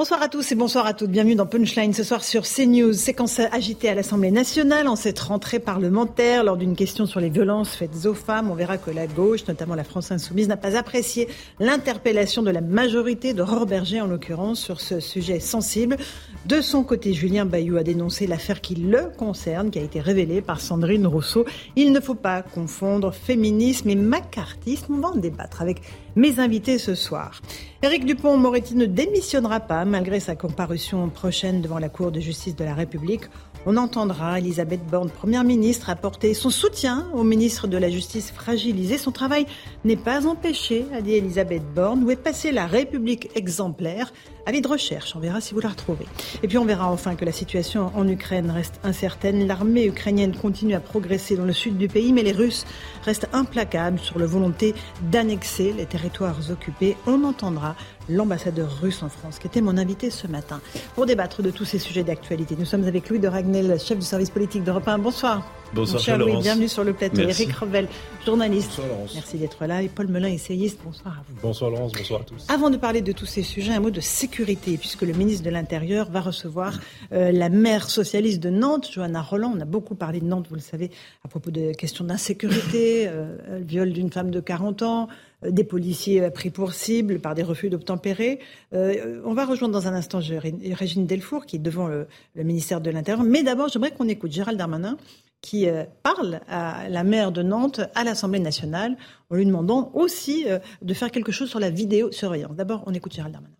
Bonsoir à tous et bonsoir à toutes. Bienvenue dans Punchline ce soir sur CNews. Séquence agitée à l'Assemblée nationale en cette rentrée parlementaire lors d'une question sur les violences faites aux femmes. On verra que la gauche, notamment la France insoumise, n'a pas apprécié l'interpellation de la majorité de Berger en l'occurrence sur ce sujet sensible. De son côté, Julien Bayou a dénoncé l'affaire qui le concerne, qui a été révélée par Sandrine Rousseau. Il ne faut pas confondre féminisme et macartisme. On va en débattre avec mes invités ce soir. Éric Dupont-Moretti ne démissionnera pas malgré sa comparution prochaine devant la Cour de justice de la République. On entendra Elisabeth Borne, Première ministre, apporter son soutien au ministre de la Justice fragilisé. Son travail n'est pas empêché, a dit Elisabeth Borne. Où est passée la République exemplaire? Avis de recherche, on verra si vous la retrouvez. Et puis on verra enfin que la situation en Ukraine reste incertaine. L'armée ukrainienne continue à progresser dans le sud du pays, mais les Russes restent implacables sur la volonté d'annexer les territoires occupés. On entendra l'ambassadeur russe en France, qui était mon invité ce matin, pour débattre de tous ces sujets d'actualité. Nous sommes avec Louis de Ragnel, chef du service politique d'Europe 1. Bonsoir. Bonsoir, cher Louis. Bienvenue sur le plateau. Merci. Eric Revel, journaliste. Bonsoir, Laurence. Merci d'être là. Et Paul Melun, essayiste. Bonsoir à vous. Bonsoir Laurence, bonsoir à tous. Avant de parler de tous ces sujets, un mot de sécurité, puisque le ministre de l'Intérieur va recevoir euh, la maire socialiste de Nantes, Johanna Roland. On a beaucoup parlé de Nantes, vous le savez, à propos de questions d'insécurité, euh, le viol d'une femme de 40 ans, des policiers euh, pris pour cible par des refus d'obtempérer. Euh, on va rejoindre dans un instant Régine Delfour, qui est devant le, ministère de l'Intérieur. Mais d'abord, j'aimerais qu'on écoute Gérald Darmanin, qui euh, parle à la maire de Nantes à l'Assemblée nationale, en lui demandant aussi euh, de faire quelque chose sur la vidéosurveillance. D'abord, on écoute Gérald Darmanin.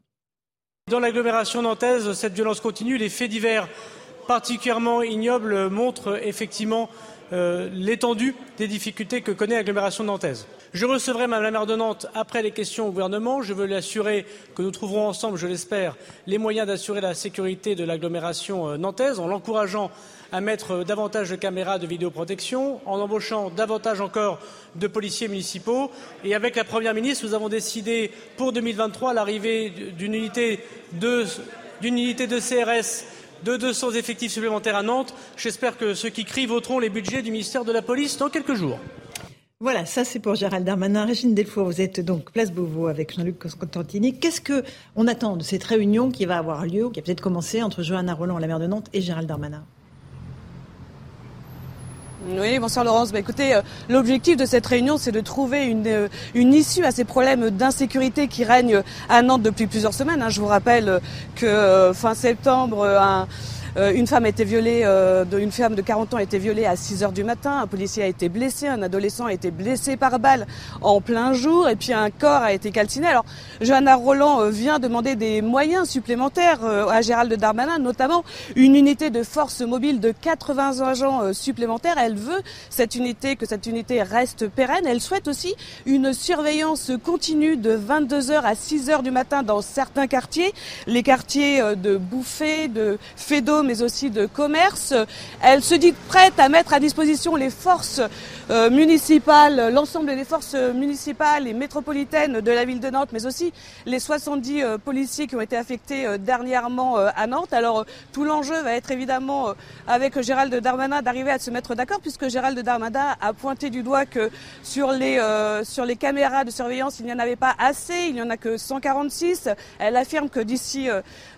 Dans l'agglomération nantaise, cette violence continue. Les faits divers particulièrement ignobles montrent effectivement euh, l'étendue des difficultés que connaît l'agglomération nantaise. Je recevrai Mme la maire de Nantes après les questions au gouvernement. Je veux lui assurer que nous trouverons ensemble, je l'espère, les moyens d'assurer la sécurité de l'agglomération euh, nantaise en l'encourageant à mettre euh, davantage de caméras de vidéoprotection, en embauchant davantage encore de policiers municipaux. Et avec la Première ministre, nous avons décidé pour 2023 l'arrivée d'une unité de, d'une unité de CRS de 200 effectifs supplémentaires à Nantes. J'espère que ceux qui crient voteront les budgets du ministère de la Police dans quelques jours. Voilà, ça c'est pour Gérald Darmanin. Régine Delfour, vous êtes donc place Beauvau avec Jean-Luc Constantini. Qu'est-ce que on attend de cette réunion qui va avoir lieu, qui a peut-être commencé entre Johanna Roland, la maire de Nantes, et Gérald Darmanin? Oui, bonsoir Laurence. Bah, écoutez, euh, l'objectif de cette réunion, c'est de trouver une, euh, une issue à ces problèmes d'insécurité qui règnent à Nantes depuis plusieurs semaines. hein. Je vous rappelle euh, que fin septembre, un- euh, une femme a été violée, euh, une femme de 40 ans a été violée à 6 heures du matin. Un policier a été blessé, un adolescent a été blessé par balle en plein jour, et puis un corps a été calciné. Alors, Johanna Roland euh, vient demander des moyens supplémentaires euh, à Gérald Darmanin, notamment une unité de force mobile de 80 agents euh, supplémentaires. Elle veut cette unité, que cette unité reste pérenne. Elle souhaite aussi une surveillance continue de 22h à 6h du matin dans certains quartiers, les quartiers de Bouffé, de Fédot, mais aussi de commerce. Elle se dit prête à mettre à disposition les forces euh, municipales, l'ensemble des forces municipales et métropolitaines de la ville de Nantes, mais aussi les 70 euh, policiers qui ont été affectés euh, dernièrement à Nantes. Alors tout l'enjeu va être évidemment avec Gérald Darmanin d'arriver à se mettre d'accord, puisque Gérald Darmanin a pointé du doigt que sur les sur les caméras de surveillance, il n'y en avait pas assez, il n'y en a que 146. Elle affirme que d'ici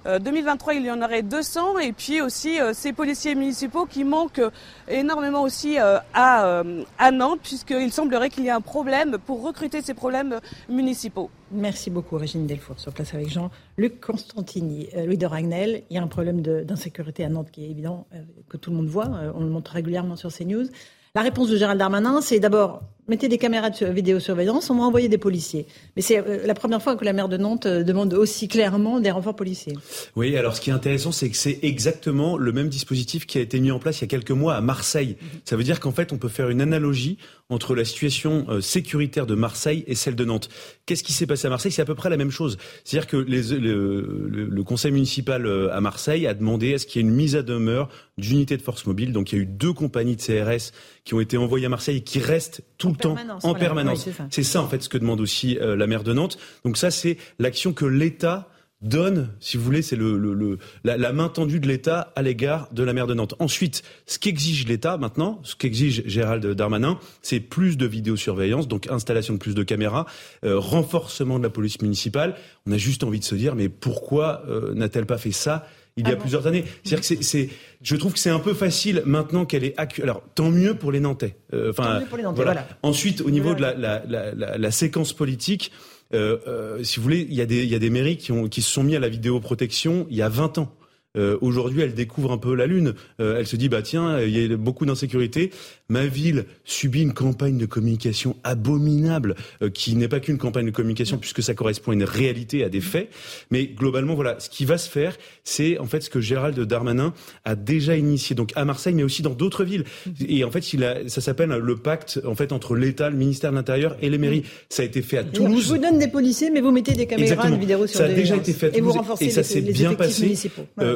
2023, il y en aurait 200, et puis aussi euh, ces policiers municipaux qui manquent euh, énormément aussi euh, à, euh, Nantes, puisqu'il semblerait qu'il y ait un problème pour recruter ces problèmes municipaux. Merci beaucoup, Régine Delfour, sur place avec Jean-Luc Constantini. Euh, Louis de Ragnel, il y a un problème d'insécurité à Nantes qui est évident, euh, que tout le monde voit, euh, on le montre régulièrement sur CNews. La réponse de Gérald Darmanin, c'est d'abord mettez des caméras de vidéosurveillance, on va envoyer des policiers. Mais c'est euh, la première fois que la maire de Nantes euh, demande aussi clairement des renforts policiers. Oui, alors ce qui est intéressant, c'est que c'est exactement le même dispositif qui a été mis en place il y a quelques mois à Marseille. Mhm. Ça veut dire qu'en fait, on peut faire une analogie entre la situation euh, sécuritaire de Marseille et celle de Nantes. Qu'est-ce qui s'est passé à Marseille? C'est à peu près la même chose. C'est-à-dire que les, le, le, conseil municipal à Marseille a demandé à ce qu'il y ait une mise à demeure d'unités de force mobile. Donc il y a eu deux compagnies de CRS qui ont été envoyées à Marseille et qui restent tout le temps en permanence. c'est ça. en fait ce que demande aussi euh, la maire de Nantes. Donc ça c'est l'action que l'État donne, si vous voulez, c'est le, la, main tendue de l'État à l'égard de la maire de Nantes. Ensuite, ce qu'exige l'État maintenant, ce qu'exige Gérald Darmanin, c'est plus de vidéosurveillance, donc installation de plus de caméras, euh, renforcement de la police municipale. On a juste envie de se dire, mais pourquoi euh, n'a-t-elle pas fait ça il y a ah plusieurs années? C'est-à-dire que c'est, je trouve que c'est un peu facile maintenant qu'elle est accu... Alors, tant mieux pour les Nantais. Euh, enfin, pour les Nantais, voilà. Ensuite, au niveau de la, la, la, la, séquence politique, si vous voulez, il y, a des, il y a des mairies qui, ont, qui se sont mis à la vidéoprotection il y a 20 ans. Euh, Aujourd'hui, elle découvre un peu la lune. Euh, elle se dit bah tiens, il y a beaucoup d'insécurité. Ma ville subit une campagne de communication abominable, euh, qui n'est pas qu'une campagne de communication puisque ça correspond à une réalité, à des faits. Mais globalement, voilà, ce qui va se faire, c'est en fait ce que Gérald Darmanin a déjà initié, donc à Marseille, mais aussi dans d'autres villes. Et en fait, il a, ça s'appelle le pacte en fait entre l'État, le ministère de l'Intérieur et les mairies. Ça a été fait à Toulouse. Je vous donne des policiers, mais vous mettez des caméras de vidéo sur Ça a déjà été fait à Toulouse et, vous renforcez et ça s'est bien passé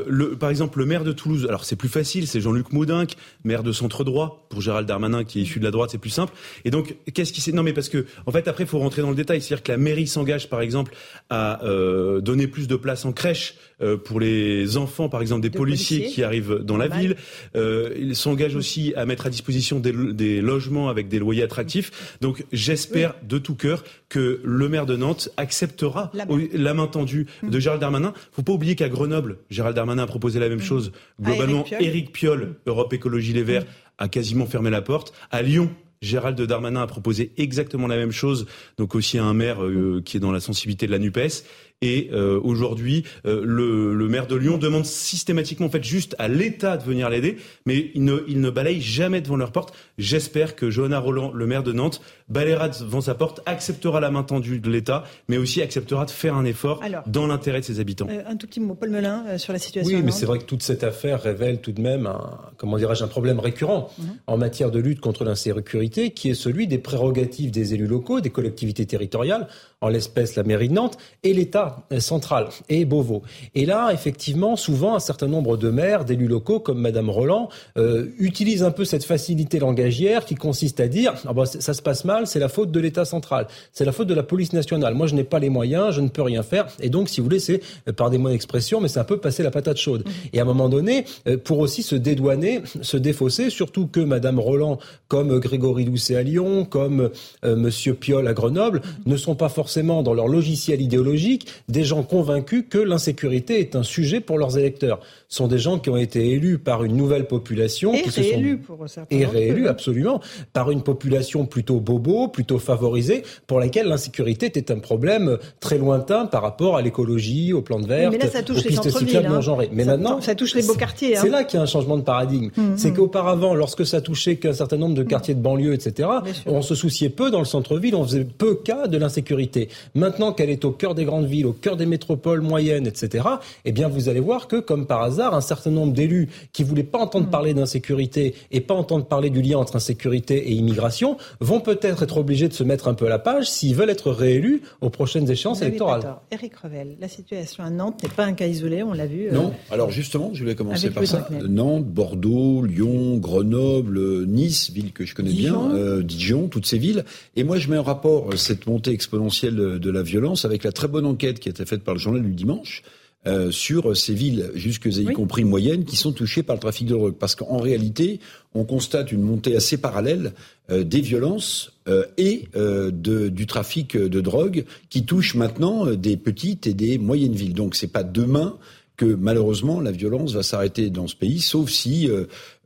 le, par exemple, le maire de Toulouse, alors c'est plus facile, c'est Jean-Luc Maudinck, maire de centre droit. Pour Gérald Darmanin, qui est issu de la droite, c'est plus simple. Et donc, qu'est-ce qui s'est Non, mais parce que, en fait, après, il faut rentrer dans le détail. C'est-à-dire que la mairie s'engage, par exemple, à euh, donner plus de places en crèche euh, pour les enfants, par exemple, des policiers, qui arrivent dans la ville. Euh, il s'engage aussi à mettre à disposition des, logements avec des loyers attractifs. Donc, j'espère de tout cœur que le maire de Nantes acceptera la main, tendue de hum. Gérald Darmanin. Faut pas oublier qu'à Grenoble, Gérald Darmanin a proposé la même hum. chose. Globalement, Éric Piolle, Europe Écologie Les Verts, hum. a quasiment fermé la porte. À Lyon, Gérald Darmanin a proposé exactement la même chose, donc aussi à un maire euh, qui est dans la sensibilité de la NUPES. Et euh, aujourd'hui, euh, le, le, maire de Lyon demande systématiquement, en fait, juste à l'État de venir l'aider, mais il ne, il ne balaye jamais devant leur porte. J'espère que Johanna Roland, le maire de Nantes, balayera devant sa porte, acceptera la main tendue de l'État, mais aussi acceptera de faire un effort dans l'intérêt de ses habitants. Euh, un tout petit mot, Paul Melun, sur la situation. Oui, mais c'est vrai que toute cette affaire révèle tout de même un, comment dirais-je, un problème récurrent mhm. en matière de lutte contre l'insécurité, qui est celui des prérogatives des élus locaux, des collectivités territoriales, en l'espèce la mairie de Nantes, et l'État central et Beauvau. Et là, effectivement, souvent, un certain nombre de maires, d'élus locaux comme Madame Roland, euh, utilisent un peu cette facilité langagière qui consiste à dire ah bah, ça se passe mal, c'est la faute de l'État central, c'est la faute de la police nationale. Moi, je n'ai pas les moyens, je ne peux rien faire. Et donc, si vous voulez, c'est euh, par des mots d'expression, mais c'est un peu passer la patate chaude. Mmh. Et à un moment donné, euh, pour aussi se dédouaner, se défausser, surtout que Madame Roland, comme Grégory Doucet à Lyon, comme Monsieur Piolle à Grenoble, mmh. ne sont pas forcément dans leur logiciel idéologique des gens convaincus que l'insécurité est un sujet pour leurs électeurs. Ce sont des gens qui ont été élus par une nouvelle population. Et qui réélus pour certains. Et réélus, absolument. Par une population plutôt bobo, plutôt favorisée, pour laquelle l'insécurité était un problème très lointain par rapport à l'écologie, au plan de verre, mais là, ça touche les centres-villes. Hein. Mais ça, maintenant, ça touche les beaux quartiers. Hein. C'est là qu'il y a un changement de paradigme. Hum, c'est qu'auparavant, lorsque ça touchait qu'un certain nombre de hum. quartiers de banlieue, etc., on se souciait peu dans le centre-ville, on faisait peu cas de l'insécurité. Maintenant qu'elle est au cœur des grandes villes, au cœur des métropoles moyennes, etc., eh bien, vous allez voir que, comme par hasard, un certain nombre d'élus qui voulaient pas entendre mm. parler d'insécurité et pas entendre parler du lien entre insécurité et immigration vont peut-être être obligés de se mettre un peu à la page s'ils veulent être réélus aux prochaines échéances électorales. Éric Revel, la situation à Nantes n'est pas un cas isolé, on l'a vu. Euh, non, alors justement, je vais commencer par ça. Nantes, Bordeaux, Lyon, Grenoble, Nice, ville que je connais bien, euh, Dijon, toutes ces villes. Et moi, je mets en rapport euh, cette montée exponentielle de la violence avec la très bonne enquête qui a été faite par le journal du dimanche euh, sur ces villes, jusque y compris moyennes, qui sont touchées par le trafic de drogue. Parce qu'en réalité, on constate une montée assez parallèle euh, des violences euh, et du trafic de drogue qui touche maintenant des petites et des moyennes villes. Donc c'est pas demain que malheureusement la violence va s'arrêter dans ce pays, sauf si,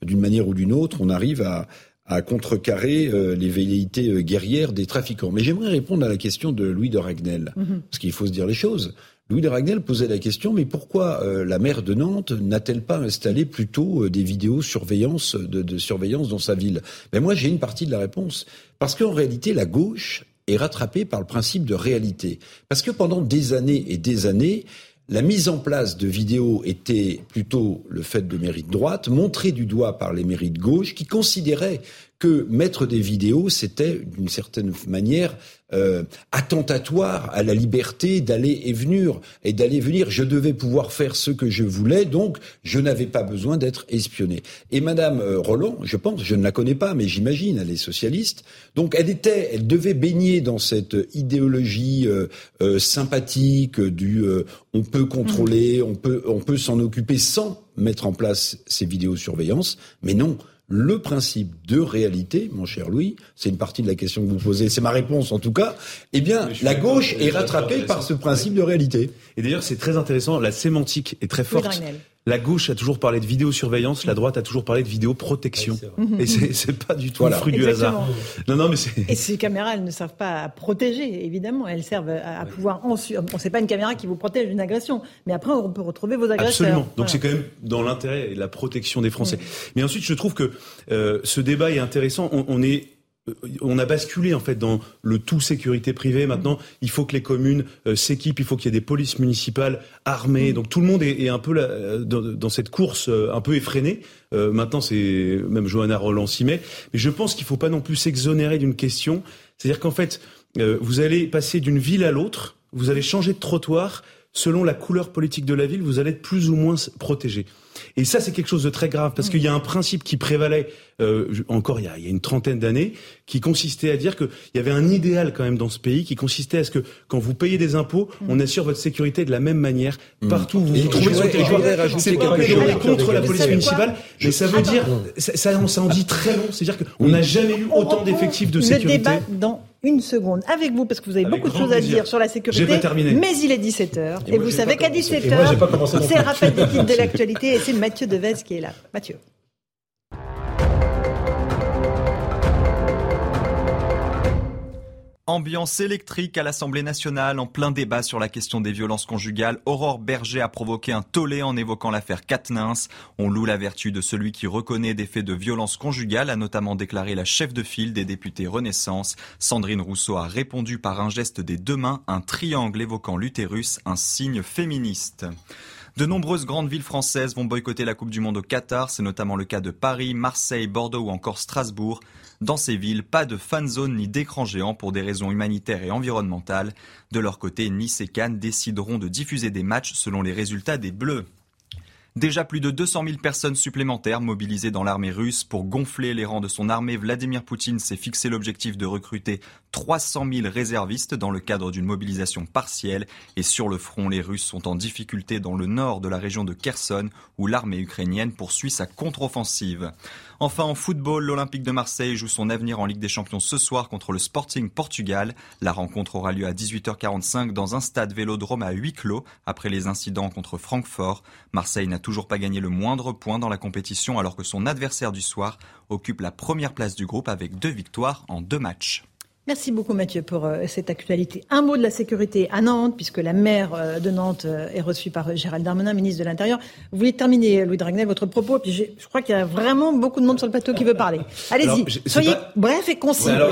d'une manière ou d'une autre, on arrive à, à contrecarrer les velléités guerrières des trafiquants. Mais j'aimerais répondre à la question de Louis de Ragnel, mhm. parce qu'il faut se dire les choses Louis de Ragnel posait la question, mais pourquoi euh, la maire de Nantes n'a-t-elle pas installé plutôt euh, des vidéos surveillance, de, surveillance dans sa ville? Ben Moi, j'ai une partie de la réponse. Parce qu'en réalité, la gauche est rattrapée par le principe de réalité. Parce que pendant des années et des années, la mise en place de vidéos était plutôt le fait de mairies de droite, montrée du doigt par les mairies de gauche, qui considéraient que mettre des vidéos, c'était d'une certaine manière euh, attentatoire à la liberté d'aller et venir et d'aller venir. Je devais pouvoir faire ce que je voulais, donc je n'avais pas besoin d'être espionné. Et Madame euh, Roland, je pense, je ne la connais pas, mais j'imagine, elle est socialiste. Donc elle était, elle devait baigner dans cette idéologie euh, sympathique du on peut contrôler, on peut on peut s'en occuper sans mettre en place ces vidéosurveillances, mais non le principe de réalité, mon cher Louis, c'est une partie de la question que vous posez, c'est ma réponse en tout cas, eh bien, la gauche est rattrapée par ce principe de réalité. Et d'ailleurs, c'est très intéressant, la sémantique est très forte. La gauche a toujours parlé de vidéosurveillance, la droite a toujours parlé de vidéoprotection. et c'est pas du tout le fruit du hasard. Non, non, mais et ces caméras, elles ne servent pas à protéger, évidemment. Elles servent à, pouvoir Bon, c'est pas une caméra qui vous protège d'une agression, mais après on peut retrouver vos agresseurs. Absolument. Donc c'est quand même dans l'intérêt et la protection des Français. Mais ensuite, je trouve que euh, ce débat est intéressant. on est on a basculé en fait dans le tout sécurité privée. Maintenant, il faut que les communes euh, s'équipent, il faut qu'il y ait des polices municipales armées. Donc tout le monde est, un peu dans, cette course euh, un peu effrénée. Euh, maintenant, c'est même Johanna Roland s'y met. Mais je pense qu'il ne faut pas non plus s'exonérer d'une question. C'est-à-dire qu'en fait, vous allez passer d'une ville à l'autre, vous allez changer de trottoir. Selon la couleur politique de la ville, vous allez être plus ou moins protégé. Et ça, c'est quelque chose de très grave parce qu'il y a un principe qui prévalait euh, encore il y, a, il y, a, une trentaine d'années, qui consistait à dire qu'il y avait un idéal quand même dans ce pays, qui consistait à ce que quand vous payez des impôts, on assure votre sécurité de la même manière partout où vous vous trouvez sur le territoire. C'est pas contre la police municipale, mais ça veut dire, ça, ça en dit très long. C'est-à-dire qu'on n'a jamais eu autant d'effectifs de sécurité. Le débat dans une seconde avec vous parce que vous avez beaucoup de choses à dire sur la sécurité. Mais il est 17h et, vous savez qu'à 17h, c'est rappel des titres de l'actualité et c'est Mathieu Devez qui est là. Mathieu. Ambiance électrique à l'Assemblée nationale en plein débat sur la question des violences conjugales. Aurore Berger a provoqué un tollé en évoquant l'affaire Katnins. On loue la vertu de celui qui reconnaît des faits de violence conjugale, a notamment déclaré la chef de file des députés Renaissance. Sandrine Rousseau a répondu par un geste des deux mains, un triangle évoquant l'utérus, un signe féministe. De nombreuses grandes villes françaises vont boycotter la Coupe du Monde au Qatar. C'est notamment le cas de Paris, Marseille, Bordeaux ou encore Strasbourg. Dans ces villes, pas de fan zone ni d'écran géant pour des raisons humanitaires et environnementales. De leur côté, Nice et Cannes décideront de diffuser des matchs selon les résultats des Bleus. Déjà plus de 200 000 personnes supplémentaires mobilisées dans l'armée russe pour gonfler les rangs de son armée. Vladimir Poutine s'est fixé l'objectif de recruter 300 000 réservistes dans le cadre d'une mobilisation partielle. Et sur le front, les Russes sont en difficulté dans le nord de la région de Kherson où l'armée ukrainienne poursuit sa contre-offensive. Enfin, en football, l'Olympique de Marseille joue son avenir en Ligue des Champions ce soir contre le Sporting Portugal. La rencontre aura lieu à 18h45 dans un stade vélodrome à huis clos après les incidents contre Francfort. Marseille n'a toujours pas gagné le moindre point dans la compétition alors que son adversaire du soir occupe la première place du groupe avec deux victoires en deux matchs. Merci beaucoup Mathieu pour euh, cette actualité. Un mot de la sécurité à Nantes, puisque la maire euh, de Nantes euh, est reçue par Gérald Darmanin, ministre de l'Intérieur. Vous voulez terminer, Louis Dragnel, votre propos, puis je crois qu'il y a vraiment beaucoup de monde sur le plateau qui veut parler. Allez-y, soyez bref et concis. Hein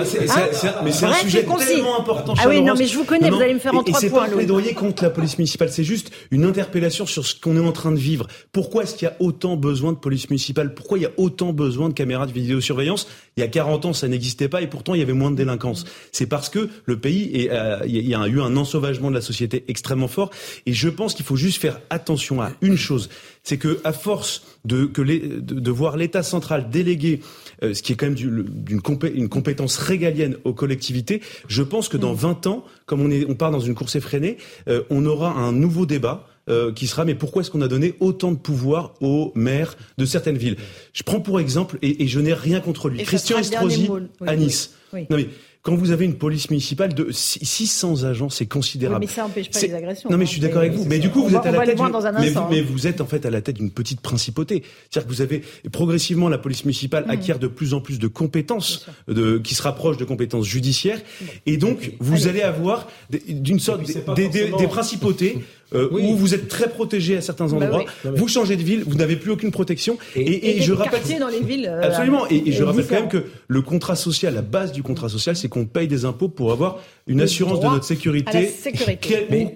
mais c'est un sujet tellement important. Ah oui, non, mais je vous connais, vous allez me faire en trois points. C'est pas un plaidoyer contre la police municipale, c'est juste une interpellation sur ce qu'on est en train de vivre. Pourquoi est-ce qu'il y a autant besoin de police municipale? Pourquoi il y a autant besoin de caméras de vidéosurveillance? Il y a 40 ans, ça n'existait pas et pourtant il y avait moins de délinquance. C'est parce que le pays, euh, il y a eu un ensauvagement de la société extrêmement fort. Et je pense qu'il faut juste faire attention à une chose, c'est que à force de, que de, voir l'État central déléguer euh, ce qui est quand même d'une une compétence régalienne aux collectivités, je pense que dans 20 ans, comme on, est, on part dans une course effrénée, euh, on aura un nouveau débat. qui sera mais pourquoi est-ce qu'on a donné autant de pouvoir aux maires de certaines villes? Je prends pour exemple, et, je n'ai rien contre lui, Christian Estrosi à Nice. Non mais quand vous avez une police municipale de 600 agents, c'est considérable. mais ça n'empêche pas les agressions. Non, mais je suis d'accord avec vous. Mais du coup, vous êtes à la tête. Mais, mais, vous êtes en fait à la tête d'une petite principauté. C'est-à-dire que vous avez progressivement la police municipale mmh. acquiert de plus en plus de compétences, de, qui se rapprochent de compétences judiciaires, et donc vous allez avoir d'une sorte des, des, principautés euh, où vous êtes très protégé à certains bah endroits. Vous changez de ville, vous n'avez plus aucune protection. Et, je rappelle dans les villes. Euh, absolument. Et, je rappelle quand même que le contrat social, la base du contrat social, c'est qu'on paye des impôts pour avoir une assurance de notre sécurité,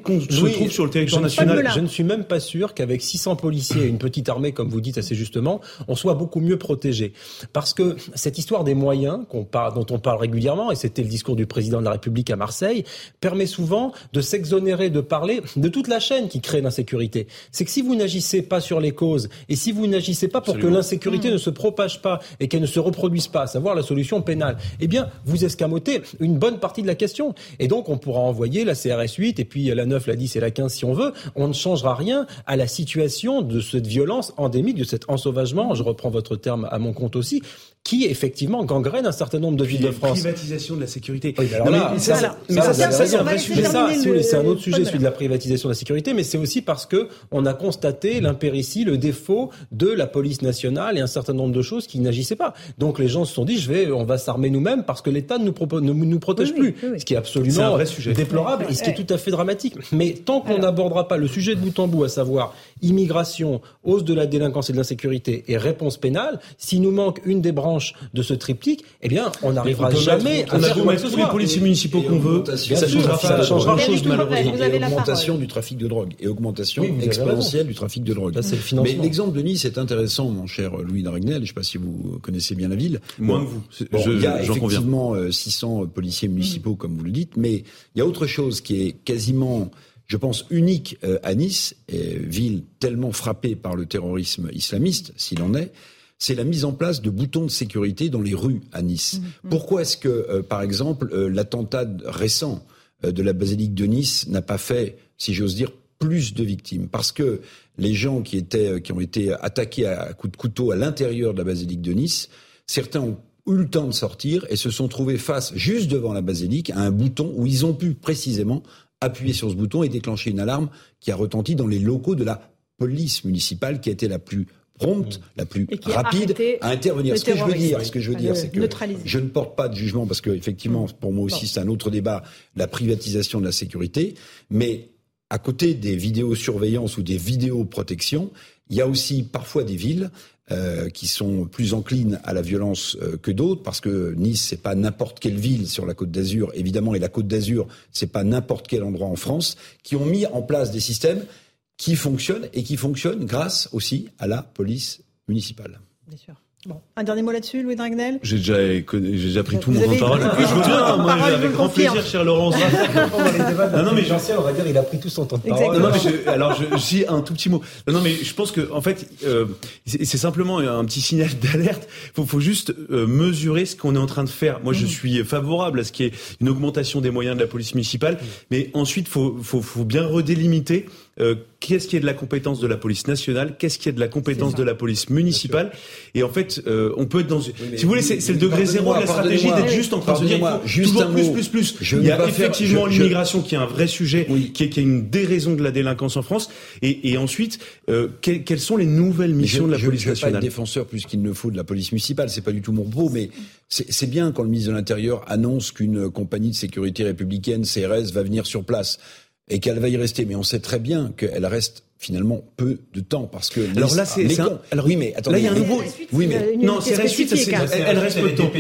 qu'on se trouve sur le territoire national. Je ne suis même pas sûr qu'avec 600 policiers et une petite armée, comme vous dites assez justement, on soit beaucoup mieux protégé. Parce que cette histoire des moyens parle, dont on parle régulièrement, et c'était le discours du président de la République à Marseille, permet souvent de s'exonérer de parler de toute la chaîne qui crée l'insécurité. C'est que si vous n'agissez pas sur les causes et si vous n'agissez pas pour que l'insécurité mmh. ne se propage pas et qu'elle ne se reproduise pas, à savoir la solution pénale, eh bien, vous escamotez une bonne partie de la question. Et donc, on pourra envoyer la CRS 8 et puis la 9, la 10 et la 15 si on veut. On ne changera rien à la situation de cette violence endémique, de cet ensauvagement. Je reprends votre terme à mon compte aussi qui effectivement gangrène un certain nombre de villes de France. Privatisation de la sécurité. mais ça, c'est un vrai sujet. c'est un autre sujet, celui de la privatisation de la sécurité, mais c'est aussi parce que on a constaté l'impéritie, le défaut de la police nationale et un certain nombre de choses qui n'agissaient pas. Donc les gens se sont dit, je vais, on va s'armer nous-mêmes parce que l'État ne nous, propose, ne nous protège plus, ce qui est absolument déplorable et ce qui est tout à fait dramatique. Mais tant qu'on n'abordera pas le sujet de bout en bout, à savoir immigration, hausse de la délinquance et de l'insécurité et réponse pénale, s'il nous manque une des branches de ce triptyque, eh bien, on n'arrivera jamais à faire quoi tous les policiers municipaux qu'on veut. Ça changera, ça changera chose malheureusement. Et augmentation du trafic de drogue et augmentation exponentielle du trafic de drogue. Mais l'exemple de Nice est intéressant, mon cher Louis Dragnel. Je ne sais pas si vous connaissez bien la ville. Moins que vous. il y a effectivement 600 euh, policiers municipaux, comme vous le dites, mais il y a autre chose qui est quasiment je pense, unique euh, à Nice, ville tellement frappée par le terrorisme islamiste, s'il en est, c'est la mise en place de boutons de sécurité dans les rues à Nice. Mm-hmm. Pourquoi est-ce que, euh, par exemple, euh, l'attentat récent euh, de la basilique de Nice n'a pas fait, si j'ose dire, plus de victimes? Parce que les gens qui, étaient, qui ont été attaqués à coups de couteau à l'intérieur de la basilique de Nice, certains ont eu le temps de sortir et se sont trouvés face, juste devant la basilique, à un bouton où ils ont pu précisément appuyer sur ce bouton et déclencher une alarme qui a retenti dans les locaux de la police municipale qui a été la plus prompte, mm. la plus rapide à intervenir. Ce que je veux dire, ce que je veux dire, c'est que je ne porte pas de jugement parce que effectivement, mm. pour moi aussi, c'est un autre débat, la privatisation de la sécurité. Mais à côté des vidéosurveillance ou des vidéoprotections, il y a aussi parfois des villes euh, qui sont plus enclines à la violence euh, que d'autres, parce que Nice, c'est pas n'importe quelle ville sur la Côte d'Azur, évidemment, et la Côte d'Azur, c'est pas n'importe quel endroit en France, qui ont mis en place des systèmes qui fonctionne et qui fonctionne grâce aussi à la police municipale. Bien sûr. Bon, un dernier mot là-dessus, Louis Dragnel? J'ai déjà, j'ai déjà pris tout mon temps de parole. Je veux bien, moi, avec grand plaisir, cher Laurence. non, non, mais Jean-Pierre, on va dire, il a pris tout son temps de parole. Non, mais je, alors, je, je un tout petit mot. Non, mais je pense que, en fait, euh, c'est simplement un petit signal d'alerte. Faut, faut juste euh, mesurer ce qu'on est en train de faire. Moi, je mm. suis favorable à ce qu'il y ait une augmentation des moyens de la police municipale, mm. mais ensuite, faut, faut, faut bien redélimiter euh, qu'est-ce qui est de la compétence de la police nationale, qu'est-ce qui est de la compétence de la police municipale? Et en fait, euh, on peut être dans. si vous voulez, c'est le degré zéro de la stratégie d'être juste en train de dire juste toujours plus, plus, plus. Il y a effectivement l'immigration qui est un vrai sujet, qui, est, qui est une déraison de la délinquance en France. Et, et ensuite, euh, quelles sont les nouvelles missions de la police nationale Je suis pas défenseur plus qu'il ne faut de la police municipale. C'est pas du tout mon propos, mais c'est bien quand le ministre de l'Intérieur annonce qu'une compagnie de sécurité républicaine, CRS, va venir sur place et qu'elle va y rester. Mais on sait très bien qu'elle reste finalement peu de temps parce que alors là c'est alors oui mais attendez là il y a un nouveau oui mais non c'est la suite elle, reste peu de temps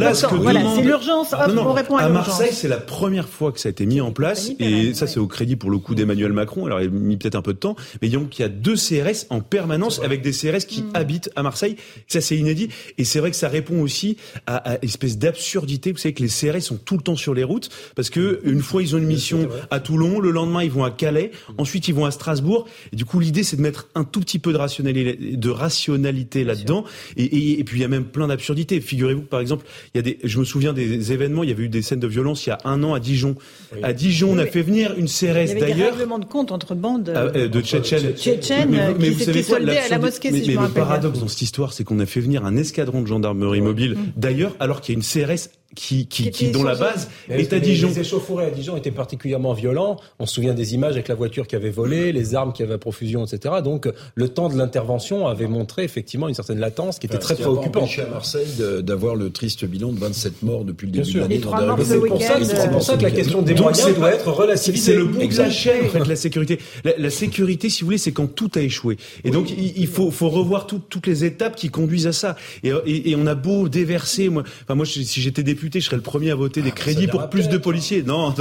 là ce que voilà c'est l'urgence. On répond à, à Marseille c'est la première fois que ça a été mis en place et ça c'est au crédit pour le coup d'Emmanuel Macron. Alors il a mis peut-être un peu de temps mais donc il y a deux CRS en permanence avec des CRS qui mm. habitent à Marseille. Ça c'est inédit et c'est vrai que ça répond aussi à, à espèce d'absurdité. Vous savez que les CRS sont tout le temps sur les routes parce que une fois ils ont une mission à Toulon le lendemain ils vont à Calais ensuite ils vont à Strasbourg et du coup, l'idée, c'est de mettre un tout petit peu de rationalité, de rationalité là-dedans. Et, et, puis, il y a même plein d'absurdités. Figurez-vous par exemple, il y a des, je me souviens des événements, il y avait eu des scènes de violence il y a un an à Dijon. À Dijon, on a fait venir une CRS d'ailleurs. Il y avait des règlements de compte entre bandes ah, euh, de Tchétchènes. Tchétchènes mais, mais, qui s'étaient soldés à la mosquée, mais, si je me le paradoxe dans cette histoire, c'est qu'on a fait venir un escadron de gendarmerie mobile, mm. d'ailleurs, alors qu'il y a une CRS qui, qui, qui, dont la base est à Dijon. Les échauffourées à Dijon étaient particulièrement violents. On se souvient des images avec la voiture qui avait volé, les armes qui avaient à profusion, etc. Donc le temps de l'intervention avait montré effectivement une certaine latence qui était très préoccupante. à Marseille d'avoir le triste bilan de 27 morts depuis le début de l'année. C'est pour, ça que la question des moyens doit être relativisée. C'est le bout de la chaîne, en fait, la sécurité. La, sécurité, si vous voulez, c'est quand tout a échoué. Et donc il, faut, faut revoir toutes les étapes qui conduisent à ça. Et, et, on a beau déverser, moi, enfin moi, si j'étais député je serais le premier à voter des ah, crédits pour plus de policiers. Non,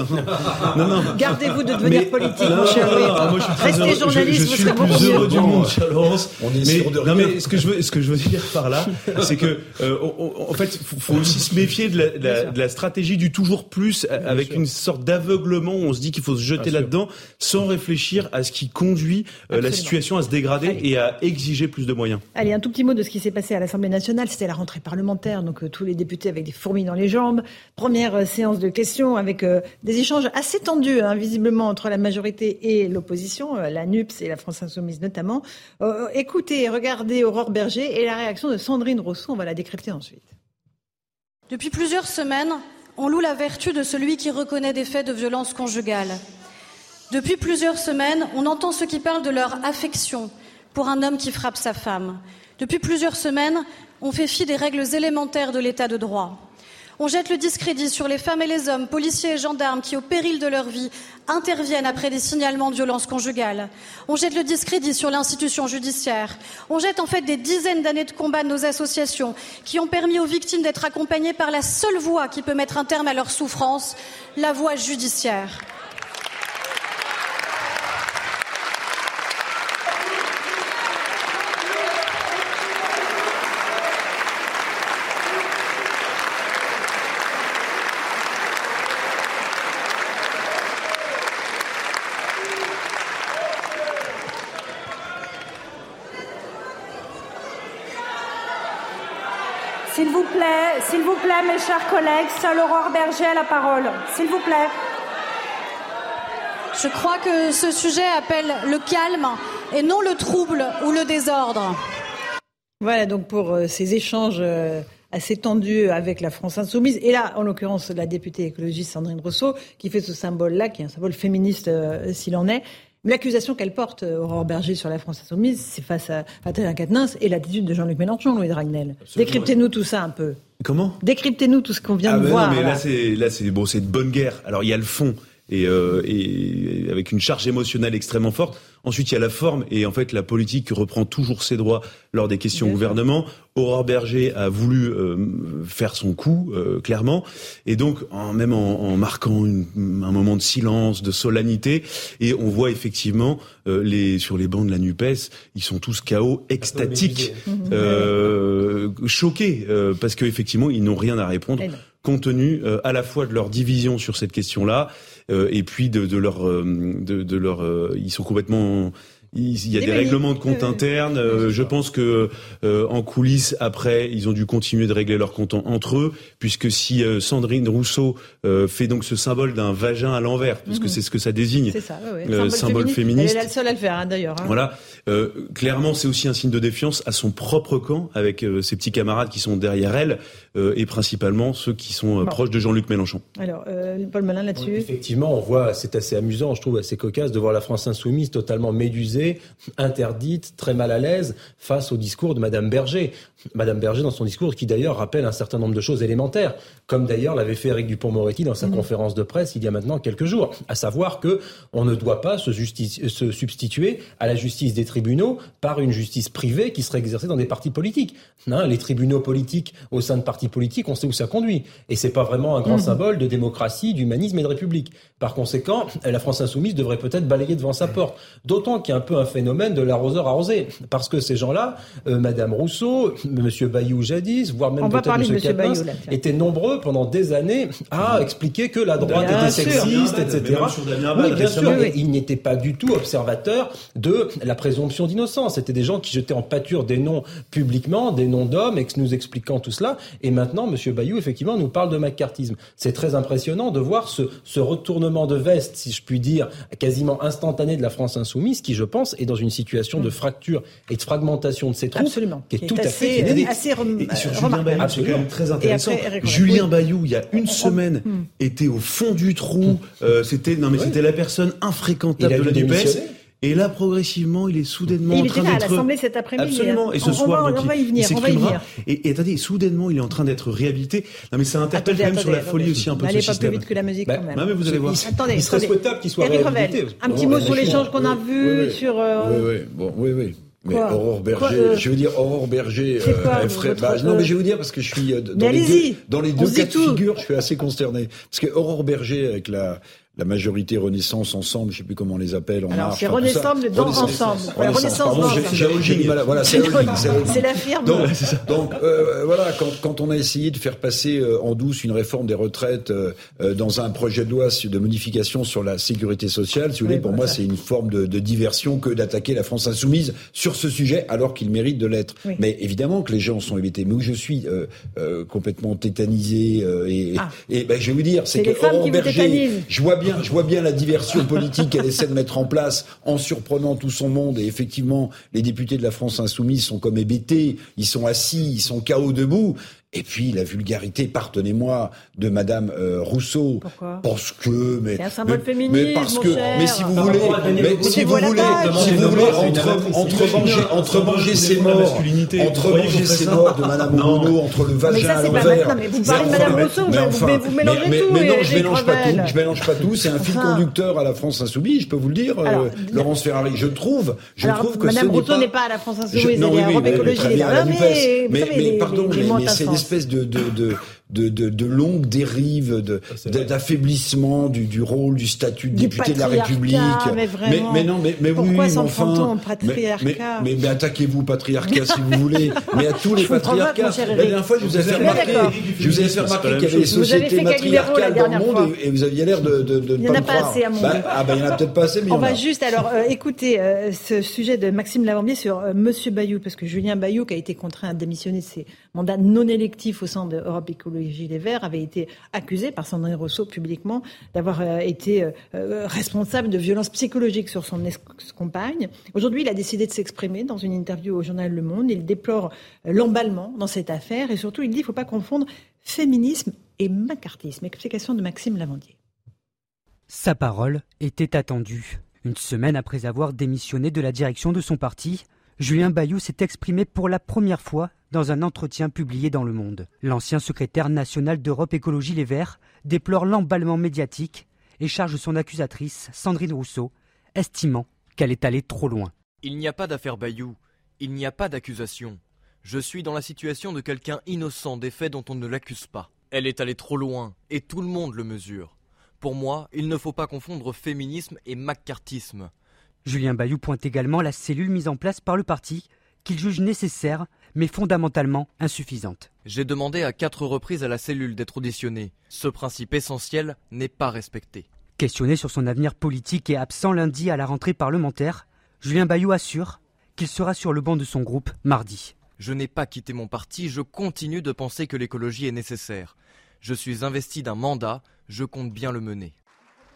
non, non. Gardez-vous de devenir politique, mon cher moi, je suis Restez journaliste, je, suis le plus heureux du monde, Laurence. On est mais, sûr de non, mais ce que je veux, ce que je veux dire par là, c'est que, euh, en fait, faut aussi se méfier de la, de la, stratégie du toujours plus, avec une sorte d'aveuglement où on se dit qu'il faut se jeter là-dedans, sans réfléchir à ce qui conduit euh, la situation à se dégrader et à exiger plus de moyens. Allez, un tout petit mot de ce qui s'est passé à l'Assemblée nationale. C'était la rentrée parlementaire, donc euh, tous les députés avec des fourmis dans les jambes. Première euh, séance de questions avec euh, des échanges assez tendus, hein, visiblement, entre la majorité et l'opposition, euh, la NUPS et la France Insoumise notamment. écoutez, regardez Aurore Berger et la réaction de Sandrine Rousseau. On va la décrypter ensuite. Depuis plusieurs semaines, on loue la vertu de celui qui reconnaît des faits de violence conjugale. Depuis plusieurs semaines, on entend ceux qui parlent de leur affection pour un homme qui frappe sa femme. Depuis plusieurs semaines, on fait fi des règles élémentaires de l'état de droit. On jette le discrédit sur les femmes et les hommes, policiers et gendarmes qui, au péril de leur vie, interviennent après des signalements de violences conjugales. On jette le discrédit sur l'institution judiciaire. On jette en fait des dizaines d'années de combat de nos associations qui ont permis aux victimes d'être accompagnées par la seule voie qui peut mettre un terme à leur souffrance, la voie judiciaire. S'il vous plaît, mes chers collègues, seule Aurore Berger a la parole. S'il vous plaît. Je crois que ce sujet appelle le calme et non le trouble ou le désordre. Voilà donc pour euh, ces échanges euh, assez tendus avec la France insoumise. Et là, en l'occurrence, la députée écologiste Sandrine Rousseau, qui fait ce symbole-là, qui est un symbole féministe euh, s'il en est. L'accusation qu'elle porte, euh, Aurore Berger, sur la France Insoumise, c'est face à Frédéric Quatennens et l'attitude de Jean-Luc Mélenchon, Louis Dragnel. Décryptez-nous tout ça un peu. Comment? Décryptez-nous tout ce qu'on vient ah de ben voir. Non, mais là, c'est là, c'est bon, c'est de bonne guerre. Alors il y a le fond et, euh, et avec une charge émotionnelle extrêmement forte. Ensuite, il y a la forme et en fait, la politique reprend toujours ses droits lors des questions au gouvernement. Aurore Berger a voulu euh, faire son coup, euh, clairement, et donc en, même en, en marquant une, un moment de silence, de solennité, et on voit effectivement euh, les sur les bancs de la Nupes, ils sont tous chaos, extatiques, choqués, parce qu'effectivement, ils n'ont rien à répondre compte tenu à la fois de leur division sur cette question-là euh, et puis de, de leur, euh, de, de leur, euh, ils sont complètement il y a des règlements de compte internes. je pense que en coulisses, après, ils ont dû continuer de régler leurs comptes entre eux, puisque si Sandrine Rousseau fait donc ce symbole d'un vagin à l'envers, puisque mhm. c'est ce que ça désigne, ça, symbole, symbole féministe. Elle est la seule à le faire, hein, d'ailleurs. Hein. Voilà. clairement, c'est aussi un signe de défiance à son propre camp, avec ses petits camarades qui sont derrière elle. Euh, et principalement ceux qui sont euh, proches de Jean-Luc Mélenchon. Alors, euh, Paul Malin là-dessus Effectivement, on voit, c'est assez amusant, je trouve assez cocasse de voir la France insoumise totalement médusée, interdite, très mal à l'aise face au discours de Madame Berger. Madame Berger dans son discours qui d'ailleurs rappelle un certain nombre de choses élémentaires, comme d'ailleurs l'avait fait Eric Dupont-Moretti dans sa mhm. conférence de presse il y a maintenant quelques jours, à savoir que on ne doit pas se, se substituer à la justice des tribunaux par une justice privée qui serait exercée dans des partis politiques. Hein, les tribunaux politiques au sein de partis politique, on sait où ça conduit. Et c'est pas vraiment un grand mhm. symbole de démocratie, d'humanisme et de république. Par conséquent, la France insoumise devrait peut-être balayer devant sa porte. D'autant qu'il y a un peu un phénomène de l'arroseur arrosé. Parce que ces gens-là, euh, Madame Rousseau, Monsieur Bayou jadis, voire même peut-être Monsieur Bayou, étaient nombreux pendant des années à expliquer que la droite était sexiste, etc. Oui, bien sûr. ils n'étaient pas du tout observateurs de la présomption d'innocence. C'était des gens qui jetaient en pâture des noms publiquement, des noms d'hommes, et nous expliquant tout cela. Et maintenant, M. Bayou, effectivement, nous parle de macartisme. C'est très impressionnant de voir ce, ce, retournement de veste, si je puis dire, quasiment instantané de la France insoumise, qui, je pense, France est dans une situation de fracture et de fragmentation de ses troupes Absolument. qui est, tout à fait assez, rem... et sur Julien Bayou, c'est quand même très intéressant. Julien Bayou, il y a une semaine, hmm. était au fond du trou. Euh, c'était non mais c'était la personne infréquentable de la DPS. Et là, progressivement, il est soudainement il en train d'être. Il à l'Assemblée cet après-midi. Absolument. Et ce on, soir, on va, donc, on va y venir. On va y venir. Et, et, attendez, soudainement, il est en train d'être réhabilité. Non, mais ça interpelle quand même sur la folie aussi un peu de ce système. pas plus vite que la musique, bah, quand même. Non, mais vous allez voir. Il, attendez, il serait souhaitable qu'il soit Eric réhabilité. Un petit mot sur l'échange qu'on a vu sur. Oui, oui. Bon, oui, oui. Mais Aurore Berger, euh, je veux dire Aurore Berger, euh, ferait, bah, non mais je vais vous dire parce que je suis euh, dans, les deux, dans les deux cas de figure, je suis assez consterné parce que Aurore Berger avec la la majorité Renaissance ensemble, je sais plus comment on les appelle. En Alors c'est Renaissance dans ensemble. Renaissance. Voilà, c'est la firme. Donc, donc euh, voilà, quand, quand on a essayé de faire passer euh, en douce une réforme des retraites euh, euh, dans un projet de loi de modification sur la sécurité sociale, si vous voulez, pour moi c'est une forme de, de diversion que d'attaquer la France insoumise sur ce sujet alors qu'il mérite de l'être. Mais évidemment que les gens sont hébétés. Mais où je suis complètement tétanisé et, ah. et ben, je vais vous dire, c'est que Berger, je vois bien, je vois bien la diversion politique qu'elle essaie de mettre en place en surprenant tout son monde. Et effectivement, les députés de la France insoumise sont comme hébétés, ils sont assis, ils sont chaos debout. Et puis la vulgarité, pardonnez-moi, de Madame euh, Rousseau. Pourquoi? Parce que, mais, c'est un symbole mais, féministe, mais parce mon que, cher. mais si vous voulez, mais si vous voulez, si vous voulez, entre, entre manger, entre manger ses morts, entre manger ses morts de Madame Obono, entre le vagin à l'envers. Mais vous parlez de Madame Rousseau, vous mélangez tout. Mais non, je mélange pas tout. Je mélange pas tout. C'est un fil conducteur à la France insoumise. Je peux vous le dire, euh, Laurence Ferrari. Je trouve, je trouve que Madame Rousseau n'est pas à la France insoumise. Elle est à Europe Écologie. Mais pardon, mais c'est espèce de de, de, de, de longues dérives, de, d'affaiblissement du, du rôle, du statut de député de la République. Mais, mais, mais, non, mais, mais Pourquoi oui, enfin, patriarcat mais, mais, attaquez-vous patriarcat si vous voulez, mais à tous les patriarcats. La dernière fois, je vous ai fait remarquer, je vous ai fait remarquer qu'il y avait des sociétés matriarcales dans le monde et, vous aviez l'air de, de, de il n'y en a pas assez à mon bah, Ah ben il n'y en a peut-être pas assez, mais on va juste alors euh, écouter euh, ce sujet de Maxime Lavambier sur euh, Monsieur Bayou, parce que Julien Bayou, qui a été contraint à démissionner de ses mandats non électifs au sein de Europe Écologie Les Verts, avait été accusé par Sandrine Rousseau publiquement d'avoir euh, été euh, euh, responsable de violences psychologiques sur son ex-compagne. Aujourd'hui, il a décidé de s'exprimer dans une interview au journal Le Monde. Il déplore l'emballement dans cette affaire et surtout, il dit qu'il ne faut pas confondre féminisme et macartisme. Explication de Maxime Lavandier. Sa parole était attendue. Une semaine après avoir démissionné de la direction de son parti, Julien Bayou s'est exprimé pour la première fois dans un entretien publié dans Le Monde. L'ancien secrétaire national d'Europe Écologie Les Verts déplore l'emballement médiatique et charge son accusatrice, Sandrine Rousseau, estimant qu'elle est allée trop loin. Il n'y a pas d'affaire Bayou, il n'y a pas d'accusation. Je suis dans la situation de quelqu'un innocent des faits dont on ne l'accuse pas. Elle est allée trop loin, et tout le monde le mesure. Pour moi, il ne faut pas confondre féminisme et macartisme. Julien Bayou pointe également la cellule mise en place par le parti, qu'il juge nécessaire mais fondamentalement insuffisante. J'ai demandé à quatre reprises à la cellule d'être auditionnée. Ce principe essentiel n'est pas respecté. Questionné sur son avenir politique et absent lundi à la rentrée parlementaire, Julien Bayou assure qu'il sera sur le banc de son groupe mardi. Je n'ai pas quitté mon parti, je continue de penser que l'écologie est nécessaire. Je suis investi d'un mandat, je compte bien le mener.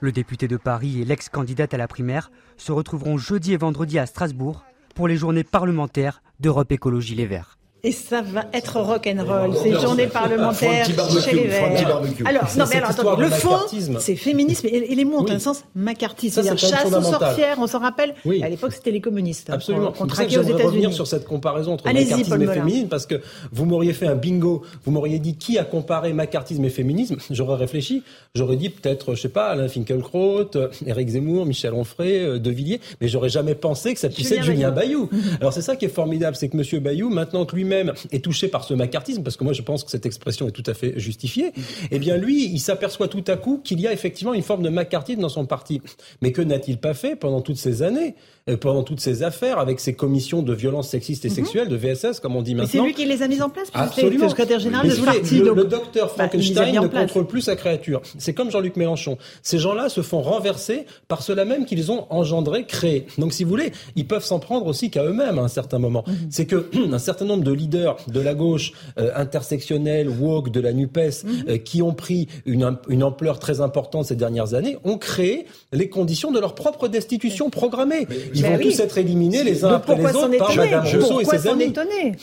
Le député de Paris et l'ex-candidate à la primaire se retrouveront jeudi et vendredi à Strasbourg pour les journées parlementaires d'Europe Écologie Les Verts. Et ça va être rock'n'roll, ces journées parlementaires chez les Verts. Alors, non, mais alors, attendez, le fond, c'est féminisme, et, les mots ont un sens macartiste. C'est-à-dire chasse aux sorcières, on s'en rappelle. Oui. À l'époque, c'était les communistes. Hein, Absolument. Qu'on traquait aux États-Unis. revenir sur cette comparaison entre macartisme et féminisme, parce que vous m'auriez fait un bingo, vous m'auriez dit qui a comparé macartisme et féminisme, j'aurais réfléchi, j'aurais dit peut-être, je sais pas, Alain Finkielkraut, Éric Zemmour, Michel Onfray, euh, De Villiers, mais j'aurais jamais pensé que ça puisse être Julien Bayou. Alors c'est ça qui est formidable, c'est que Monsieur Bayou, maintenant que lui-même est touché par ce macartisme, parce que moi je pense que cette expression est tout à fait justifiée, eh bien lui, il s'aperçoit tout à coup qu'il y a effectivement une forme de macartisme dans son parti. Mais que n'a-t-il pas fait pendant toutes ces années, pendant toutes ces affaires, avec ces commissions de violences sexistes et mhm. sexuelles, de VSS, comme on dit maintenant C'est lui qui les a mises en place, Absolument. le secrétaire général de ce parti. Le, le docteur bah, Frankenstein ne contrôle plus sa créature. C'est comme Jean-Luc Mélenchon. Ces gens-là se font renverser par cela même qu'ils ont engendré, créé. Donc si vous voulez, ils peuvent s'en prendre aussi qu'à eux-mêmes à un certain moment. Mhm. C'est que un certain nombre de leaders de la gauche euh, intersectionnelle, woke de la Nupes, mhm. euh, qui ont pris une, une ampleur très importante ces dernières années, ont créé les conditions de leur propre destitution programmée. Ils vont tous être éliminés les uns après les autres par Madame Rousseau et ses amis.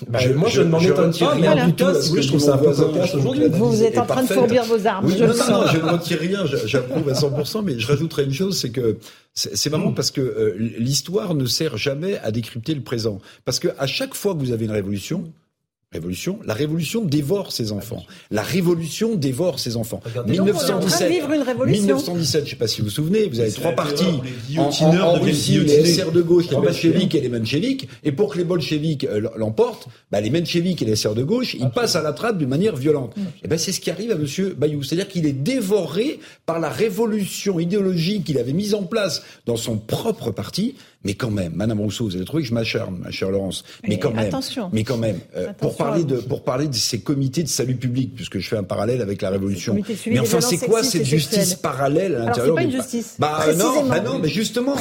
Bah, moi, je, ne m'en étonne pas, mais en tout cas, je trouve ça un peu cocasse aujourd'hui. Vous êtes en train de fourbir vos armes. je non, non, je ne retire rien, j'approuve à 100%, mais je rajouterai une chose, c'est que c'est marrant parce que euh, l'histoire ne sert jamais à décrypter le présent. Parce que à chaque fois que vous avez une révolution, Révolution. La révolution dévore ses enfants. La révolution dévore ses enfants. 1917. Une révolution. 1917. Je sais pas si vous vous souvenez. Vous avez trois partis en, en, en Russie, les SR de gauche, les bolcheviks et les mencheviks. Et pour que les bolcheviks euh, l'emportent, bah, les mencheviks et les SR de gauche, ils passent à la trappe d'une manière violente. Et ben c'est ce qui arrive à Monsieur Bayou. C'est-à-dire qu'il est dévoré par la révolution idéologique qu'il avait mise en place dans son propre parti mais quand même, Madame Rousseau, vous avez trouvé que je m'acharne, ma chère Laurence. Mais, quand même, attention. mais quand même, euh, pour parler de pour parler de ces comités de salut public, puisque je fais un parallèle avec la Révolution. Mais enfin, c'est quoi cette justice parallèle à l'intérieur C'est pas une justice. Bah non, bah non, mais justement.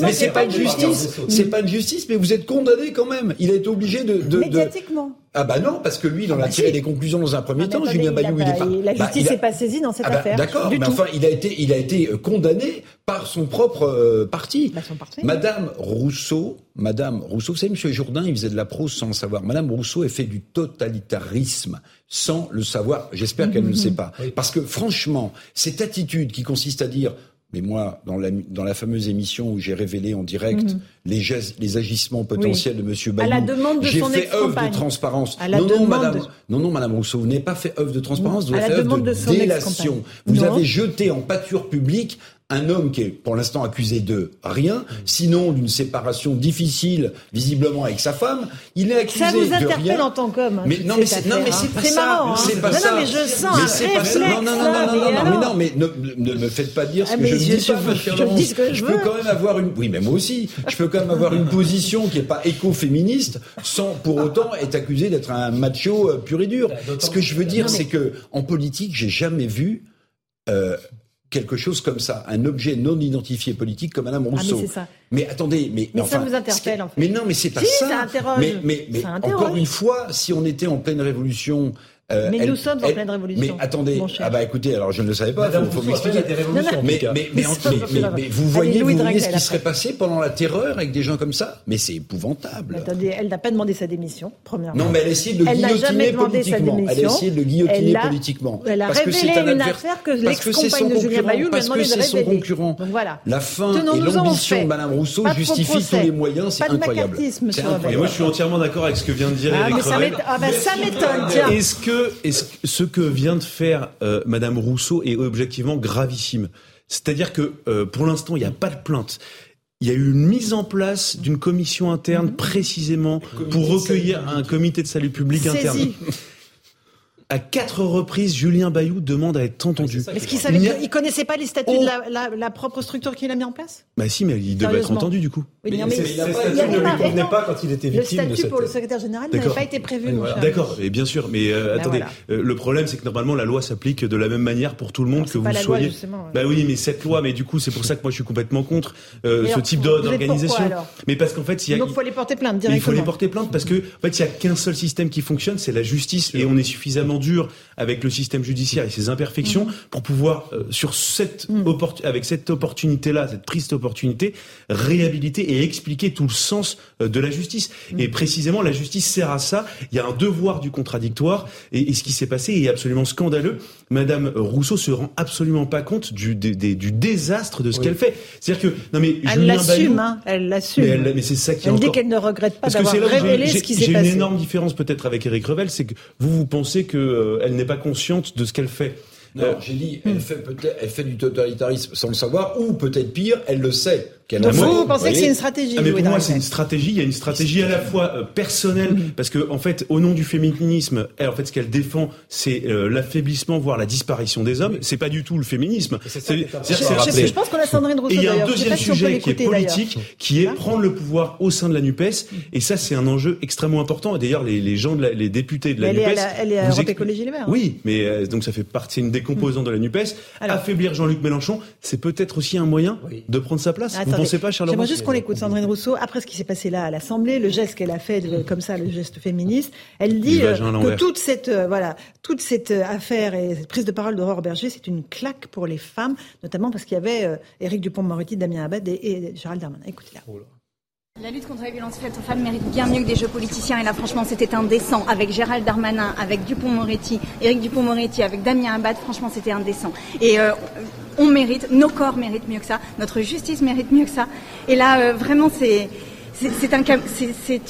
Mais c'est pas une justice. C'est pas une justice, mais vous êtes condamné quand même. Il a été obligé de. de Médiatiquement. Ah bah non, parce que lui, il en a ah, tiré des conclusions dans un premier ah, temps. Julien Bayou, il, est pas. La bah, justice n'est pas saisie dans cette ah, bah, affaire. D'accord, mais enfin, il a été, il a été euh, condamné par son propre euh, parti. Bah, son parti. Madame Rousseau, Madame Rousseau, vous savez, Monsieur Jourdain, il faisait de la prose sans le savoir. Madame Rousseau, elle fait du totalitarisme sans le savoir. J'espère qu'elle ne le sait pas. Parce que franchement, cette attitude qui consiste à dire mais moi, dans la, dans la fameuse émission où j'ai révélé en direct mhm. les, les agissements potentiels de M. Bayou, j'ai fait œuvre de transparence. non, non, madame, non, non, madame Rousseau, vous n'avez pas fait œuvre de transparence, vous avez fait œuvre de, délation. Vous avez jeté en pâture publique un homme qui est pour l'instant accusé de rien, sinon d'une séparation difficile, visiblement avec sa femme, il est accusé de rien. Ça vous interpelle en tant qu'homme. Mais non, mais c'est non, mais c'est pas ça. Hein. C'est pas non, ça. Non, mais je sens mais un. Non, non, non, non, non, non, mais non, mais ne, me faites pas dire ce ah, que je ne dis pas, je, dis ce que je, je peux quand même avoir une, oui, mais moi aussi, je peux quand même avoir une position qui est pas éco-féministe sans pour autant être accusé d'être un macho euh, pur et dur. Ce que je veux dire, c'est que en politique, j'ai jamais vu euh, quelque chose comme ça, un objet non identifié politique comme Madame Rousseau. Ah, mais, ça. mais attendez, mais, mais ça vous interpelle en fait. Mais non, mais c'est pas ça. ça interroge. Mais, mais, mais encore une fois, si on était en pleine révolution euh, mais nous sommes en pleine révolution. Mais attendez, ah bah écoutez, alors je ne le savais pas, il faut, m'expliquer. Mais, mais, mais, mais, vous voyez, vous voyez ce qui serait passé pendant la terreur avec des gens comme ça? Mais c'est épouvantable. attendez, elle n'a pas demandé sa démission, premièrement. Non, mais elle a essayé de le guillotiner politiquement. Elle a essayé de le guillotiner politiquement. Elle a révélé une affaire que l'ex-compagne de Julien Bayou lui a demandé de révéler. Parce que c'est son concurrent. Voilà. La fin et l'ambition de Madame Rousseau justifient tous les moyens, c'est incroyable. Et moi, je suis entièrement d'accord avec ce que vient de dire Eric Revel. Ah ça m'étonne, tiens. Est-ce que ce que vient de faire euh, Madame Rousseau est objectivement gravissime. C'est-à-dire que euh, pour l'instant, il n'y a pas de plainte. Il y a eu une mise en place d'une commission interne mhm. précisément pour recueillir un comité de salut public interne. À quatre reprises, Julien Bayou demande à être entendu. Est-ce qu'il savait il connaissait pas les statuts de la, la, propre structure qu'il a mis en place? Bah si, mais il devait être entendu du coup. Oui, mais, mais, ces statuts ne lui convenaient pas quand il était victime Le statut pour le secrétaire général n'avait pas été prévu. D'accord, et bien sûr, mais euh, bah, attendez, euh, le problème c'est que normalement la loi s'applique de la même manière pour tout le monde que vous soyez. bah oui, mais cette loi, mais du coup c'est pour ça que moi je suis complètement contre euh, ce type d'organisation. Mais parce qu'en fait, il y a. Donc faut les porter plainte directement. Il faut les porter plainte parce que en fait il y a qu'un seul système qui fonctionne, c'est la justice, et on est suffisamment dur avec le système judiciaire et ses imperfections mm. pour pouvoir, euh, sur cette mm. avec cette opportunité-là, cette triste opportunité, réhabiliter et expliquer tout le sens euh, de la justice. Mm. Et précisément, la justice sert à ça. Il y a un devoir du contradictoire et, ce qui s'est passé est absolument scandaleux. Madame Rousseau se rend absolument pas compte du, du désastre de ce qu'elle fait. C'est-à-dire que non mais elle l'assume, hein, elle l'assume. Mais, mais c'est ça qui elle dit qu'elle ne regrette pas d'avoir révélé ce qui s'est passé. J'ai une énorme différence peut-être avec Eric Revel, c'est que vous vous pensez que euh, elle n'est pas consciente de ce qu'elle fait. Non, euh, j'ai dit, elle fait peut-être, elle fait du totalitarisme sans le savoir, ou peut-être pire, elle le sait. Donc vous, pensez que c'est une stratégie ah, mais Pour moi, c'est une stratégie. Il y a une stratégie à la fois euh, personnelle, mm. parce que en fait, au nom du féminisme, elle, en fait, ce qu'elle défend, c'est euh, l'affaiblissement, voire la disparition des hommes. C'est pas du tout le féminisme. je, je, pense qu'on a Sandrine Rousseau. Et il y a un deuxième sujet qui est politique, qui est prendre le pouvoir au sein de la Nupes. Mm. Et ça, c'est un enjeu extrêmement important. Et d'ailleurs, les, les, gens, de la, les députés de la Nupes, elle est à Europe Écologie Les Verts. Hein. Oui, mais euh, donc ça fait partie, c'est une des composantes de la Nupes. Affaiblir Jean-Luc Mélenchon, c'est peut-être aussi un moyen de prendre sa place. Pensez pas, Charles J'aimerais juste qu'on l'écoute, Sandrine Rousseau, après ce qui s'est passé là à l'Assemblée, le geste qu'elle a fait, comme ça, le geste féministe, elle dit que toute cette, voilà, toute cette affaire et cette prise de parole d'Aurore Berger, c'est une claque pour les femmes, notamment parce qu'il y avait Éric Dupont-Moretti, Damien Abad et, et Gérald Darmanin. Écoutez-la. Oh la lutte contre la violence faite aux femmes mérite bien mieux que des jeux politiciens. Et là, franchement, c'était indécent. Avec Gérald Darmanin, avec Dupont-Moretti, Éric Dupont-Moretti, avec Damien Abad, franchement, c'était indécent. Et euh, on mérite, nos corps méritent mieux que ça, notre justice mérite mieux que ça. Et là, euh, vraiment, c'est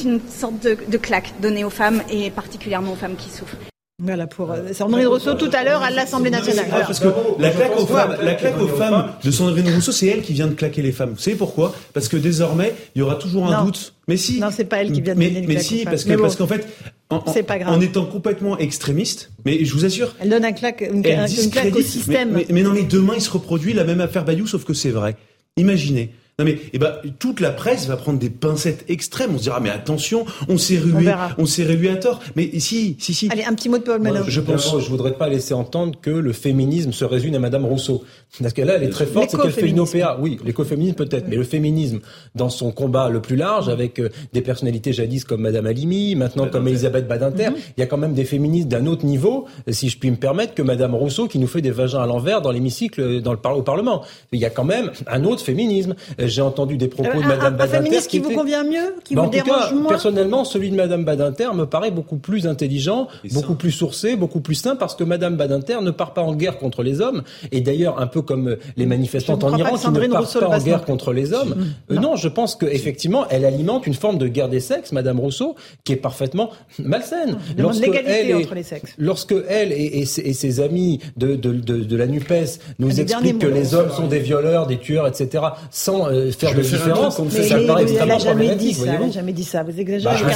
une sorte de claque donnée aux femmes et particulièrement aux femmes qui souffrent. Voilà pour euh, Sandrine Rousseau tout à l'heure à l'Assemblée nationale. parce que la claque aux femmes, la claque aux femmes de Sandrine Rousseau, c'est elle qui vient de claquer les femmes. Vous savez pourquoi? Parce que désormais, il y aura toujours un doute. Mais si. Non, c'est pas elle qui vient de donner mais, mais si, parce que parce qu'en fait, en, pas grave. en, étant complètement extrémiste, mais je vous assure, elle donne un claque, une, claque au système. Mais, mais, non, mais demain il se reproduit la même affaire Bayou, sauf que c'est vrai. Imaginez. Non mais eh ben, toute la presse va prendre des pincettes extrêmes. On se dira mais attention, on s'est rué, on, s'est rué à tort. Mais si, si, si. Allez, un petit mot de Paul Melun. Je pense, je voudrais pas laisser entendre que le féminisme se résume à Madame Rousseau. Parce qu'elle là, elle est très forte, c'est qu'elle fait une OPA. Oui, l'écoféminisme peut-être, mais le féminisme dans son combat le plus large, avec euh, des personnalités jadis comme Madame Alimi, maintenant comme Elisabeth Badinter, mhm. il y a quand même des féministes d'un autre niveau, si je puis me permettre, que Madame Rousseau qui nous fait des vagins à l'envers dans l'hémicycle, dans le au Parlement. Il y a quand même un autre féminisme. J'ai entendu des propos de Madame Badinter. Un féministe qui, vous convient mieux, qui bah, vous dérange moins. Personnellement, celui de Madame Badinter me paraît beaucoup plus intelligent, beaucoup plus sourcé, beaucoup plus sain, parce que Madame Badinter ne part pas en guerre contre les hommes. Et d'ailleurs, un peu comme les manifestantes en Iran qui ne partent pas en guerre contre les hommes. Euh, non. je pense qu'effectivement, elle alimente une forme de guerre des sexes, Madame Rousseau, qui est parfaitement malsaine. Lorsque elle, entre les sexes. lorsque elle et, ses, amis de, de, de, la NUPES nous expliquent que les hommes sont des violeurs, des tueurs, etc., sans euh, faire de différence, ça paraît extrêmement problématique. Elle n'a jamais dit ça. Vous exagérez. Bah,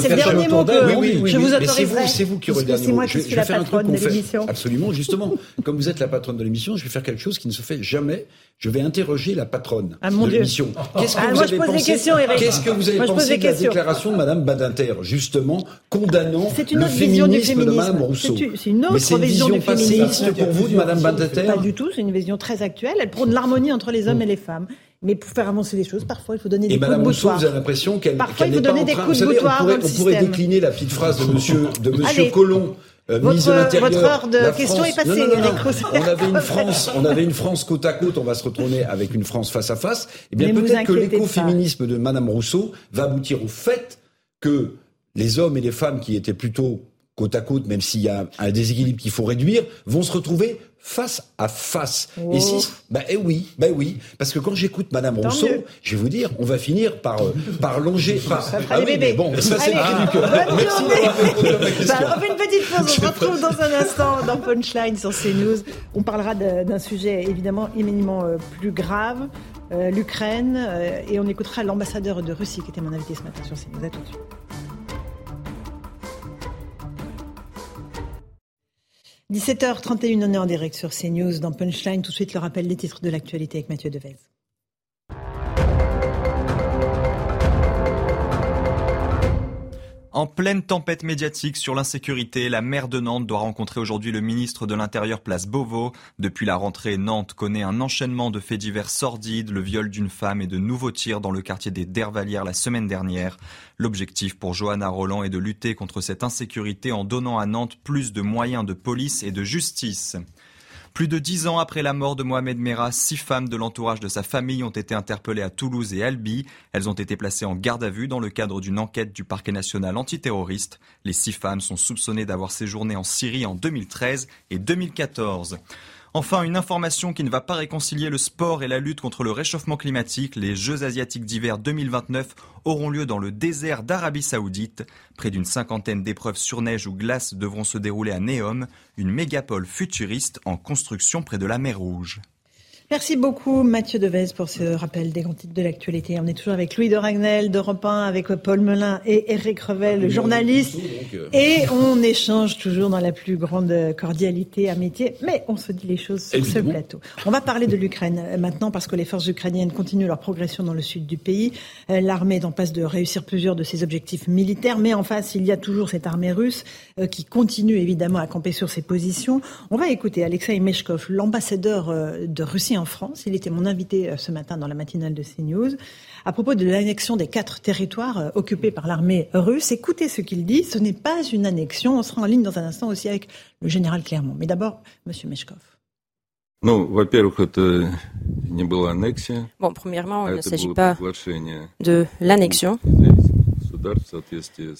c'est le dernier mot que je vous autoriserai. C'est vous qui aurez le dernier mot. Je vais faire un truc Absolument, justement. Comme vous êtes la patronne de l'émission, je vais faire quelque chose qui ne se fait jamais je vais interroger la patronne ah, de l'émission. Qu'est-ce que ah, vous avez pensé Qu'est-ce que vous avez pensé de la déclaration de Madame Badinter, justement condamnant le féminisme, de Madame Rousseau C'est une autre vision, vision du féminisme pour vous de Madame Badinter Pas du tout. C'est une vision très actuelle. Elle prône l'harmonie entre les hommes et les femmes. Mais pour faire avancer les choses, parfois il faut donner des coups de boutoir. vous avez l'impression qu'elle parfois il faut donner des coups de boutoir. On pourrait, on pourrait décliner la petite phrase de Monsieur de Monsieur Colomb euh, votre, heure de questions est passée, On avait une France, on avait une France côte à côte, on va se retourner avec une France face à face. Eh bien, peut-être que l'écoféminisme de Madame Rousseau va aboutir au fait que les hommes et les femmes qui étaient plutôt côte à côte, même s'il y a un déséquilibre qu'il faut réduire, vont se retrouver face à face. Et si, bah eh oui, bah oui, parce que quand j'écoute Madame Rousseau, je vais vous dire, on va finir par euh, par longer, par. Ah oui, mais bon, ça c'est Merci bah, On fait une petite pause. On se retrouve dans un instant dans Punchline sur CNews. On parlera d'un sujet évidemment éminemment euh, plus grave. Euh, l'Ukraine, et on écoutera l'ambassadeur de Russie qui était mon invité ce matin sur CNews. À tout de suite. 17h31, on en direct sur CNews dans Punchline. Tout de suite, le rappel des titres de l'actualité avec Mathieu Devez. En pleine tempête médiatique sur l'insécurité, la maire de Nantes doit rencontrer aujourd'hui le ministre de l'Intérieur place Beauvau. Depuis la rentrée, Nantes connaît un enchaînement de faits divers sordides, le viol d'une femme et de nouveaux tirs dans le quartier des Dervalières la semaine dernière. L'objectif pour Johanna Roland est de lutter contre cette insécurité en donnant à Nantes plus de moyens de police et de justice. Plus de dix ans après la mort de Mohamed Merah, six femmes de l'entourage de sa famille ont été interpellées à Toulouse et Albi. Elles ont été placées en garde à vue dans le cadre d'une enquête du parquet national antiterroriste. Les six femmes sont soupçonnées d'avoir séjourné en Syrie en 2013 et 2014. Enfin, une information qui ne va pas réconcilier le sport et la lutte contre le réchauffement climatique. Les Jeux asiatiques d'hiver 2029 auront lieu dans le désert d'Arabie saoudite. Près d'une cinquantaine d'épreuves sur neige ou glace devront se dérouler à Neom, une mégapole futuriste en construction près de la mer Rouge. Merci beaucoup Mathieu Devez pour ce rappel des grands titres de l'actualité. On est toujours avec Louis de Ragnel d'Europe 1, avec Paul Melun et Eric Revel, le journaliste. Euh. Et on échange toujours dans la plus grande cordialité, amitié, mais on se dit les choses sur ce plateau. On va parler de l'Ukraine euh, maintenant parce que les forces ukrainiennes continuent leur progression dans le sud du pays. Euh, l'armée est en passe de réussir plusieurs de ses objectifs militaires, mais en face, il y a toujours cette armée russe qui continue évidemment à camper sur ses positions. On va écouter Alexei Meshkov, l'ambassadeur de Russie en France. Il était mon invité euh, ce matin dans la matinale de CNews à propos de l'annexion des quatre territoires euh, occupés par l'armée russe. Écoutez ce qu'il dit. Ce n'est pas une annexion. On sera en ligne dans un instant aussi avec le général Clermont. Mais d'abord, Monsieur Meshkov. Bon, premièrement, il ne s'agit pas de l'annexion.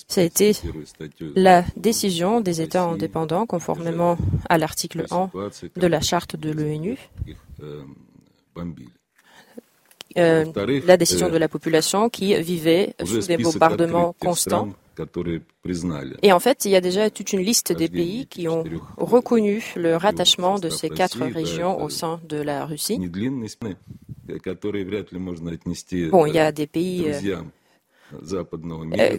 Ça a été la décision des États indépendants conformément à l'article 1 de la charte de l'ONU. Euh, la décision de la population qui vivait sous des bombardements constants. Et en fait, il y a déjà toute une liste des pays qui ont reconnu le rattachement de ces quatre régions au sein de la Russie. Bon, il y a des pays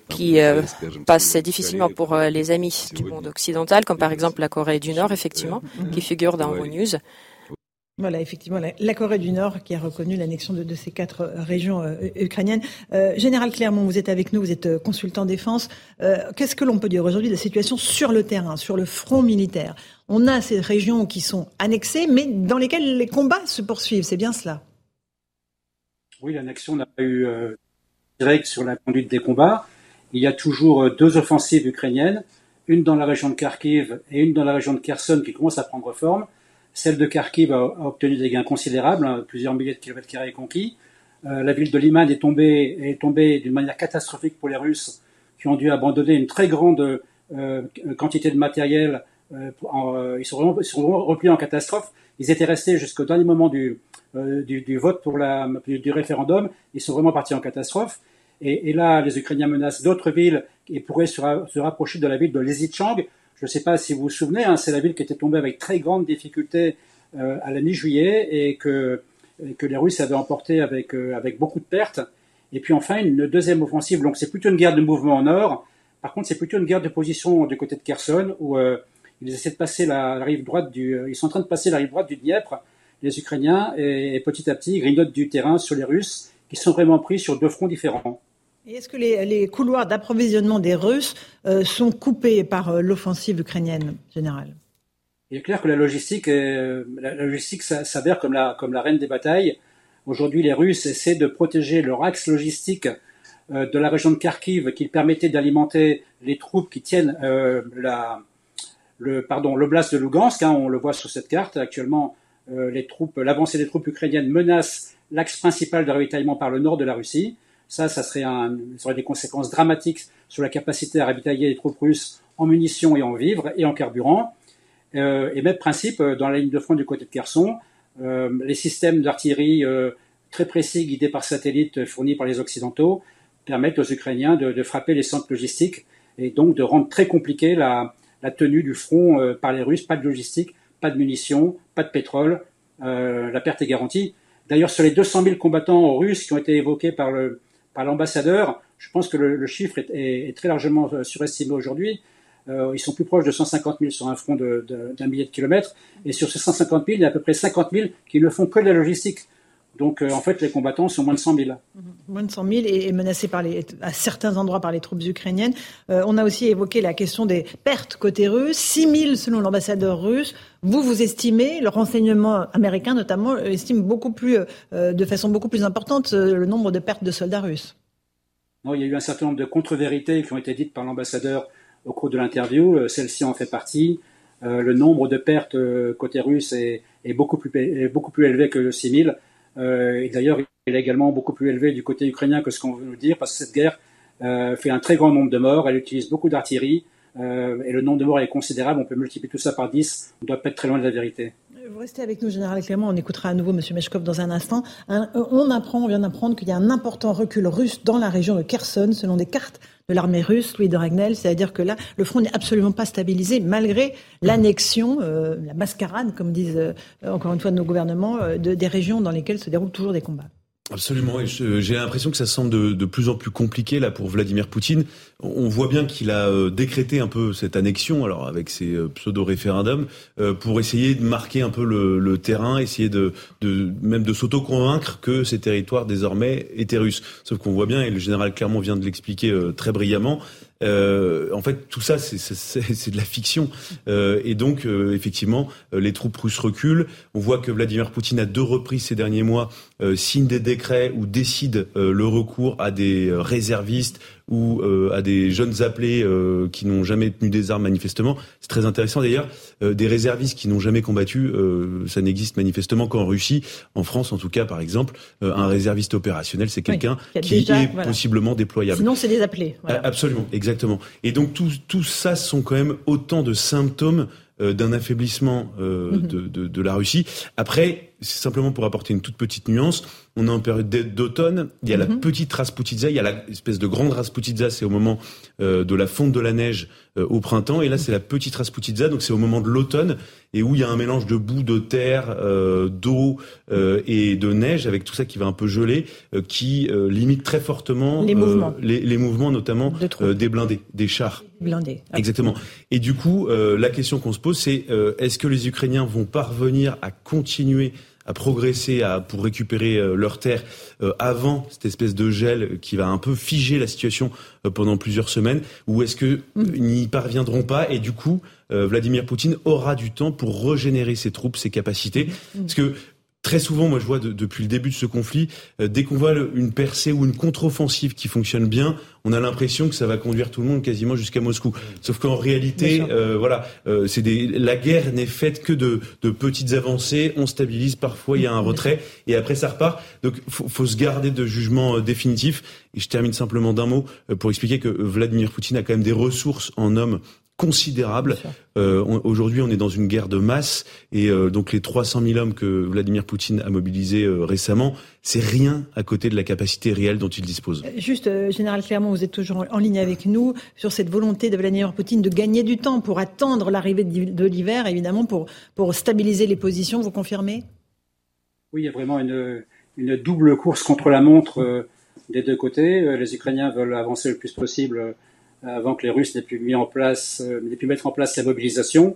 qui euh, passent difficilement pour euh, les amis du monde occidental, comme par exemple la Corée du Nord, effectivement, qui figure dans vos news. Voilà, effectivement, la, Corée du Nord qui a reconnu l'annexion de, ces quatre régions ukrainiennes. Général Clermont, vous êtes avec nous, vous êtes consultant défense. Qu'est-ce que l'on peut dire aujourd'hui de la situation sur le terrain, sur le front militaire? On a ces régions qui sont annexées, mais dans lesquelles les combats se poursuivent, c'est bien cela? Oui, l'annexion n'a pas eu direct sur la conduite des combats. Il y a toujours euh, deux offensives ukrainiennes, une dans la région de Kharkiv et une dans la région de Kherson qui commencent à prendre forme. Celle de Kharkiv a, obtenu des gains considérables, hein, plusieurs milliers de kilomètres carrés conquis. Euh, la ville de Liman est tombée, est tombée d'une manière catastrophique pour les Russes, qui ont dû abandonner une très grande euh, quantité de matériel. ils sont repliés en catastrophe. Ils étaient restés jusqu'au dernier moment du, euh, du, vote pour la, du, référendum. Ils sont vraiment partis en catastrophe. Et, là, les Ukrainiens menacent d'autres villes et pourraient se, rapprocher de la ville de Lysychansk. Je ne sais pas si vous vous souvenez, hein, c'est la ville qui était tombée avec très grande difficulté euh, à la mi-juillet et que, que les Russes avaient emporté avec, euh, avec beaucoup de pertes. Et puis enfin, une deuxième offensive. Donc c'est plutôt une guerre de mouvement au nord. Par contre, c'est plutôt une guerre de position du côté de Kherson où ils essaient de passer la, la rive droite du, ils sont en train de passer la rive droite du Dniepr les Ukrainiens et, petit à petit grignotent du terrain sur les Russes qui sont vraiment pris sur deux fronts différents. Et est-ce que les, couloirs d'approvisionnement des Russes euh, sont coupés par euh, l'offensive ukrainienne générale? Il est clair que la logistique, la, logistique s'avère comme la, comme la reine des batailles. Aujourd'hui, les Russes essaient de protéger leur axe logistique euh, de la région de Kharkiv qui permettait d'alimenter les troupes qui tiennent la, le, pardon, l'oblast de Lugansk. Hein, on le voit sur cette carte. Actuellement, euh, les troupes, l'avancée des troupes ukrainiennes menace l'axe principal de ravitaillement par le nord de la Russie. Ça, ça serait, un, ça aurait des conséquences dramatiques sur la capacité à ravitailler les troupes russes en munitions et en vivres et en carburant. Euh, et même principe, euh, dans la ligne de front du côté de Kherson, les systèmes d'artillerie très précis guidés par satellite fournis par les Occidentaux permettent aux Ukrainiens de, de, frapper les centres logistiques et donc de rendre très compliquée la, la tenue du front par les Russes. Pas de logistique, pas de munitions, pas de pétrole, euh, la perte est garantie. D'ailleurs, sur les 200 000 combattants russes qui ont été évoqués par l'ambassadeur, je pense que le, chiffre est, très largement euh, surestimé aujourd'hui. Euh, ils sont plus proches de 150 000 sur un front d'un millier de kilomètres, et sur ces 150 000, il y a à peu près 50 000 qui ne font que de la logistique. Donc euh, en fait, les combattants sont moins de 100 000. Mhm. Moins de 100 000 et, menacés par les, à certains endroits par les troupes ukrainiennes. Euh, on a aussi évoqué la question des pertes côté russe. 6 000 selon l'ambassadeur russe. Vous, vous estimez, le renseignement américain notamment, estime beaucoup plus, euh, de façon beaucoup plus importante le nombre de pertes de soldats russes. Non, il y a eu un certain nombre de contre-vérités qui ont été dites par l'ambassadeur au cours de l'interview. Celle-ci en fait partie. le nombre de pertes côté russe est, est, beaucoup, plus, est beaucoup plus élevé que 6 000. Euh, et d'ailleurs, il est également beaucoup plus élevé du côté ukrainien que ce qu'on veut nous dire, parce que cette guerre euh, fait un très grand nombre de morts, elle utilise beaucoup d'artillerie, euh, et le nombre de morts est considérable, on peut multiplier tout ça par 10, on ne doit pas être très loin de la vérité. Vous restez avec nous, Général Clément. On écoutera à nouveau M. Meshkov dans un instant. on apprend, on vient d'apprendre qu'il y a un important recul russe dans la région de Kherson, selon des cartes de l'armée russe, Louis de Ragnel. C'est-à-dire que là, le front n'est absolument pas stabilisé, malgré l'annexion, euh, la mascarade, comme disent euh, encore une fois nos gouvernements, euh, des régions dans lesquelles se déroulent toujours des combats. Absolument, j'ai l'impression que ça semble de, plus en plus compliqué là pour Vladimir Poutine. On voit bien qu'il a euh, décrété un peu cette annexion, alors avec ses euh, pseudo-référendums, euh, pour essayer de marquer un peu le, terrain, essayer de, même de s'auto-convaincre que ces territoires désormais étaient russes. Sauf qu'on voit bien, et le général Clermont vient de l'expliquer très brillamment, en fait, tout ça, c'est de la fiction. et donc, effectivement, les troupes russes reculent. On voit que Vladimir Poutine, à deux reprises ces derniers mois, signe des décrets ou décide le recours à des réservistes ou euh, à des jeunes appelés euh, qui n'ont jamais tenu des armes manifestement. C'est très intéressant d'ailleurs. Euh, des réservistes qui n'ont jamais combattu, ça n'existe manifestement qu'en Russie. En France, en tout cas, par exemple, un réserviste opérationnel, c'est quelqu'un qui, est possiblement déployable. Sinon, c'est des appelés. Absolument, exactement. Et donc tout, tout ça sont quand même autant de symptômes d'un affaiblissement mhm. de, de, de, la Russie. Après, c'est simplement pour apporter une toute petite nuance. On est en période d'automne. Il y a la mhm. petite Rasputitsa, il y a l'espèce de grande Rasputitsa, c'est au moment euh, de la fonte de la neige euh, au printemps. Et là, c'est la petite Rasputitsa, donc c'est au moment de l'automne, et où il y a un mélange de boue, de terre, euh, d'eau et de neige, avec tout ça qui va un peu geler, qui limite très fortement les mouvements, les, mouvements notamment des blindés, des chars. Blindés. Exactement. Et du coup, la question qu'on se pose, c'est est-ce que les Ukrainiens vont parvenir à continuer à progresser à, pour récupérer euh, leurs terres euh, avant cette espèce de gel qui va un peu figer la situation euh, pendant plusieurs semaines Ou est-ce qu'ils mm. n'y parviendront pas et du coup, Vladimir Poutine aura du temps pour régénérer ses troupes, ses capacités? Mm. Parce que Très souvent, moi je vois depuis le début de ce conflit, euh, dès qu'on voit une percée ou une contre-offensive qui fonctionne bien, on a l'impression que ça va conduire tout le monde quasiment jusqu'à Moscou. Sauf qu'en réalité, euh, voilà, euh, c'est des, la guerre n'est faite que de, de, petites avancées. On stabilise, parfois il y a un retrait et après ça repart. Donc faut, faut se garder de jugement définitif. Et je termine simplement d'un mot pour expliquer que Vladimir Poutine a quand même des ressources en hommes considérable. Euh, Aujourd'hui, on est dans une guerre de masse et euh, donc les 300 000 hommes que Vladimir Poutine a mobilisés euh, récemment, c'est rien à côté de la capacité réelle dont il dispose. Euh, juste, Général Clermont, vous êtes toujours en ligne avec nous sur cette volonté de Vladimir Poutine de gagner du temps pour attendre l'arrivée de l'hiver, évidemment, pour, pour stabiliser les positions. Vous confirmez? Oui, il y a vraiment une, une double course contre la montre des deux côtés. Les Ukrainiens veulent avancer le plus possible avant que les Russes n'aient pu, euh, mettre en place la mobilisation,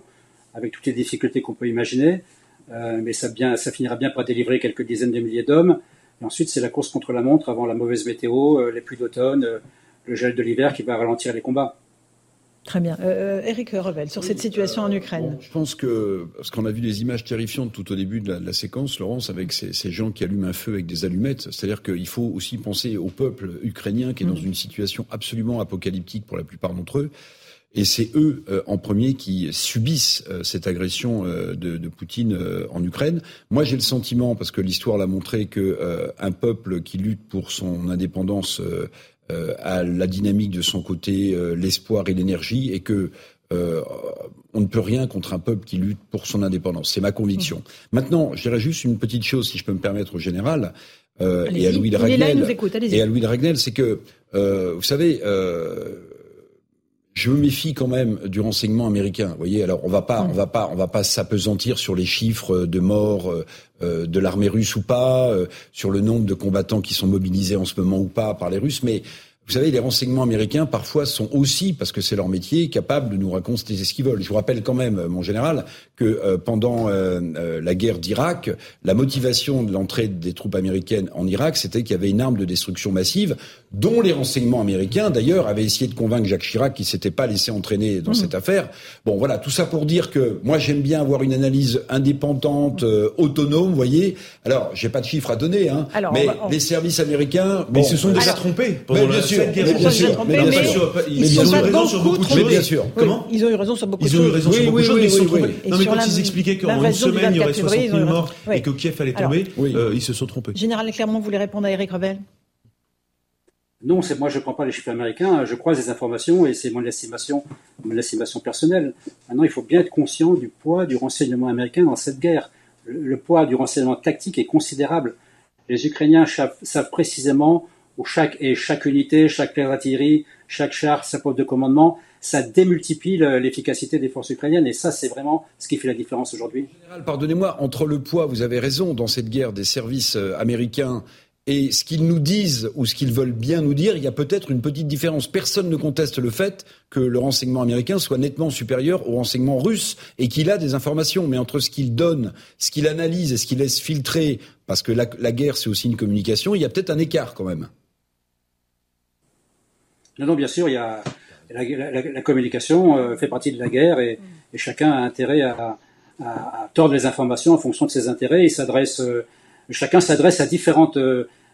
avec toutes les difficultés qu'on peut imaginer. Euh, mais ça, finira bien par délivrer quelques dizaines de milliers d'hommes. Ensuite, c'est la course contre la montre avant la mauvaise météo, euh, les pluies d'automne, le gel de l'hiver qui va ralentir les combats. Très bien. Euh, Eric Revel, sur cette situation en Ukraine. je pense que, parce qu'on a vu des images terrifiantes tout au début de la, séquence, Laurence, avec ces, gens qui allument un feu avec des allumettes. C'est-à-dire qu'il faut aussi penser au peuple ukrainien qui est dans mm. une situation absolument apocalyptique pour la plupart d'entre eux. Et c'est eux euh, en premier qui subissent euh, cette agression euh, de, de, Poutine en Ukraine. Moi, j'ai le sentiment, parce que l'histoire l'a montré, que un peuple qui lutte pour son indépendance euh, à la dynamique de son côté, euh, l'espoir et l'énergie, et que euh, on ne peut rien contre un peuple qui lutte pour son indépendance. C'est ma conviction. Mmh. Maintenant, je dirais juste une petite chose, si je peux me permettre, au général, euh, et à Louis de Ragnel. Et à Louis de Ragnel, c'est que, euh, vous savez, euh, je me méfie quand même du renseignement américain. Vous voyez, alors on va pas, on va pas, on va pas s'apesantir sur les chiffres de morts euh, de l'armée russe ou pas, euh, sur le nombre de combattants qui sont mobilisés en ce moment ou pas par les Russes, mais vous savez, les renseignements américains, parfois, sont aussi, parce que c'est leur métier, capables de nous raconter ce qu'ils veulent. Je vous rappelle quand même, mon général, que euh, pendant euh, la guerre d'Irak, la motivation de l'entrée des troupes américaines en Irak, c'était qu'il y avait une arme de destruction massive, dont les renseignements américains, d'ailleurs, avaient essayé de convaincre Jacques Chirac qu'il s'était pas laissé entraîner dans mmh. cette affaire. Bon, voilà, tout ça pour dire que moi, j'aime bien avoir une analyse indépendante, autonome, vous voyez. Alors, j'ai pas de chiffres à donner, hein, mais les services américains... mais ils se sont déjà trompés pendant bien sûr, mais bien sûr, mais bien sûr, ils ont eu raison sur beaucoup de choses. bien sûr. Comment Ils ont eu raison sur beaucoup de choses. Ils ont eu raison sur beaucoup de choses, mais ils se sont trompés. Non, mais quand ils expliquaient qu'en une semaine, il y aurait 60 000 morts et que Kiev allait tomber, euh, ils se sont trompés. Général Clermont, vous voulez répondre à Eric Revel? Non, c'est moi je ne prends pas les chiffres américains, je croise les informations et c'est mon estimation, mon estimation personnelle. Maintenant, il faut bien être conscient du poids du renseignement américain dans cette guerre. Le, poids du renseignement tactique est considérable. Les Ukrainiens savent précisément où chaque, et chaque unité, chaque paire d'artillerie, chaque char, sa poste de commandement, ça démultiplie l'efficacité des forces ukrainiennes. Et ça, c'est vraiment ce qui fait la différence aujourd'hui. Pardonnez-moi, entre le poids, vous avez raison, dans cette guerre des services euh, américains et ce qu'ils nous disent ou ce qu'ils veulent bien nous dire, il y a peut-être une petite différence. Personne ne conteste le fait que le renseignement américain soit nettement supérieur au renseignement russe et qu'il a des informations. Mais entre ce qu'il donne, ce qu'il analyse et ce qu'il laisse filtrer, parce que la guerre c'est aussi une communication, il y a peut-être un écart quand même. Non, non, bien sûr, il y a, La, communication fait partie de la guerre et, chacun a intérêt à, à, tordre les informations en fonction de ses intérêts. Il s'adresse, chacun s'adresse à différentes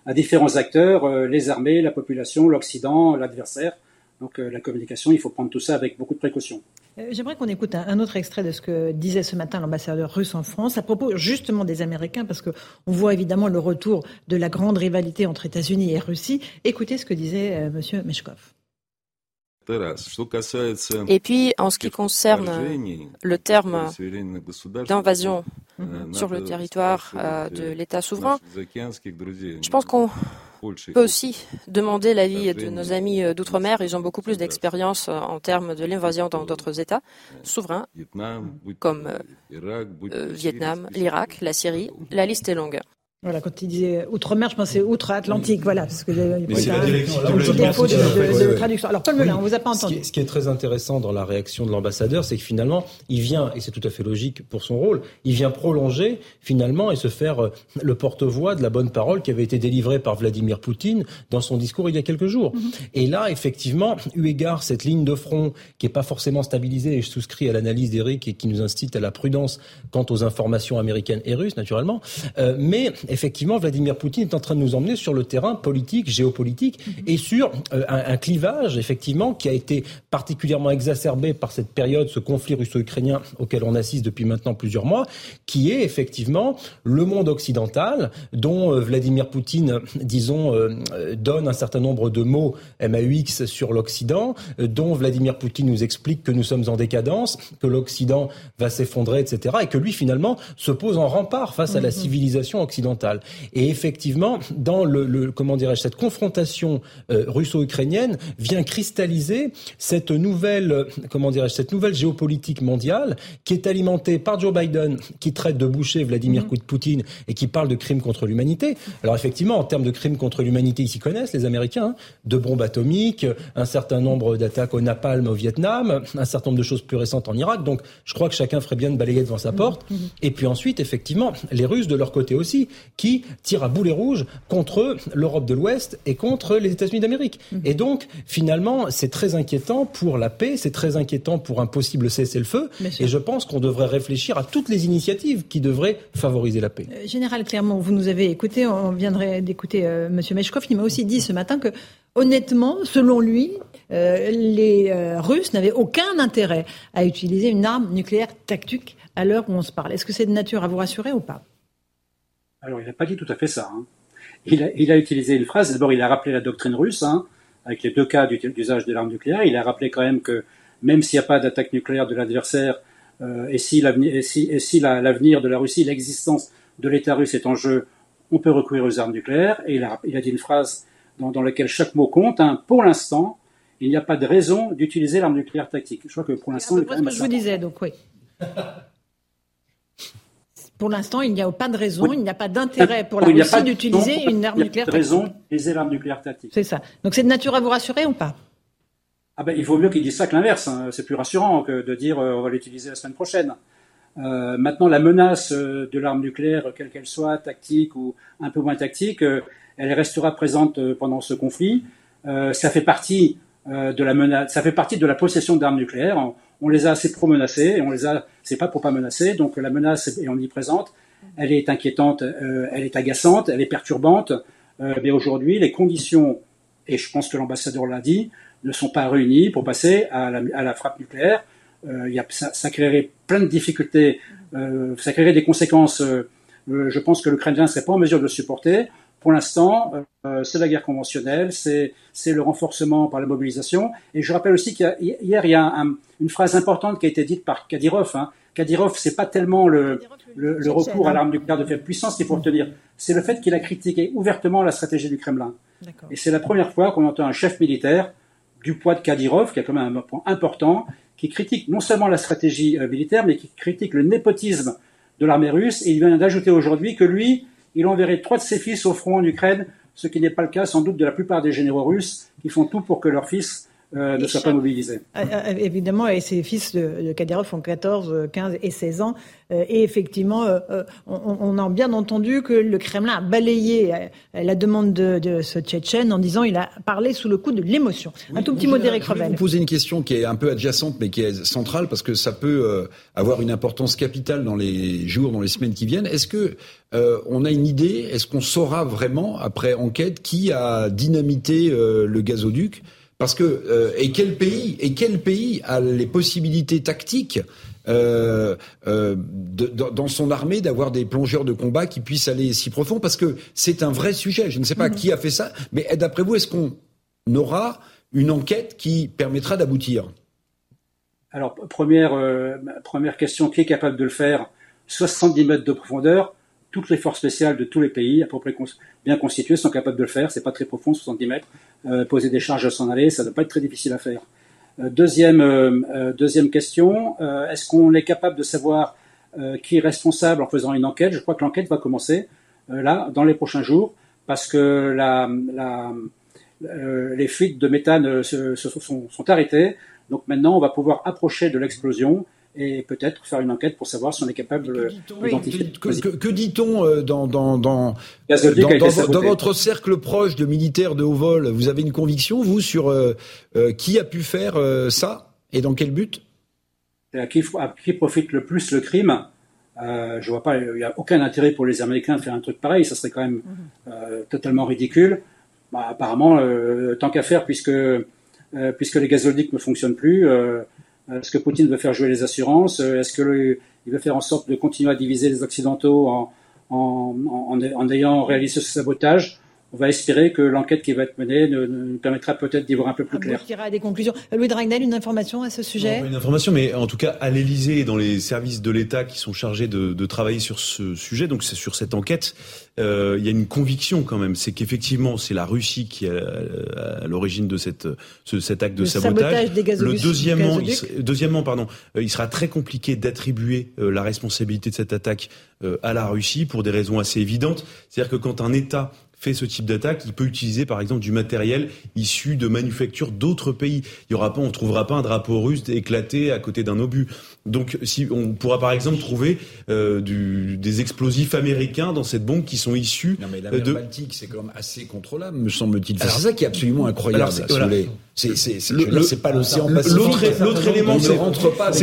à différents acteurs, les armées, la population, l'Occident, l'adversaire. Donc la communication, il faut prendre tout ça avec beaucoup de précautions. Euh, j'aimerais qu'on écoute un, autre extrait de ce que disait ce matin l'ambassadeur russe en France à propos justement des Américains, parce qu'on voit évidemment le retour de la grande rivalité entre États-Unis et Russie. Écoutez ce que disait euh, M. Meshkov. Et puis, en ce qui concerne le terme d'invasion sur le territoire euh, de l'État souverain, je pense qu'on peut aussi demander l'avis de nos amis d'outre-mer. Ils ont beaucoup plus d'expérience euh, en termes de l'invasion dans d'autres États souverains, comme euh, Vietnam, l'Irak, la Syrie. La liste est longue. Voilà, quand il disait outre-mer, je pensais outre-Atlantique, voilà, parce que il y a un petit défaut de, traduction. Alors Paul Melun, on vous a pas entendu. Ce qui, est, très intéressant dans la réaction de l'ambassadeur, c'est que finalement, il vient, et c'est tout à fait logique pour son rôle, il vient prolonger finalement et se faire euh, le porte-voix de la bonne parole qui avait été délivrée par Vladimir Poutine dans son discours il y a quelques jours. Mhm. Et là, effectivement, eu égard cette ligne de front qui est pas forcément stabilisée, et je souscris à l'analyse d'Éric et qui nous incite à la prudence quant aux informations américaines et russes, naturellement, euh, mais effectivement, Vladimir Poutine est en train de nous emmener sur le terrain politique, géopolitique, mhm. et sur euh, un, clivage, effectivement, qui a été particulièrement exacerbé par cette période, ce conflit russo-ukrainien auquel on assiste depuis maintenant plusieurs mois, qui est effectivement le monde occidental, dont euh, Vladimir Poutine, disons, euh, donne un certain nombre de mots MAUX sur l'Occident, dont Vladimir Poutine nous explique que nous sommes en décadence, que l'Occident va s'effondrer, etc., et que lui, finalement, se pose en rempart face à la mhm. civilisation occidentale. Et effectivement, dans le, comment dirais-je, cette confrontation euh, russo-ukrainienne vient cristalliser cette nouvelle, euh, comment dirais-je, cette nouvelle géopolitique mondiale qui est alimentée par Joe Biden, qui traite de boucher Vladimir mm-hmm. Poutine et qui parle de crimes contre l'humanité. Alors effectivement, en termes de crimes contre l'humanité, ils s'y connaissent, les Américains, hein. de bombes atomiques, un certain nombre d'attaques au napalm au Vietnam, un certain nombre de choses plus récentes en Irak. Donc je crois que chacun ferait bien de balayer devant sa mm-hmm. porte. Mm-hmm. Et puis ensuite, effectivement, les Russes de leur côté aussi, qui tire à boulet rouge contre l'Europe de l'Ouest et contre les États-Unis d'Amérique. Mhm. Et donc, finalement, c'est très inquiétant pour la paix, c'est très inquiétant pour un possible cessez-le-feu. Et je pense qu'on devrait réfléchir à toutes les initiatives qui devraient favoriser la paix. Euh, Général Clermont, vous nous avez écouté, on viendrait d'écouter euh, M. Meshkov, il m'a aussi dit ce matin que, honnêtement, selon lui, euh, les Russes n'avaient aucun intérêt à utiliser une arme nucléaire tactique à l'heure où on se parle. Est-ce que c'est de nature à vous rassurer ou pas? Alors, il n'a pas dit tout à fait ça. Hein. Il, a, utilisé une phrase. D'abord, il a rappelé la doctrine russe, hein, avec les deux cas d'usage de l'arme nucléaire. Il a rappelé quand même que même s'il n'y a pas d'attaque nucléaire de l'adversaire, euh, et si l'avenir si, de la Russie, l'existence de l'État russe est en jeu, on peut recourir aux armes nucléaires. Et il a, il a dit une phrase dans, laquelle chaque mot compte. Hein. Pour l'instant, il n'y a pas de raison d'utiliser l'arme nucléaire tactique. Je crois que pour l'instant, c'est ce que je vous disais, donc oui. Pour l'instant, il n'y a pas de raison, il n'y a pas d'intérêt pour la Russie d'utiliser une arme nucléaire tactique. Il n'y a pas de raison d'utiliser l'arme nucléaire tactique. C'est ça. Donc c'est de nature à vous rassurer ou pas? Ah ben, il vaut mieux qu'ils disent ça que l'inverse. Hein. C'est plus rassurant que de dire euh, on va l'utiliser la semaine prochaine. Euh, maintenant, la menace euh, de l'arme nucléaire, quelle qu'elle soit, tactique ou un peu moins tactique, elle restera présente pendant ce conflit. ça fait partie de la menace, ça fait partie de la possession d'armes nucléaires on les a assez pro menacés et on les a, c'est pas pour pas menacer. Donc la menace est omniprésente, elle est inquiétante, euh, elle est agaçante, elle est perturbante. Euh, mais aujourd'hui, les conditions, et je pense que l'ambassadeur l'a dit, ne sont pas réunies pour passer à la, frappe nucléaire. Euh, y a, ça, créerait plein de difficultés, ça créerait des conséquences. je pense que l'Ukrainien ne serait pas en mesure de le supporter. Pour l'instant, euh, c'est la guerre conventionnelle, c'est le renforcement par la mobilisation. Et je rappelle aussi qu'hier, il y a une phrase importante qui a été dite par Kadyrov. Hein. Kadyrov, c'est pas tellement le, le, recours à l'arme nucléaire de faible puissance qu'il faut retenir, c'est le fait qu'il a critiqué ouvertement la stratégie du Kremlin. Et c'est la première fois qu'on entend un chef militaire du poids de Kadyrov, qui a quand même un point important, qui critique non seulement la stratégie euh, militaire, mais qui critique le népotisme de l'armée russe. Et il vient d'ajouter aujourd'hui que lui, il enverrait trois de ses fils au front en Ukraine, ce qui n'est pas le cas sans doute de la plupart des généraux russes qui font tout pour que leurs fils euh, ne soient pas mobilisés. Évidemment, et ses fils de, de Kadyrov ont 14, 15 et 16 ans. Et effectivement, on, a bien entendu que le Kremlin a balayé la demande de, ce Tchétchène en disant il a parlé sous le coup de l'émotion. Un tout petit mot d'Éric Revel. Je vais vous poser une question qui est un peu adjacente, mais qui est centrale, parce que ça peut avoir une importance capitale dans les jours, dans les semaines qui viennent. Est-ce que on a une idée? Est-ce qu'on saura vraiment, après enquête, qui a dynamité le gazoduc? Parce que euh, et quel pays et quel pays a les possibilités tactiques euh, euh, dans son armée d'avoir des plongeurs de combat qui puissent aller si profond? Parce que c'est un vrai sujet. Je ne sais pas mhm. qui a fait ça, mais d'après vous, est-ce qu'on aura une enquête qui permettra d'aboutir? Alors première première question, qui est capable de le faire? 70 mètres de profondeur toutes les forces spéciales de tous les pays, à peu près bien constituées, sont capables de le faire. C'est pas très profond, 70 mètres. Euh, poser des charges s'en aller, ça ne doit pas être très difficile à faire. Euh, deuxième, euh, deuxième question, est-ce qu'on est capable de savoir qui est responsable en faisant une enquête? Je crois que l'enquête va commencer là, dans les prochains jours, parce que les fuites de méthane sont arrêtées. Donc maintenant, on va pouvoir approcher de l'explosion et peut-être faire une enquête pour savoir si on est capable de l'identifier. Que, dit-on? euh, dans, dans, dans, dans, votre cercle proche de militaires de haut vol Vous avez une conviction, vous, sur euh, euh, qui a pu faire ça et dans quel but? À qui, à qui, profite le plus le crime? Euh, Je vois pas, il n'y a aucun intérêt pour les Américains de faire un truc pareil, ça serait quand même mhm. totalement ridicule. Bah, apparemment, tant qu'à faire, puisque, puisque les gazoducs ne fonctionnent plus, est-ce que Poutine veut faire jouer les assurances? Euh, Est-ce qu'il veut faire en sorte de continuer à diviser les Occidentaux en, en, en, en ayant réalisé ce sabotage? On va espérer que l'enquête qui va être menée nous, permettra peut-être d'y voir un peu plus clair. à des conclusions. Louis Dragnel, une information à ce sujet Une information, mais en tout cas à l'Elysée et dans les services de l'État qui sont chargés de, travailler sur ce sujet, donc c'est sur cette enquête, euh, il y a une conviction quand même, c'est qu'effectivement c'est la Russie qui est à, l'origine de cette, cet acte de sabotage. des Le deuxièmement, deuxièmement, pardon, euh, il sera très compliqué d'attribuer euh, la responsabilité de cette attaque à la Russie pour des raisons assez évidentes. C'est-à-dire que quand un État fait ce type d'attaque, il peut utiliser par exemple du matériel issu de manufactures d'autres pays. Il y aura pas, on trouvera pas un drapeau russe éclaté à côté d'un obus. Donc, si on pourra par exemple trouver euh, du, des explosifs américains dans cette bombe qui sont issus non, mais la mer de Baltique, c'est quand même assez contrôlable, me semble-t-il. C'est ça qui est absolument incroyable. C'est c'est pas l'océan Pacifique. L'autre élément, c'est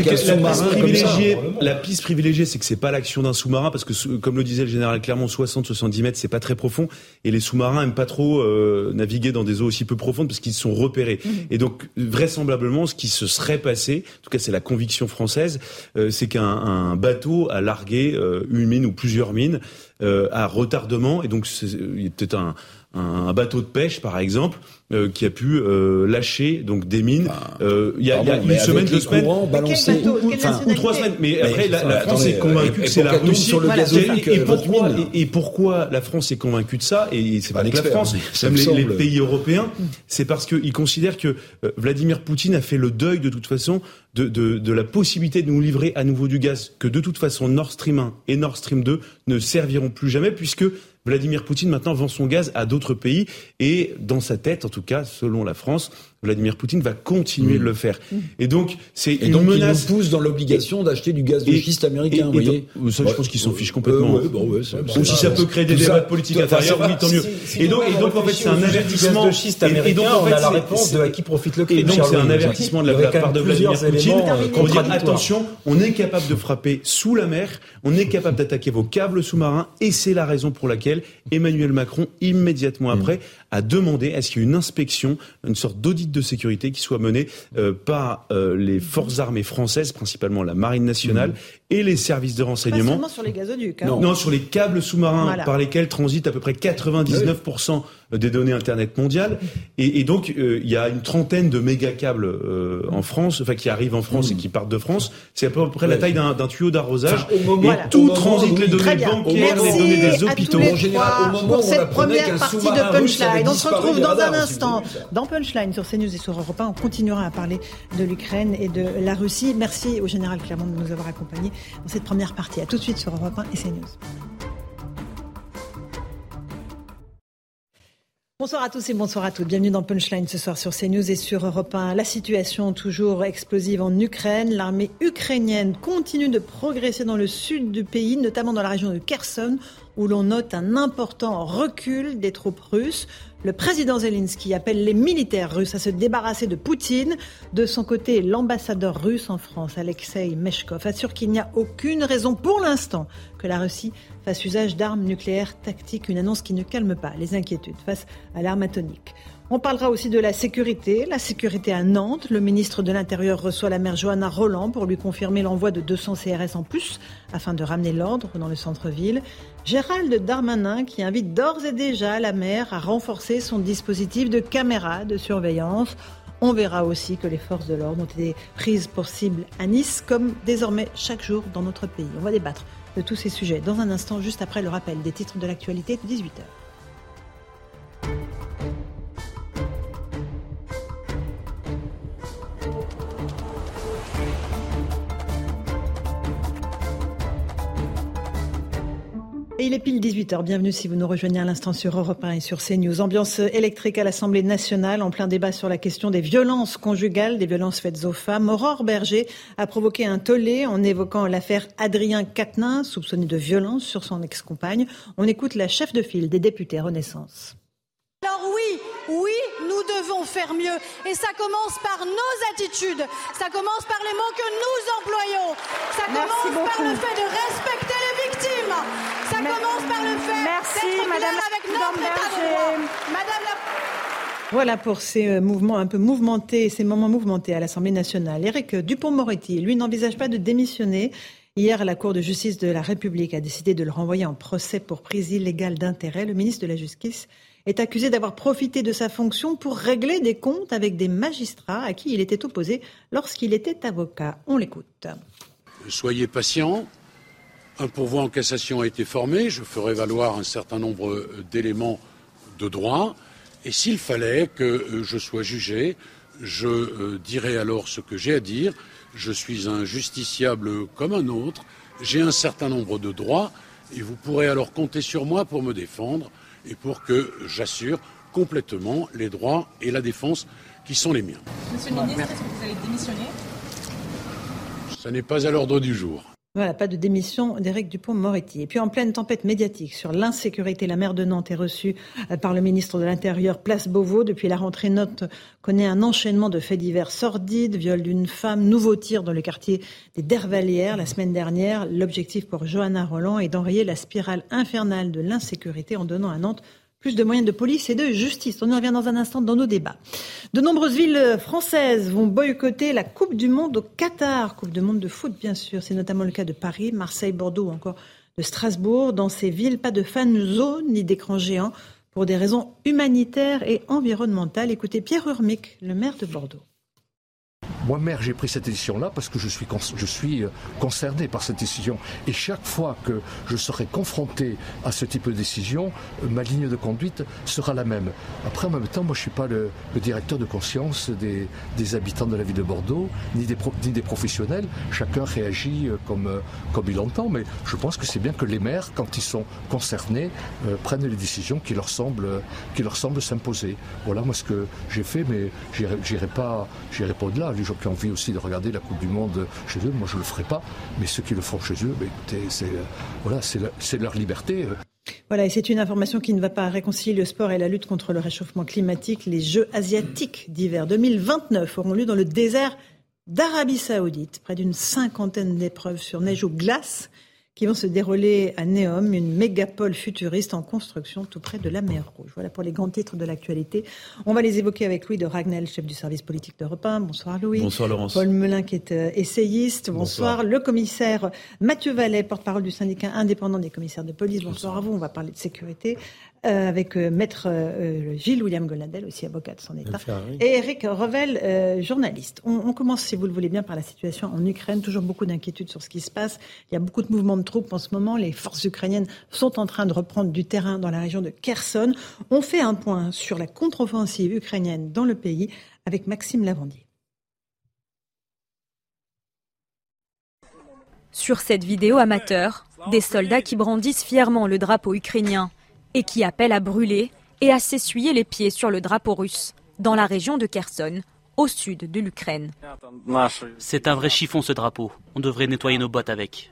que la piste privilégiée, la piste privilégiée, c'est que c'est pas l'action d'un sous-marin parce que comme le disait le général Clermont, 60-70 mètres, c'est pas très profond et les sous-marins aiment pas trop euh, naviguer dans des eaux aussi peu profondes parce qu'ils sont repérés. Mmh. Et donc vraisemblablement, ce qui se serait passé, en tout cas c'est la conviction française euh, c'est qu'un bateau a largué euh, une mine ou plusieurs mines euh, à retardement, et donc il y a peut-être un, un bateau de pêche, par exemple, euh, qui a pu euh, lâcher donc des mines. Euh, il y a, y a une semaine, deux semaines, balancé, ou, enfin, ou trois semaines. Mais, mais après, la, la France est convaincue que c'est la Russie sur le gazoduc. Et, pourquoi, et, pourquoi la France est convaincue de ça Et c'est pas que la France, même les, les, pays européens, c'est parce qu'ils considèrent que Vladimir Poutine a fait le deuil de toute façon de, de, de, la possibilité de nous livrer à nouveau du gaz, que de toute façon Nord Stream 1 et Nord Stream 2 ne serviront plus jamais, puisque Vladimir Poutine maintenant vend son gaz à d'autres pays. Et dans sa tête, en tout cas, selon la France, Vladimir Poutine va continuer de le faire. Et donc, c'est une donc menace. Il nous pousse dans l'obligation d'acheter du gaz de schiste américain. vous voyez ça, je pense qu'ils s'en fichent complètement. Euh, ouais, ouais, Ou si ça peut créer des débats de politique intérieure, oui, tant mieux. Et donc, et donc, en fait, c'est un avertissement. De schiste américain, et donc, on a la réponse de à qui profite le. Et donc, c'est un avertissement de la part de Vladimir Poutine pour dire attention, on est capable de frapper sous la mer, on est capable d'attaquer vos câbles sous-marins, et c'est la raison pour laquelle Emmanuel Macron, immédiatement après, a demandé à ce qu'il y ait une inspection, une sorte d'audit de sécurité qui soit menée euh, par euh, les forces armées françaises, principalement la Marine nationale, mmh. Et les services de renseignement. Pas seulement sur les gazoducs. Hein. Non. non. sur les câbles sous-marins par lesquels transitent à peu près 99% des données Internet mondiales. Et, et donc, euh, il y a une trentaine de méga câbles euh, en France, enfin qui arrivent en France et qui partent de France. C'est à peu près la taille d'un tuyau d'arrosage. et tout transite les données bancaires, les données des hôpitaux. En général, au moment pour cette première partie de Punchline. On se retrouve dans un instant dans Punchline sur CNews et sur Europe 1. On continuera à parler de l'Ukraine et de la Russie. Merci au général Clermont de nous avoir accompagnés dans cette première partie. À tout de suite sur Europe 1 et CNews. Bonsoir à tous et bonsoir à toutes. Bienvenue dans Punchline ce soir sur CNews et sur Europe 1. La situation toujours explosive en Ukraine. L'armée ukrainienne continue de progresser dans le sud du pays, notamment dans la région de Kherson, où l'on note un important recul des troupes russes. Le président Zelensky appelle les militaires russes à se débarrasser de Poutine. De son côté, l'ambassadeur russe en France, Alexei Meshkov, assure qu'il n'y a aucune raison pour l'instant que la Russie fasse usage d'armes nucléaires tactiques, une annonce qui ne calme pas les inquiétudes face à l'arme atomique. On parlera aussi de la sécurité. La sécurité à Nantes. Le ministre de l'Intérieur reçoit la maire Johanna Roland pour lui confirmer l'envoi de 200 CRS en plus afin de ramener l'ordre dans le centre-ville. Gérald Darmanin qui invite d'ores et déjà la maire à renforcer son dispositif de caméras de surveillance. On verra aussi que les forces de l'ordre ont été prises pour cible à Nice, comme désormais chaque jour dans notre pays. On va débattre de tous ces sujets dans un instant, juste après le rappel des titres de l'actualité de 18h. Et il est pile 18h. Bienvenue si vous nous rejoignez à l'instant sur Europe 1 et sur CNews. Ambiance électrique à l'Assemblée nationale en plein débat sur la question des violences conjugales, des violences faites aux femmes. Aurore Berger a provoqué un tollé en évoquant l'affaire Adrien Quatennens, soupçonné de violence sur son ex-compagne. On écoute la chef de file des députés Renaissance. Alors oui, oui, nous devons faire mieux. Et ça commence par nos attitudes. Ça commence par les mots que nous employons. Ça commence par le fait de respecter les victimes. Ça commence par le fait Merci, Madame avec notre Madame la... Voilà pour ces euh, mouvements un peu mouvementés, ces moments mouvementés à l'Assemblée nationale. Éric Dupont-Moretti, lui, n'envisage pas de démissionner. Hier, la Cour de justice de la République a décidé de le renvoyer en procès pour prise illégale d'intérêt. Le ministre de la Justice est accusé d'avoir profité de sa fonction pour régler des comptes avec des magistrats à qui il était opposé lorsqu'il était avocat. On l'écoute. Soyez patient. Un pourvoi en cassation a été formé. Je ferai valoir un certain nombre d'éléments de droit. Et s'il fallait que euh, je sois jugé, je euh, dirai alors ce que j'ai à dire. Je suis un justiciable comme un autre. J'ai un certain nombre de droits et vous pourrez alors compter sur moi pour me défendre et pour que j'assure complètement les droits et la défense qui sont les miens. Monsieur le ministre, est-ce que vous allez démissionner? Ça n'est pas à l'ordre du jour. Voilà, pas de démission d'Éric Dupont-Moretti. Et puis en pleine tempête médiatique sur l'insécurité, la maire de Nantes est reçue euh, par le ministre de l'Intérieur, Place Beauvau. Depuis la rentrée, Nantes connaît un enchaînement de faits divers sordides, viol d'une femme, nouveau tir dans le quartier des Dervalières la semaine dernière. L'objectif pour Johanna Roland est d'enrayer la spirale infernale de l'insécurité en donnant à Nantes plus de moyens de police et de justice. On y revient dans un instant dans nos débats. De nombreuses villes françaises vont boycotter la Coupe du Monde au Qatar, Coupe du Monde de foot bien sûr. C'est notamment le cas de Paris, Marseille, Bordeaux ou encore de Strasbourg. Dans ces villes, pas de fan zone ni d'écran géant pour des raisons humanitaires et environnementales. Écoutez Pierre Urmic, le maire de Bordeaux. Moi, maire, j'ai pris cette décision-là parce que je suis, je suis euh, concerné par cette décision. Et chaque fois que je serai confronté à ce type de décision, euh, ma ligne de conduite sera la même. Après, en même temps, moi, je ne suis pas le, directeur de conscience des, habitants de la ville de Bordeaux, ni des, ni des professionnels. Chacun réagit euh, comme, comme il entend. Mais je pense que c'est bien que les maires, quand ils sont concernés, prennent les décisions qui leur semblent, qui leur semblent s'imposer. Voilà, moi, ce que j'ai fait, mais j'irai pas, pas au-delà les gens qui ont envie aussi de regarder la Coupe du Monde chez eux, moi je ne le ferai pas, mais ceux qui le font chez eux, ben, c'est euh, voilà, c'est leur liberté. Euh. Voilà, et c'est une information qui ne va pas réconcilier le sport et la lutte contre le réchauffement climatique. Les Jeux asiatiques d'hiver 2029 auront lieu dans le désert d'Arabie saoudite. Près d'une cinquantaine d'épreuves sur neige ou glace qui vont se dérouler à Neom, une mégapole futuriste en construction tout près de la mer Rouge. Voilà pour les grands titres de l'actualité. On va les évoquer avec Louis de Ragnel, chef du service politique d'Europe 1. Bonsoir Louis. Bonsoir Laurence. Paul Melun qui est euh, essayiste. Bonsoir. Le commissaire Mathieu Vallet, porte-parole du syndicat indépendant des commissaires de police. Bonsoir, à vous. On va parler de sécurité. Euh, avec euh, maître euh, Gilles William Goladel, aussi avocat de son État, et Eric Revel, journaliste. On, on, commence, si vous le voulez bien, par la situation en Ukraine. Toujours beaucoup d'inquiétudes sur ce qui se passe. Il y a beaucoup de mouvements de troupes en ce moment. Les forces ukrainiennes sont en train de reprendre du terrain dans la région de Kherson. On fait un point sur la contre-offensive ukrainienne dans le pays avec Maxime Lavandier. Sur cette vidéo amateur, des soldats qui brandissent fièrement le drapeau ukrainien et qui appelle à brûler et à s'essuyer les pieds sur le drapeau russe, dans la région de Kherson, au sud de l'Ukraine. C'est un vrai chiffon ce drapeau. On devrait nettoyer nos bottes avec.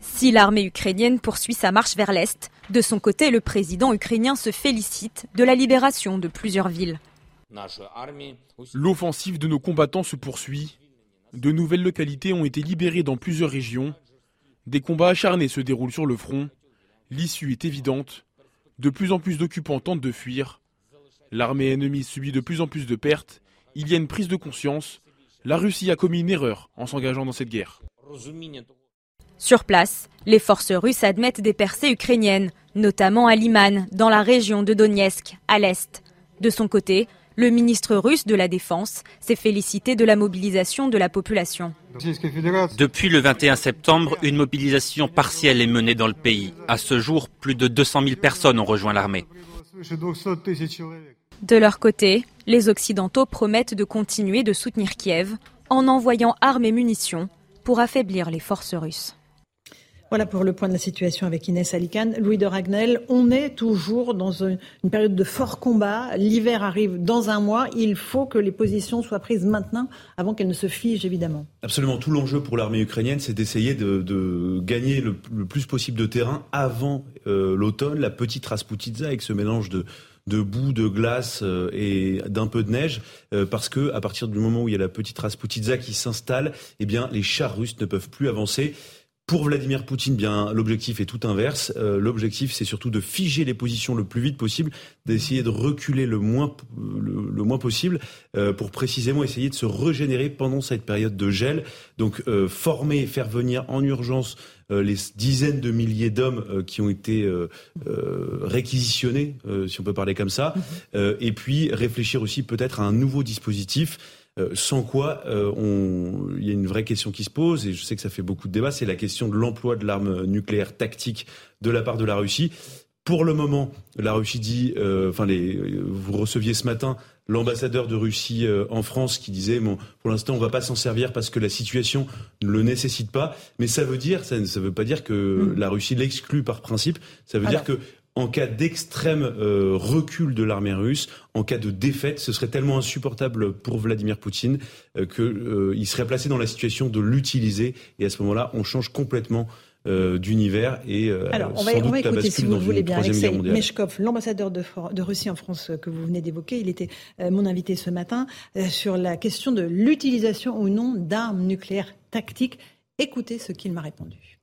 Si l'armée ukrainienne poursuit sa marche vers l'Est, de son côté, le président ukrainien se félicite de la libération de plusieurs villes. L'offensive de nos combattants se poursuit. De nouvelles localités ont été libérées dans plusieurs régions. Des combats acharnés se déroulent sur le front. L'issue est évidente. De plus en plus d'occupants tentent de fuir. L'armée ennemie subit de plus en plus de pertes. Il y a une prise de conscience. La Russie a commis une erreur en s'engageant dans cette guerre. Sur place, les forces russes admettent des percées ukrainiennes, notamment à Liman, dans la région de Donetsk, à l'est. De son côté, le ministre russe de la Défense s'est félicité de la mobilisation de la population. Depuis le 21 septembre, une mobilisation partielle est menée dans le pays. À ce jour, plus de 200 000 personnes ont rejoint l'armée. De leur côté, les Occidentaux promettent de continuer de soutenir Kiev en envoyant armes et munitions pour affaiblir les forces russes. Voilà pour le point de la situation avec Inès Alicane. Louis de Ragnel, on est toujours dans une, période de fort combat. L'hiver arrive dans un mois. Il faut que les positions soient prises maintenant avant qu'elles ne se figent, évidemment. Absolument. Tout l'enjeu pour l'armée ukrainienne, c'est d'essayer de, gagner le, plus possible de terrain avant euh, l'automne. La petite Rasputitsa avec ce mélange de, boue, de glace euh, et d'un peu de neige, euh, parce que à partir du moment où il y a la petite Rasputitsa qui s'installe, eh bien les chars russes ne peuvent plus avancer. Pour Vladimir Poutine, bien l'objectif est tout inverse. Euh, l'objectif, c'est surtout de figer les positions le plus vite possible, d'essayer de reculer le moins le, moins possible euh, pour précisément essayer de se régénérer pendant cette période de gel. Donc euh, former, faire venir en urgence les dizaines de milliers d'hommes qui ont été réquisitionnés, si on peut parler comme ça, mm-hmm. et puis réfléchir aussi peut-être à un nouveau dispositif euh, sans quoi euh, il y a une vraie question qui se pose, et je sais que ça fait beaucoup de débats, c'est la question de l'emploi de l'arme nucléaire tactique de la part de la Russie. Pour le moment, la Russie dit, euh, enfin, vous receviez ce matin l'ambassadeur de Russie en France qui disait, bon, pour l'instant, on va pas s'en servir parce que la situation ne le nécessite pas. Mais ça veut dire, ça ne veut pas dire que mm. la Russie l'exclut par principe. Ça veut dire que en cas d'extrême euh, recul de l'armée russe, en cas de défaite, ce serait tellement insupportable pour Vladimir Poutine euh, qu'il euh, serait placé dans la situation de l'utiliser. Et à ce moment-là, on change complètement d'univers et Alors, on va, on va écouter, si vous voulez bien, Alexei Meshkov, l'ambassadeur de, de, Russie en France que vous venez d'évoquer. Il était mon invité ce matin sur la question de l'utilisation ou non d'armes nucléaires tactiques. Écoutez ce qu'il m'a répondu.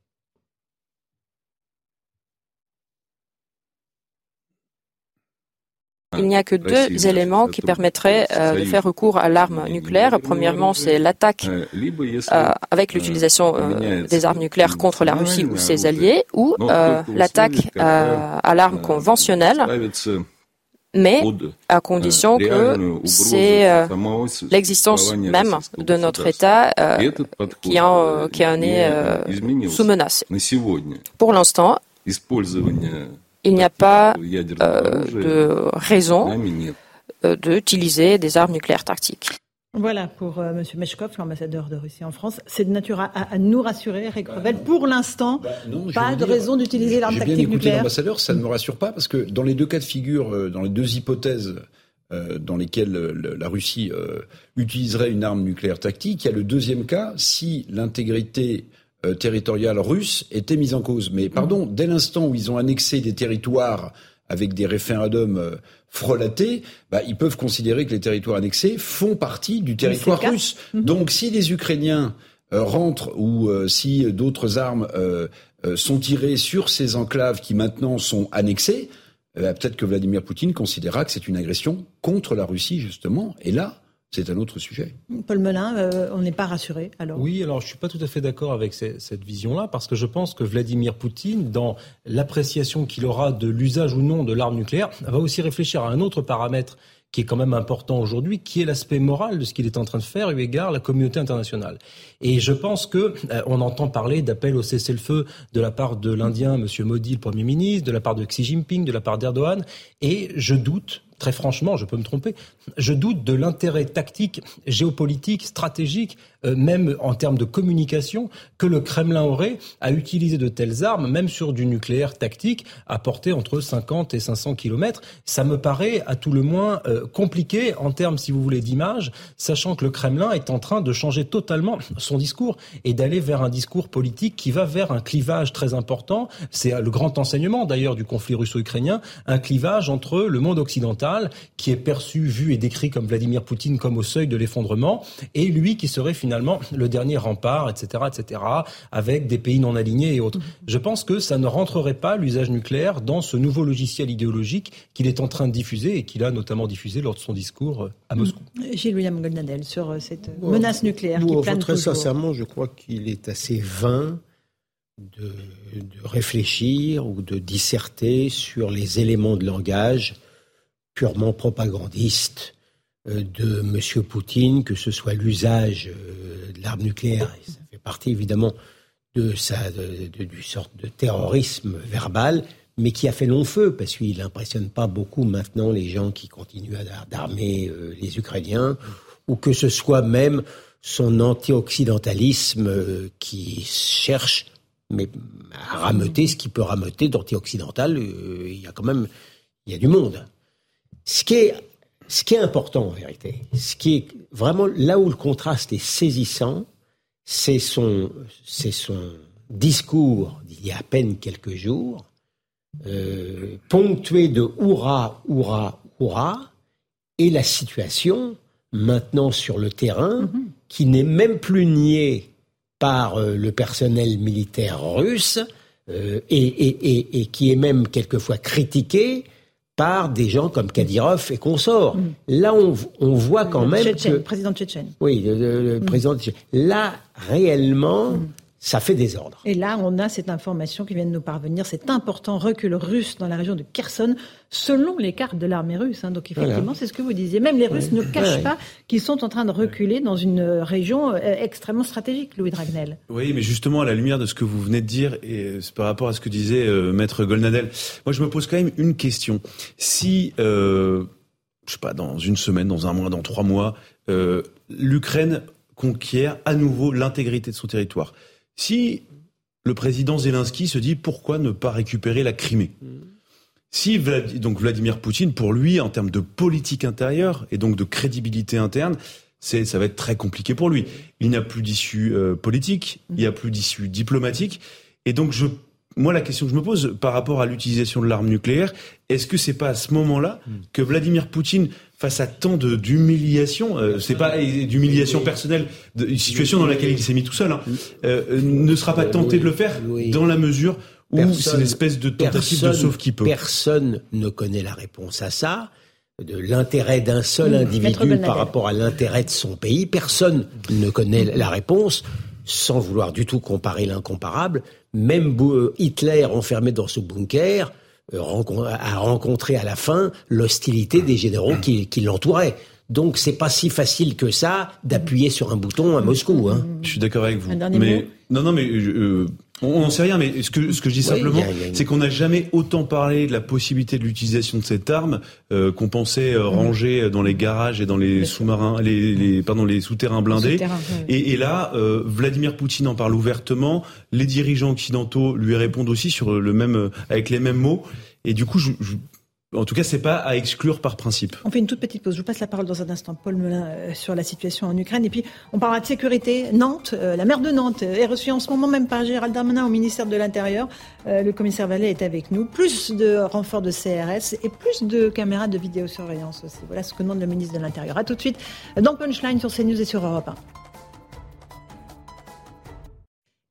Il n'y a que deux éléments qui permettraient euh, de faire recours à l'arme nucléaire. Premièrement, c'est l'attaque euh, avec l'utilisation euh, des armes nucléaires contre la Russie ou ses alliés, ou l'attaque à l'arme conventionnelle mais à condition que c'est l'existence même de notre État qui, en, qui en est sous menace. Pour l'instant, il n'y a pas euh, de raison euh, d'utiliser des armes nucléaires tactiques. Voilà pour euh, M. Meshkov, l'ambassadeur de Russie en France. C'est de nature à, nous rassurer, Eric Revel. Pour l'instant, bah, pas de raison d'utiliser l'arme tactique nucléaire. J'ai bien écouté l'ambassadeur, ça ne me rassure pas parce que dans les deux cas de figure, dans les deux hypothèses dans lesquelles la Russie utiliserait une arme nucléaire tactique, il y a le deuxième cas si l'intégrité euh, territoriale russe était mise en cause. Mais pardon, dès l'instant où ils ont annexé des territoires avec des référendums euh, frelatés, bah, ils peuvent considérer que les territoires annexés font partie du territoire russe. Mhm. Donc si les Ukrainiens euh, rentrent ou si d'autres armes sont tirées sur ces enclaves qui maintenant sont annexées, peut-être que Vladimir Poutine considérera que c'est une agression contre la Russie, justement. Et là, c'est un autre sujet. Paul Melun, euh, on n'est pas rassuré alors Oui, alors je ne suis pas tout à fait d'accord avec cette vision-là, parce que je pense que Vladimir Poutine, dans l'appréciation qu'il aura de l'usage ou non de l'arme nucléaire, va aussi réfléchir à un autre paramètre qui est quand même important aujourd'hui, qui est l'aspect moral de ce qu'il est en train de faire eu égard la communauté internationale. Et je pense que euh, on entend parler d'appel au cessez-le-feu de la part de l'Indien, M. Modi, le Premier ministre, de la part de Xi Jinping, de la part d'Erdogan, et je doute très franchement, je peux me tromper, je doute de l'intérêt tactique, géopolitique, stratégique, euh, même en termes de communication, que le Kremlin aurait à utiliser de telles armes, même sur du nucléaire tactique, à portée entre 50 et 500 kilomètres. Ça me paraît à tout le moins euh, compliqué en termes, si vous voulez, d'image, sachant que le Kremlin est en train de changer totalement son discours et d'aller vers un discours politique qui va vers un clivage très important. C'est le grand enseignement d'ailleurs du conflit russo-ukrainien, un clivage entre le monde occidental, qui est perçu, vu et décrit comme Vladimir Poutine comme au seuil de l'effondrement, et lui qui serait finalement le dernier rempart, etc., etc., avec des pays non alignés et autres. Je pense que ça ne rentrerait pas l'usage nucléaire dans ce nouveau logiciel idéologique qu'il est en train de diffuser et qu'il a notamment diffusé lors de son discours euh, à Moscou. Gilles William Goldnadel sur euh, cette menace nucléaire qui plane Très sincèrement, je crois qu'il est assez vain de, réfléchir ou de disserter sur les éléments de langage purement propagandistes euh, de M. Poutine, que ce soit l'usage euh, de l'arme nucléaire, ça fait partie évidemment de sa du sorte de terrorisme verbal, mais qui a fait long feu parce qu'il n'impressionne pas beaucoup maintenant les gens qui continuent d'armer euh, les Ukrainiens, ou que ce soit même son anti-occidentalisme qui cherche mais à rameuter ce qui peut rameuter d'anti-occidental, euh, il y a quand même il y a du monde. Ce qui est ce qui est important en vérité, ce qui est vraiment là où le contraste est saisissant, c'est son c'est son discours d'il y a à peine quelques jours, euh, ponctué de hurrah, hurrah, hurrah, et la situation maintenant sur le terrain, mm-hmm. qui n'est même plus niée par euh, le personnel militaire russe euh, et, qui est même quelquefois critiqué par des gens comme Kadyrov et consorts. Mm. Là, on, voit quand même que... Le président tchétchène. Oui, le, mm. président tchétchène. Là, réellement, mm ça fait désordre. Et là, on a cette information qui vient de nous parvenir, cet important recul russe dans la région de Kherson, selon les cartes de l'armée russe. Hein. Donc effectivement, c'est ce que vous disiez. Même les Russes ne cachent pas qu'ils sont en train de reculer dans une région euh, extrêmement stratégique, Louis Dragnel. Oui, mais justement, à la lumière de ce que vous venez de dire, et c'est par rapport à ce que disait euh, Maître Golnadel, moi je me pose quand même une question. Si, euh, je sais pas, dans une semaine, dans un mois, dans trois mois, euh, l'Ukraine conquiert à nouveau l'intégrité de son territoire, si le président Zelensky se dit pourquoi ne pas récupérer la Crimée? Si donc Vladimir Poutine, pour lui, en termes de politique intérieure et donc de crédibilité interne, c'est ça va être très compliqué pour lui. Il n'y a plus d'issue euh, politique, il n'y a plus d'issue diplomatique, et donc je moi, la question que je me pose par rapport à l'utilisation de l'arme nucléaire, est-ce que c'est pas à ce moment-là que Vladimir Poutine, face à tant d'humiliation, euh, c'est pas d'humiliation personnelle, de, une situation dans laquelle il s'est mis tout seul, hein, euh, ne sera pas tenté de le faire dans la mesure où c'est une espèce de tentative de sauve qui peut. Personne ne connaît la réponse à ça de l'intérêt d'un seul mmh. individu par rapport à l'intérêt de son pays. Personne ne connaît la réponse sans vouloir du tout comparer l'incomparable, même euh, Hitler enfermé dans ce bunker euh, a rencontré à la fin l'hostilité des généraux qui, l'entouraient. Donc c'est pas si facile que ça d'appuyer sur un bouton à Moscou. Hein. Je suis d'accord avec vous. Mais non, non, mais euh, on n'en sait rien, mais ce que, ce que je dis simplement, c'est qu'on n'a jamais autant parlé de la possibilité de l'utilisation de cette arme euh, qu'on pensait euh, mhm. ranger dans les garages et dans les sous-marins, les, les, pardon, les souterrains blindés. et, et, là, euh, Vladimir Poutine en parle ouvertement. Les dirigeants occidentaux lui répondent aussi sur le même, avec les mêmes mots. Et du coup, je, je, en tout cas, c'est pas à exclure par principe. On fait une toute petite pause. Je vous passe la parole dans un instant, Paul Melun, euh, sur la situation en Ukraine. Et puis, on parlera de sécurité. Nantes, euh, la maire de Nantes est reçue en ce moment même par Gérald Darmanin au ministère de l'Intérieur. Euh, le commissaire Vallée est avec nous. Plus de renforts de CRS et plus de caméras de vidéosurveillance aussi. Voilà ce que demande le ministre de l'Intérieur. À tout de suite dans Punchline sur CNews et sur Europe 1.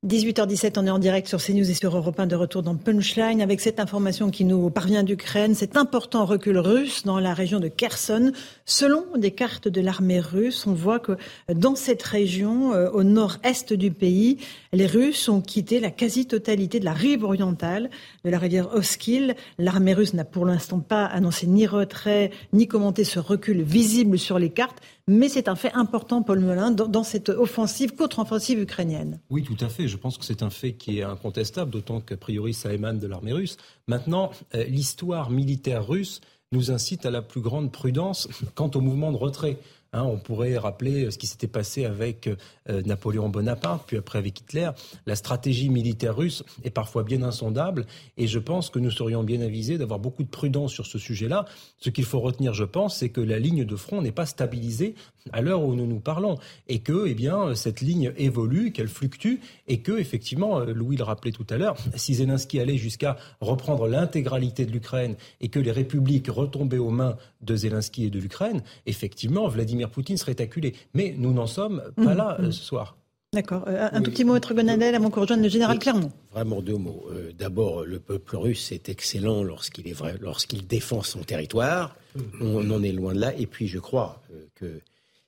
18h17, on est en direct sur CNews et sur Europe 1 de retour dans Punchline avec cette information qui nous parvient d'Ukraine, cet important recul russe dans la région de Kherson. Selon des cartes de l'armée russe, on voit que dans cette région, euh, au nord-est du pays, les Russes ont quitté la quasi-totalité de la rive orientale de la rivière Oskil. L'armée russe n'a pour l'instant pas annoncé ni retrait, ni commenté ce recul visible sur les cartes. Mais c'est un fait important, Paul Melun, dans, cette offensive, contre-offensive ukrainienne. Oui, tout à fait. Je pense que c'est un fait qui est incontestable, d'autant qu'a priori ça émane de l'armée russe. Maintenant, euh, l'histoire militaire russe nous incite à la plus grande prudence quant au mouvement de retrait. Hein, on pourrait rappeler ce qui s'était passé avec euh, Napoléon Bonaparte, puis après avec Hitler. La stratégie militaire russe est parfois bien insondable, et je pense que nous serions bien avisés d'avoir beaucoup de prudence sur ce sujet-là. Ce qu'il faut retenir, je pense, c'est que la ligne de front n'est pas stabilisée à l'heure où nous nous parlons, et que, eh bien, cette ligne évolue, qu'elle fluctue, et que, effectivement, euh, Louis le rappelait tout à l'heure, si Zelensky allait jusqu'à reprendre l'intégralité de l'Ukraine et que les républiques retombaient aux mains de Zelensky et de l'Ukraine, effectivement, Vladimir Poutine serait acculé. Mais nous n'en sommes pas mmh, là euh, mmh. ce soir. D'accord. Euh, un tout petit mot, Maître Gonadel, avant qu'on rejoigne le général Clermont. Vraiment deux mots. D'abord, le peuple russe est excellent lorsqu'il est vrai, lorsqu'il défend son territoire. Mmh. On en est loin de là. Et puis, je crois que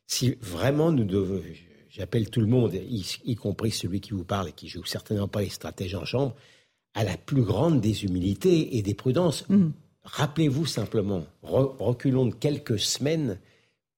si vraiment nous devons, j'appelle tout le monde, y, compris celui qui vous parle et qui joue certainement pas les stratèges en chambre, à la plus grande des humilités et des prudences. Mm. Rappelez-vous simplement, reculons de quelques semaines.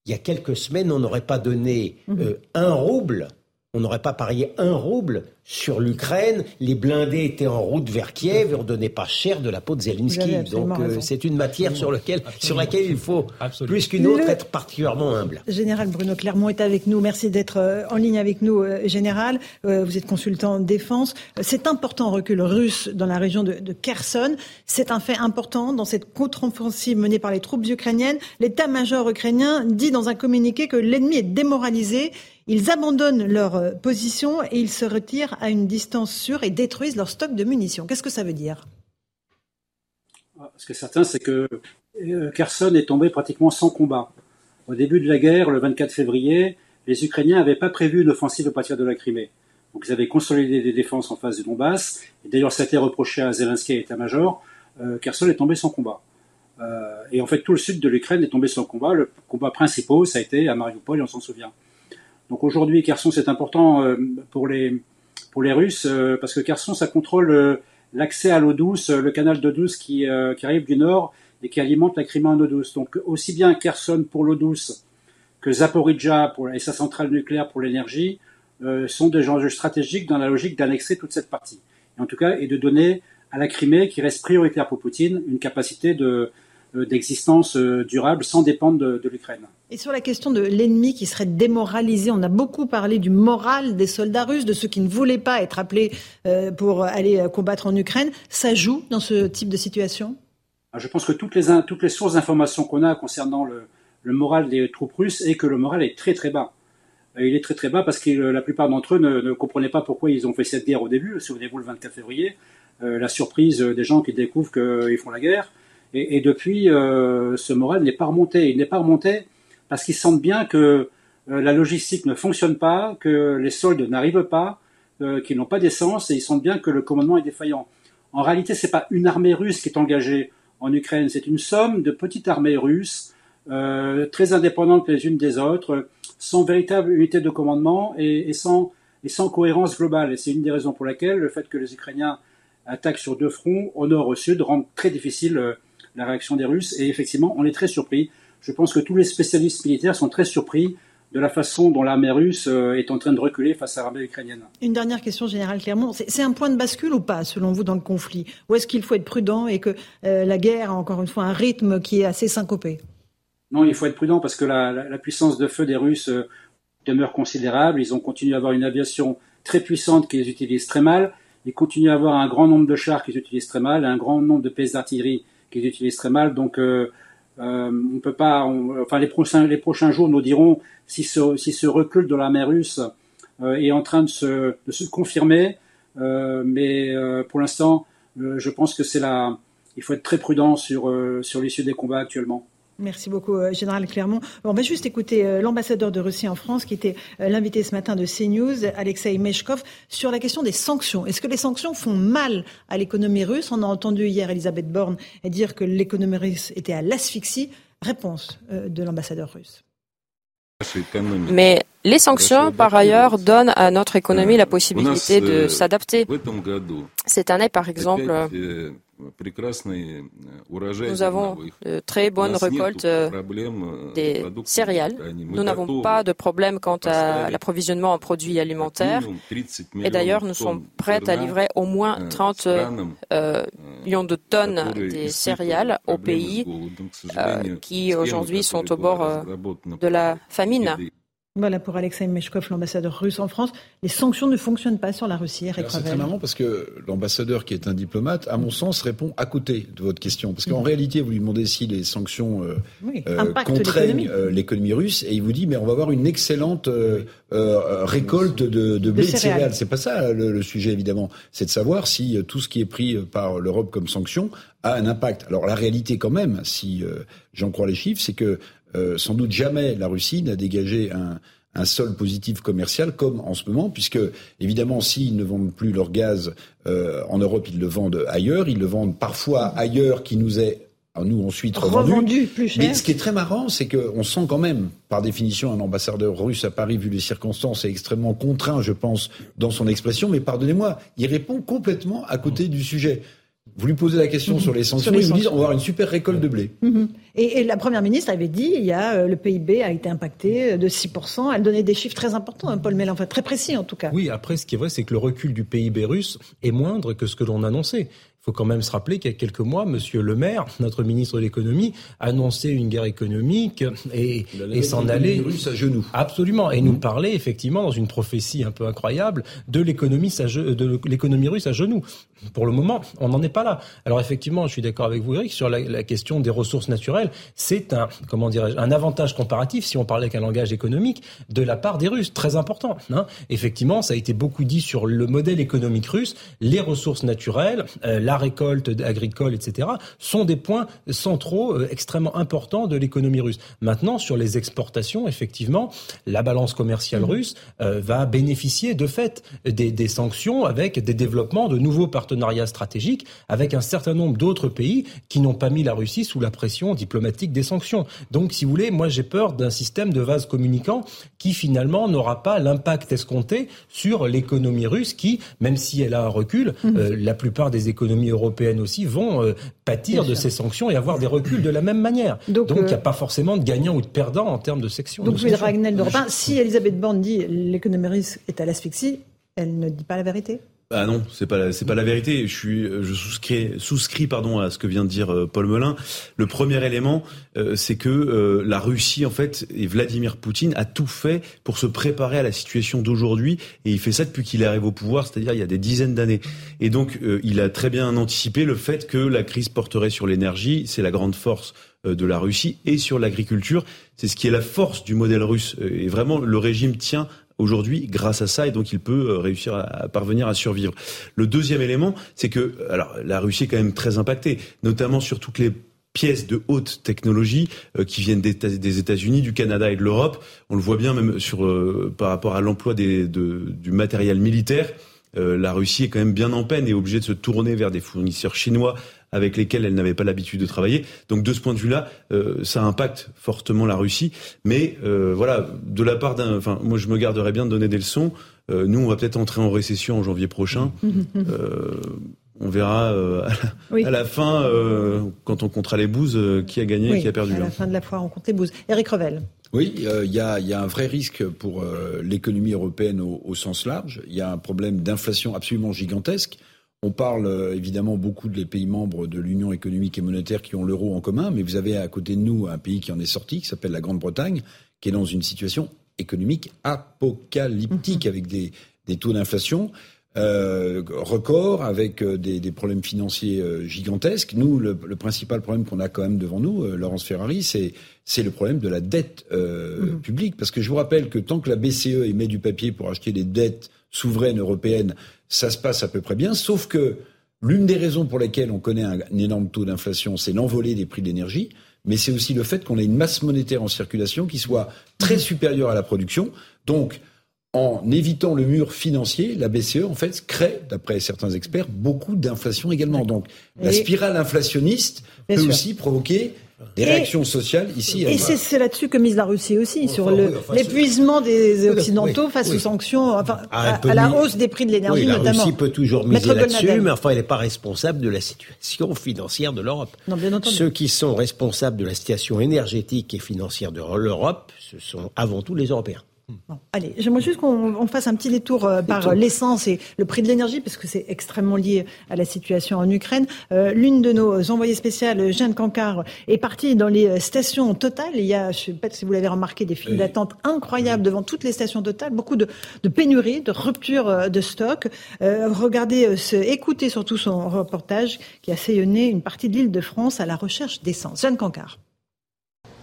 Il y a quelques semaines, on n'aurait pas donné mm. euh, un rouble, on n'aurait pas parié un rouble sur l'Ukraine, les blindés étaient en route vers Kiev et on donnait pas cher de la peau de Zelensky. Donc euh, c'est une matière sur, lequel, sur laquelle il faut, plus qu'une autre, être particulièrement humble. Général Bruno Clermont est avec nous. Merci d'être euh, en ligne avec nous, euh, Général. Vous êtes consultant en défense. C'est important recul russe dans la région de, de Kherson. C'est un fait important dans cette contre-offensive menée par les troupes ukrainiennes. L'état-major ukrainien dit dans un communiqué que l'ennemi est démoralisé. Ils abandonnent leur position et ils se retirent à une distance sûre et détruisent leur stock de munitions. Qu'est-ce que ça veut dire? Ce qui est certain, c'est que euh, Kherson est tombé pratiquement sans combat. Au début de la guerre, le 24 février, les Ukrainiens n'avaient pas prévu une offensive à partir de la Crimée. Donc ils avaient consolidé des défenses en face du Donbass. Et d'ailleurs, ça a été reproché à Zelensky et état-major. Euh, Kherson est tombé sans combat. Euh, et en fait, tout le sud de l'Ukraine est tombé sans combat. Le combat principal, ça a été à Mariupol, on s'en souvient. Donc aujourd'hui, Kherson, c'est important pour les, pour les Russes, euh, parce que Kherson, ça contrôle euh, l'accès à l'eau douce, euh, le canal d'eau douce qui, qui, arrive du nord et qui alimente la Crimée en eau douce. Donc aussi bien Kherson pour l'eau douce que Zaporizhzhia pour, et sa centrale nucléaire pour l'énergie sont des enjeux stratégiques dans la logique d'annexer toute cette partie. Et en tout cas, et de donner à la Crimée, qui reste prioritaire pour Poutine, une capacité de, d'existence durable sans dépendre de, de l'Ukraine. Et sur la question de l'ennemi qui serait démoralisé, on a beaucoup parlé du moral des soldats russes, de ceux qui ne voulaient pas être appelés euh, pour aller euh, combattre en Ukraine. Ça joue dans ce type de situation? Je pense que toutes les, toutes les sources d'informations qu'on a concernant le, moral des troupes russes est que le moral est très très bas. Il est très très bas parce que la plupart d'entre eux ne, comprenaient pas pourquoi ils ont fait cette guerre au début. Souvenez-vous le 24 février, euh, la surprise des gens qui découvrent qu'ils font la guerre. Et, depuis, ce moral n'est pas remonté. Il n'est pas remonté parce qu'ils sentent bien que euh, la logistique ne fonctionne pas, que les soldes n'arrivent pas, euh, qu'ils n'ont pas d'essence, et ils sentent bien que le commandement est défaillant. En réalité, ce n'est pas une armée russe qui est engagée en Ukraine, c'est une somme de petites armées russes, euh, très indépendantes les unes des autres, sans véritable unité de commandement et, sans, et sans cohérence globale. Et c'est une des raisons pour laquelle le fait que les Ukrainiens attaquent sur deux fronts, au nord et au sud, rend très difficile la réaction des Russes. Et effectivement, on est très surpris je pense que tous les spécialistes militaires sont très surpris de la façon dont l'armée russe euh, est en train de reculer face à l'armée ukrainienne. Une dernière question, Général Clermont. C'est un point de bascule ou pas, selon vous, dans le conflit? Ou est-ce qu'il faut être prudent et que euh, la guerre a encore une fois un rythme qui est assez syncopé? Non, il faut être prudent parce que la, puissance de feu des Russes euh, demeure considérable. Ils ont continué à avoir une aviation très puissante qu'ils utilisent très mal. Ils continuent à avoir un grand nombre de chars qu'ils utilisent très mal, un grand nombre de pièces d'artillerie qu'ils utilisent très mal. Donc, euh, on peut pas, enfin les prochains, les prochains jours nous diront si ce, si ce recul de la mer russe euh, est en train de se, de se confirmer. Euh, mais pour l'instant, je pense que c'est là. Il faut être très prudent sur, sur l'issue des combats actuellement. Merci beaucoup, euh, Général Clermont. On va juste écouter euh, l'ambassadeur de Russie en France, qui était euh, l'invité ce matin de CNews, Alexei Meshkov, sur la question des sanctions. Est-ce que les sanctions font mal à l'économie russe? On a entendu hier Elisabeth Borne dire que l'économie russe était à l'asphyxie. Réponse de l'ambassadeur russe. Mais les sanctions, par ailleurs, donnent à notre économie la possibilité de s'adapter. Cette année, par exemple, nous avons de très bonnes récoltes des céréales. Nous n'avons pas de problème quant à l'approvisionnement en produits alimentaires. Et d'ailleurs, nous sommes prêts à livrer au moins 30 euh, millions de tonnes des céréales aux pays qui aujourd'hui sont au bord de la famine. Voilà pour Alexei Meshkov, l'ambassadeur russe en France. Les sanctions ne fonctionnent pas sur la Russie. C'est très marrant parce que l'ambassadeur, qui est un diplomate, à mon sens, répond à côté de votre question. Parce qu'en mm. réalité, vous lui demandez si les sanctions euh, euh contraignent euh, l'économie russe, et il vous dit mais on va avoir une excellente euh, récolte de, de blé de, de céréales. C'est pas ça le, le, sujet évidemment. C'est de savoir si tout ce qui est pris par l'Europe comme sanction a un impact. Alors la réalité quand même, si j'en crois les chiffres, c'est que euh, sans doute jamais la Russie n'a dégagé un, un sol positif commercial comme en ce moment, puisque évidemment s'ils ne vendent plus leur gaz euh, en Europe, ils le vendent ailleurs, ils le vendent parfois ailleurs qui nous est nous ensuite revendu. plus cher. Mais ce qui est très marrant, c'est qu'on sent quand même, par définition, un ambassadeur russe à Paris, vu les circonstances, est extrêmement contraint, je pense, dans son expression. Mais pardonnez-moi, il répond complètement à côté du sujet. Vous lui posez la question mhm. sur les sanctions, ils vous disent on va avoir une super récolte de blé. Mhm. Et, la première ministre avait dit il y a euh, le PIB a été impacté de 6%. Elle donnait des chiffres très importants, hein, Paul Mélenchon, très précis en tout cas. Oui, après ce qui est vrai, c'est que le recul du PIB russe est moindre que ce que l'on annonçait. Il faut quand même se rappeler qu'il y a quelques mois, Monsieur Le Maire, notre ministre de l'économie, annonçait une guerre économique et, et s'en allait à genoux. Absolument, et nous parlait effectivement dans une prophétie un peu incroyable de l'économie de l'économie russe à genoux. Pour le moment, on n'en est pas là. Alors effectivement, je suis d'accord avec vous, Eric, sur la, la question des ressources naturelles. C'est un comment dirais-je un avantage comparatif, si on parlait avec un langage économique, de la part des Russes, très important. Hein. Effectivement, ça a été beaucoup dit sur le modèle économique russe, les ressources naturelles. Euh, la récolte agricole, etc., sont des points centraux euh, extrêmement importants de l'économie russe. Maintenant, sur les exportations, effectivement, la balance commerciale mmh. russe euh, va bénéficier de fait des, des, sanctions avec des développements de nouveaux partenariats stratégiques avec un certain nombre d'autres pays qui n'ont pas mis la Russie sous la pression diplomatique des sanctions. Donc, si vous voulez, moi j'ai peur d'un système de vase communicant qui finalement n'aura pas l'impact escompté sur l'économie russe qui, même si elle a un recul, mmh. euh, la plupart des économies européennes aussi vont euh, pâtir de ces sanctions et avoir des reculs de la même manière. Donc il n'y a euh, pas forcément de gagnant ou de perdant en termes de sections. Donc, de Ragnel si Elisabeth Borne dit l'économie russe est à l'asphyxie, elle ne dit pas la vérité ah non, c'est pas c'est pas la vérité. Je suis je souscris souscris pardon à ce que vient de dire euh, Paul Melun. Le premier élément, euh, c'est que euh, la Russie en fait et Vladimir Poutine a tout fait pour se préparer à la situation d'aujourd'hui et il fait ça depuis qu'il arrive au pouvoir, c'est-à-dire il y a des dizaines d'années. Et donc il a très bien anticipé le fait que la crise porterait sur l'énergie, c'est la grande force de la Russie et sur l'agriculture. C'est ce qui est la force du modèle russe. Et vraiment, le régime tient aujourd'hui grâce à ça et donc il peut euh, réussir à, parvenir à survivre. Le deuxième élément, c'est que alors la Russie est quand même très impactée, notamment sur toutes les pièces de haute technologie euh, qui viennent des États-Unis, du Canada et de l'Europe. On le voit bien même sur euh, par rapport à l'emploi du matériel militaire. la Russie est quand même bien en peine et obligée de se tourner vers des fournisseurs chinois avec lesquels elle n'avait pas l'habitude de travailler. Donc de ce point de vue-là, euh, ça impacte fortement la Russie. Mais euh, voilà, de la part d'un, enfin, moi je me garderais bien de donner des leçons. Euh, nous, on va peut-être entrer en récession en janvier prochain. on verra à, la, fin, quand on comptera les bouses, qui a gagné et qui a perdu. À la fin de la foire, on compte les bouses. Eric Revel. Oui, il y, a, y, a, un vrai risque pour l'économie européenne au, au, sens large. Il y a un problème d'inflation absolument gigantesque. On parle euh, évidemment beaucoup des pays membres de l'Union économique et monétaire qui ont l'euro en commun, mais vous avez à côté de nous un pays qui en est sorti, qui s'appelle la Grande-Bretagne, qui est dans une situation économique apocalyptique avec des, taux d'inflation euh, records, avec euh, des, problèmes financiers gigantesques. Nous, le, principal problème qu'on a quand même devant nous, Laurence Ferrari, c'est c'est le problème de la dette mhm. publique. Parce que je vous rappelle que tant que la BCE émet du papier pour acheter des dettes souveraines européennes, ça se passe à peu près bien, sauf que l'une des raisons pour lesquelles on connaît un, énorme taux d'inflation, c'est l'envolée des prix de l'énergie, mais c'est aussi le fait qu'on ait une masse monétaire en circulation qui soit très mmh. supérieure à la production. Donc, en évitant le mur financier, la BCE, en fait, crée, d'après certains experts, beaucoup d'inflation également. Donc, la spirale inflationniste peut aussi provoquer des réactions sociales ici. Et c'est là-dessus que mise la Russie aussi, sur l'épuisement des Occidentaux face aux sanctions, enfin, ah, à, la hausse des prix de l'énergie notamment. La Russie peut toujours miser là-dessus, mais enfin, elle n'est pas responsable de la situation financière de l'Europe. Ceux qui sont responsables de la situation énergétique et financière de l'Europe, ce sont avant tout les Européens. Allez, j'aimerais juste qu'on fasse un petit détour euh, par l'essence et le prix de l'énergie, parce que c'est extrêmement lié à la situation en Ukraine. Euh, l'une de nos envoyées spéciales, Jeanne Cancard, est partie dans les stations Total. Il y a, je ne sais pas si vous l'avez remarqué, des files d'attente incroyables devant toutes les stations Total, beaucoup de, de pénuries, de ruptures euh, de stock. regardez, écoutez surtout son reportage qui a sillonné une partie de l'île de France à la recherche d'essence. Jeanne Cancard.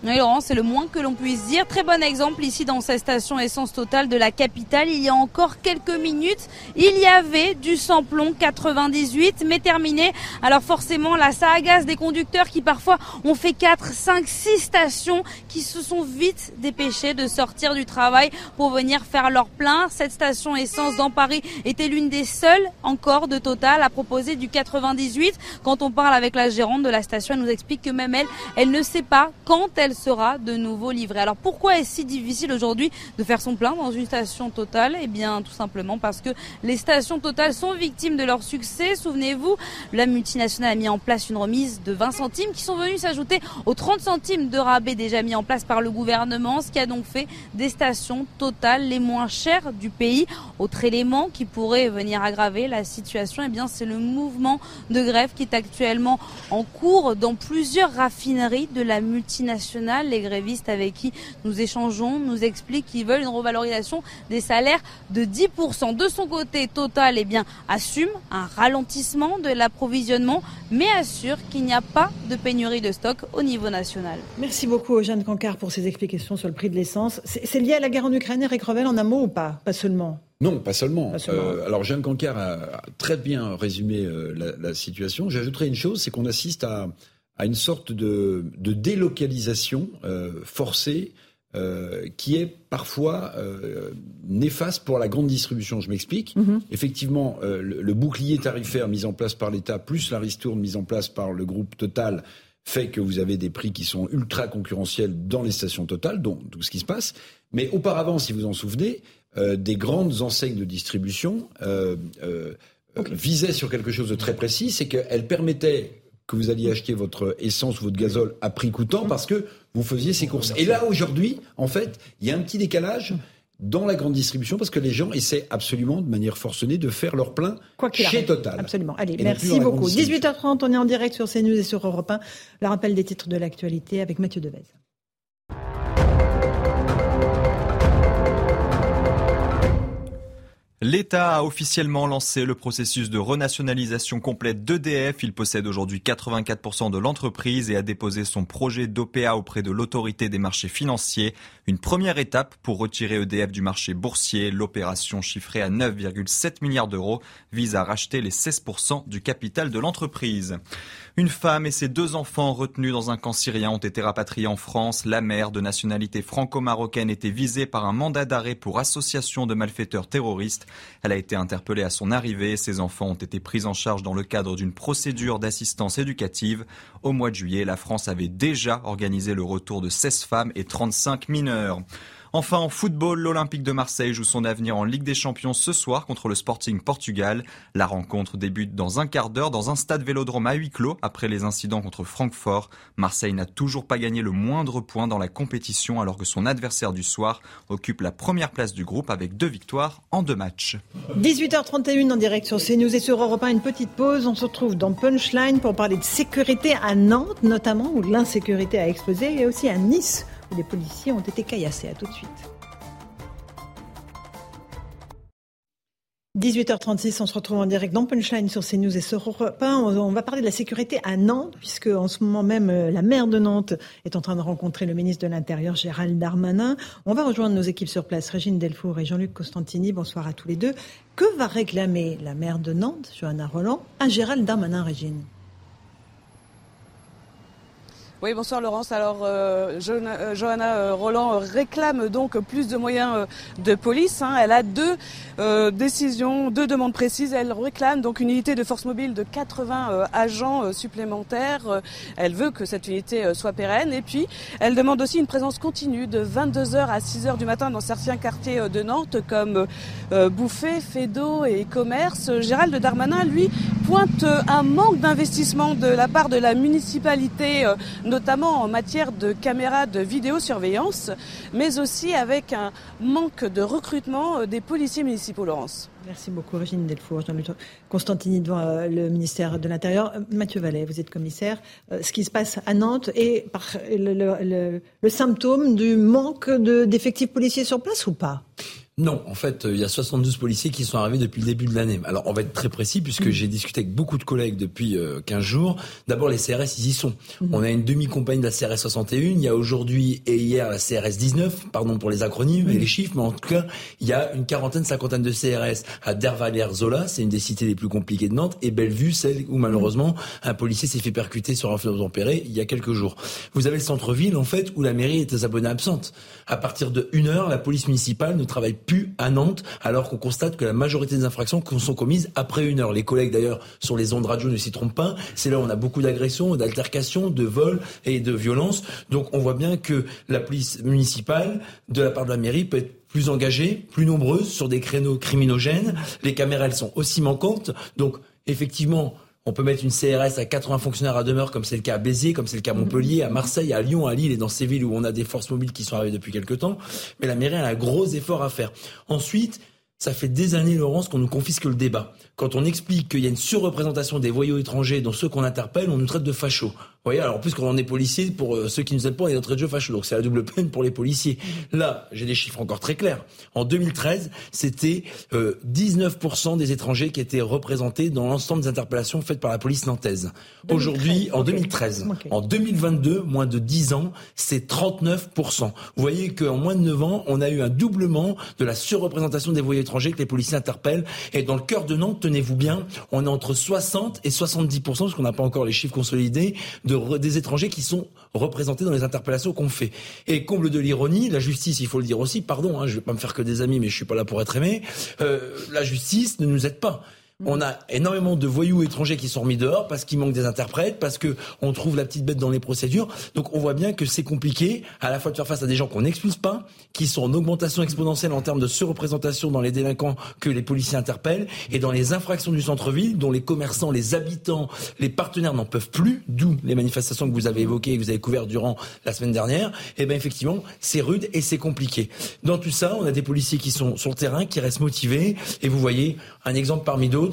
Oui, Laurent, c'est le moins que l'on puisse dire. Très bon exemple ici dans cette station essence totale de la capitale. Il y a encore quelques minutes, il y avait du samplon 98, mais terminé. Alors forcément, là, ça agace des conducteurs qui parfois ont fait 4, 5, 6 stations, qui se sont vite dépêchés de sortir du travail pour venir faire leur plein. Cette station essence dans Paris était l'une des seules encore de Total à proposer du 98. Quand on parle avec la gérante de la station, elle nous explique que même elle, elle ne sait pas quand elle sera de nouveau livrée. Alors pourquoi est-ce si difficile aujourd'hui de faire son plein dans une station totale Eh bien tout simplement parce que les stations totales sont victimes de leur succès. Souvenez-vous, la multinationale a mis en place une remise de 20 centimes qui sont venus s'ajouter aux 30 centimes de rabais déjà mis en place par le gouvernement, ce qui a donc fait des stations totales les moins chères du pays. Autre élément qui pourrait venir aggraver la situation, eh bien c'est le mouvement de grève qui est actuellement en cours dans plusieurs raffineries de la multinationale les grévistes avec qui nous échangeons nous expliquent qu'ils veulent une revalorisation des salaires de 10%. De son côté, Total eh bien, assume un ralentissement de l'approvisionnement, mais assure qu'il n'y a pas de pénurie de stock au niveau national. Merci beaucoup, Jeanne Cancard, pour ces explications sur le prix de l'essence. C'est lié à la guerre en Ukraine, Eric Revel, en un mot ou pas? Pas seulement non, pas seulement. Euh, alors Jeanne Cancard a, très bien résumé euh, la, la, situation. J'ajouterai une chose, c'est qu'on assiste à, à une sorte de, de délocalisation euh, forcée euh, qui est parfois euh, néfaste pour la grande distribution. Je m'explique. Mhm. Effectivement, le, bouclier tarifaire mis en place par l'État, plus la ristourne mise en place par le groupe Total, fait que vous avez des prix qui sont ultra concurrentiels dans les stations Total, donc tout ce qui se passe. Mais auparavant, si vous en souvenez, des grandes enseignes de distribution visaient sur quelque chose de très précis, c'est qu'elles permettaient que vous alliez acheter votre essence ou votre gazole à prix coûtant parce que vous faisiez ces courses. Et là, aujourd'hui, en fait, il y a un petit décalage dans la grande distribution parce que les gens essaient absolument de manière forcenée de faire leur plein chez Total. Absolument. Allez, merci beaucoup. 18h30, on est en direct sur CNews et sur Europe 1. Le rappel des titres de l'actualité avec Mathieu Devez. L'État a officiellement lancé le processus de renationalisation complète d'EDF. Il possède aujourd'hui 84% de l'entreprise et a déposé son projet d'OPA auprès de l'autorité des marchés financiers. Une première étape pour retirer EDF du marché boursier. L'opération chiffrée à 9,7 milliards d'euros vise à racheter les 16% du capital de l'entreprise. Une femme et ses deux enfants retenus dans un camp syrien ont été rapatriés en France. La mère de nationalité franco-marocaine était visée par un mandat d'arrêt pour association de malfaiteurs terroristes. Elle a été interpellée à son arrivée. Ses enfants ont été pris en charge dans le cadre d'une procédure d'assistance éducative. Au mois de juillet, la France avait déjà organisé le retour de 16 femmes et 35 mineurs. Enfin, en football, l'Olympique de Marseille joue son avenir en Ligue des Champions ce soir contre le Sporting Portugal. La rencontre débute dans un quart d'heure dans un stade vélodrome à huis clos après les incidents contre Francfort. Marseille n'a toujours pas gagné le moindre point dans la compétition alors que son adversaire du soir occupe la première place du groupe avec deux victoires en deux matchs. 18h31 en direct sur CNews et sur Europe 1, une petite pause. On se retrouve dans Punchline pour parler de sécurité à Nantes notamment où l'insécurité a explosé et aussi à Nice les policiers ont été caillassés. À tout de suite. 18h36, on se retrouve en direct dans Punchline sur CNews et sur Europe On va parler de la sécurité à Nantes, puisque en ce moment même, euh, la maire de Nantes est en train de rencontrer le ministre de l'Intérieur, Gérald Darmanin. On va rejoindre nos équipes sur place, Régine Delfour et Jean-Luc Costantini. Bonsoir à tous les deux. Que va réclamer la maire de Nantes, Johanna Roland, à Gérald Darmanin, Régine? Oui, bonsoir Laurence. Alors, euh, euh, Johanna euh, Roland réclame donc plus de moyens de police. Hein. Elle a deux décisions, deux demandes précises. Elle réclame donc une unité de force mobile de 80 agents supplémentaires. Elle veut que cette unité soit pérenne. Et puis, elle demande aussi une présence continue de 22h à 6h du matin dans certains quartiers de Nantes comme Bouffé, Fédot et Commerce. Gérald Darmanin, lui, pointe un manque d'investissement de la part de la municipalité notamment en matière de caméras de vidéosurveillance, mais aussi avec un manque de recrutement des policiers municipaux, Laurence. Merci beaucoup, Régine Delfour. Constantini devant euh, le ministère de l'Intérieur. Euh, Mathieu Vallet, vous êtes commissaire. Euh, ce qui se passe à Nantes est le symptôme du manque d'effectifs policiers sur place ou pas? Non, en fait, il y a 72 policiers qui sont arrivés depuis le début de l'année. Alors, on va être très précis puisque mm. j'ai discuté avec beaucoup de collègues depuis 15 jours. D'abord, les CRS, ils y sont. Mm. On a une demi-compagnie de la CRS 61. Il y a aujourd'hui et hier la CRS 19, pardon pour les acronymes et mm. les chiffres, mais en tout cas, il y a une quarantaine, cinquantaine de CRS à Dervalère-Zola, c'est une des cités les plus compliquées de Nantes, et Bellevue, celle où malheureusement un policier s'est fait percuter sur un fleuve tempéré il y a quelques jours. Vous avez le centre-ville, en fait, où la mairie est abonnée absente. À partir de une heure, la police municipale ne travaille plus à Nantes, alors qu'on constate que la majorité des infractions sont commises après une heure. Les collègues d'ailleurs sur les ondes radio ne s'y trompent pas. C'est là où on a beaucoup d'agressions, d'altercations, de vols et de violences. Donc on voit bien que la police municipale, de la part de la mairie, peut être plus engagée, plus nombreuse sur des créneaux criminogènes. Les caméras, elles sont aussi manquantes. Donc effectivement, on peut mettre une CRS à 80 fonctionnaires à demeure, comme c'est le cas à Béziers, comme c'est le cas à Montpellier, à Marseille, à Lyon, à Lille et dans ces villes où on a des forces mobiles qui sont arrivées depuis quelques temps. Mais la mairie a un gros effort à faire. Ensuite, ça fait des années, Laurence, qu'on nous confisque le débat. Quand on explique qu'il y a une surreprésentation des voyous étrangers dans ceux qu'on interpelle, on nous traite de fachos voyez, alors plus quand on est policier, pour euh, ceux qui nous aident pas, on est de jeu fâcheux. Donc c'est la double peine pour les policiers. Mmh. Là, j'ai des chiffres encore très clairs. En 2013, c'était 19% euh, des étrangers qui étaient représentés dans l'ensemble des interpellations faites par la police nantaise. Aujourd'hui, en 2013, en 2022, moins de 10 ans, c'est 39%. Vous voyez qu'en moins de 9 ans, on a eu un doublement de la surreprésentation des voyous étrangers que les policiers interpellent. Et dans le cœur de Nantes, tenez-vous bien, on est entre 60 et 70%, parce qu'on n'a pas encore les chiffres consolidés, de des étrangers qui sont représentés dans les interpellations qu'on fait. Et comble de l'ironie, la justice, il faut le dire aussi, pardon, hein, je vais pas me faire que des amis, mais je suis pas là pour être aimé, euh, la justice ne nous aide pas. On a énormément de voyous étrangers qui sont remis dehors parce qu'il manque des interprètes, parce que on trouve la petite bête dans les procédures. Donc on voit bien que c'est compliqué à la fois de faire face à des gens qu'on n'expulse pas, qui sont en augmentation exponentielle en termes de surreprésentation dans les délinquants que les policiers interpellent et dans les infractions du centre-ville dont les commerçants, les habitants, les partenaires n'en peuvent plus, d'où les manifestations que vous avez évoquées et que vous avez couvertes durant la semaine dernière. Et eh bien effectivement, c'est rude et c'est compliqué. Dans tout ça, on a des policiers qui sont sur le terrain, qui restent motivés et vous voyez un exemple parmi d'autres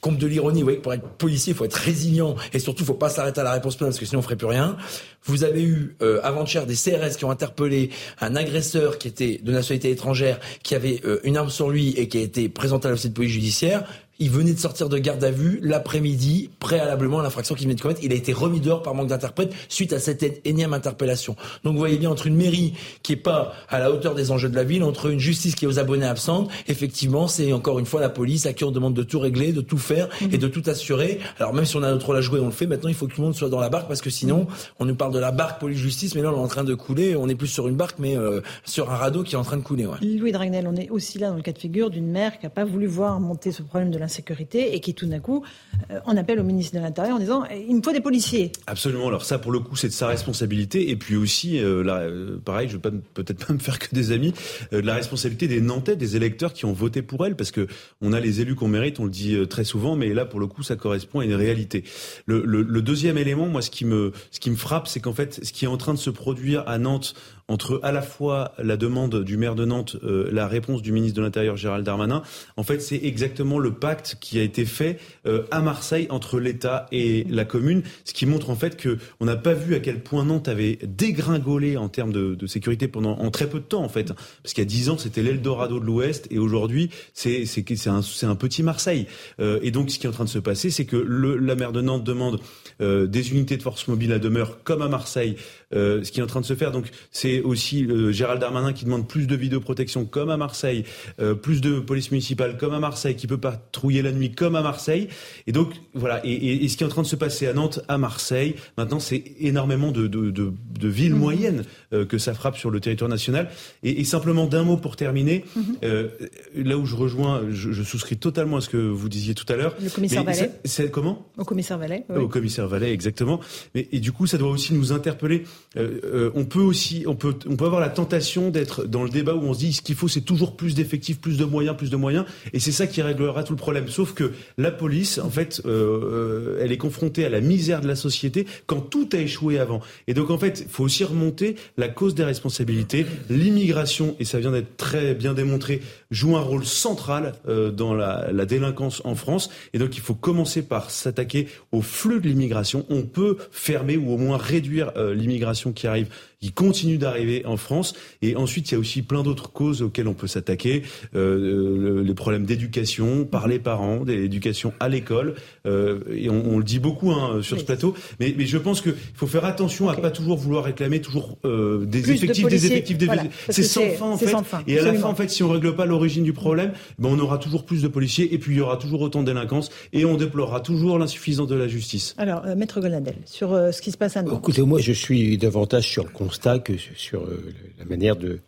Compte de l'ironie, oui, pour être policier, il faut être résilient et surtout, il faut pas s'arrêter à la réponse pénale parce que sinon on ferait plus rien. Vous avez eu euh, avant-hier des CRS qui ont interpellé un agresseur qui était de nationalité étrangère, qui avait euh, une arme sur lui et qui a été présenté à l'officier de police judiciaire. Il venait de sortir de garde à vue l'après-midi, préalablement à l'infraction qu'il venait de commettre. Il a été remis dehors par manque d'interprète suite à cette énième interpellation. Donc vous voyez bien entre une mairie qui est pas à la hauteur des enjeux de la ville, entre une justice qui est aux abonnés absentes, effectivement, c'est encore une fois la police à qui on demande de tout régler, de tout faire et de tout assurer. Alors même si on a notre rôle à jouer, on le fait. Maintenant, il faut que tout le monde soit dans la barque parce que sinon, on nous parle de la barque police-justice, mais là, on est en train de couler. On est plus sur une barque, mais euh, sur un radeau qui est en train de couler. Louis Dragnel, on est aussi là dans le cas de figure d'une mère qui n'a pas voulu voir monter ce problème de la sécurité et qui tout d'un coup euh, en appelle au ministre de l'Intérieur en disant il me faut des policiers. Absolument. Alors ça, pour le coup, c'est de sa responsabilité. Et puis aussi, euh, euh, pareil, je vais peut-être pas me faire que des amis, la responsabilité des Nantais, des électeurs qui ont voté pour elle, parce que on a les élus qu'on mérite, on le dit très souvent, mais là, pour le coup, ça correspond à une réalité. Le, le deuxième élément, moi, ce qui me, ce qui me frappe, c'est qu'en fait, ce qui est en train de se produire à Nantes entre à la fois la demande du maire de Nantes, euh, la réponse du ministre de l'Intérieur Gérald Darmanin. En fait, c'est exactement le pacte qui a été fait euh, à Marseille entre l'État et la commune, ce qui montre en fait que on n'a pas vu à quel point Nantes avait dégringolé en termes de, de sécurité pendant en très peu de temps en fait, parce qu'il y a dix ans c'était l'Eldorado de l'Ouest et aujourd'hui c'est c'est c'est un, petit Marseille. Euh, et donc ce qui est en train de se passer, c'est que la maire de Nantes demande des unités de force mobile à demeure comme à Marseille, ce qui est en train de se faire. Donc c'est aussi euh, Gérald Darmanin qui demande plus de vidéoprotection comme à Marseille, euh, plus de police municipale comme à Marseille, qui peut patrouiller la nuit comme à Marseille. Et donc voilà. Et, ce qui est en train de se passer à Nantes, à Marseille, maintenant c'est énormément de, de, de, de villes mmh. moyennes euh, que ça frappe sur le territoire national. Et, et simplement d'un mot pour terminer, mmh. euh, là où je rejoins, je, je, souscris totalement à ce que vous disiez tout à l'heure. Le commissaire Vallet. C'est comment? Au commissaire Vallet. Oui. Au commissaire Vallet, exactement. Mais et du coup, ça doit aussi nous interpeller. On peut aussi, on peut on peut avoir la tentation d'être dans le débat où on se dit ce qu'il faut, c'est toujours plus d'effectifs, plus de moyens, plus de moyens, et c'est ça qui réglera tout le problème. Sauf que la police, en fait, euh, elle est confrontée à la misère de la société quand tout a échoué avant. Et donc, en fait, il faut aussi remonter la cause des responsabilités. L'immigration, et ça vient d'être très bien démontré, joue un rôle central euh, dans la, la délinquance en France. Et donc, il faut commencer par s'attaquer au flux de l'immigration. On peut fermer ou au moins réduire euh, l'immigration qui arrive qui continue d'arriver en France. Et ensuite, il y a aussi plein d'autres causes auxquelles on peut s'attaquer. Euh, les problèmes d'éducation par les parents, d'éducation à l'école. Euh, et on, on, le dit beaucoup hein, sur ce plateau. Mais, mais je pense qu'il faut faire attention okay. à pas toujours vouloir réclamer toujours euh, des, Plus effectifs, de des effectifs, des voilà, C'est sans fin en fait. Sans fin, et à absolument. la fin, en fait, si on règle pas l'origine du problème, ben on aura toujours plus de policiers et puis il y aura toujours autant de délinquance et on déplorera toujours l'insuffisance de la justice. Alors, euh, Maître Goladel, sur euh, ce qui se passe à Nantes. Écoutez, moi, je suis davantage sur le constat que sur euh, la manière de,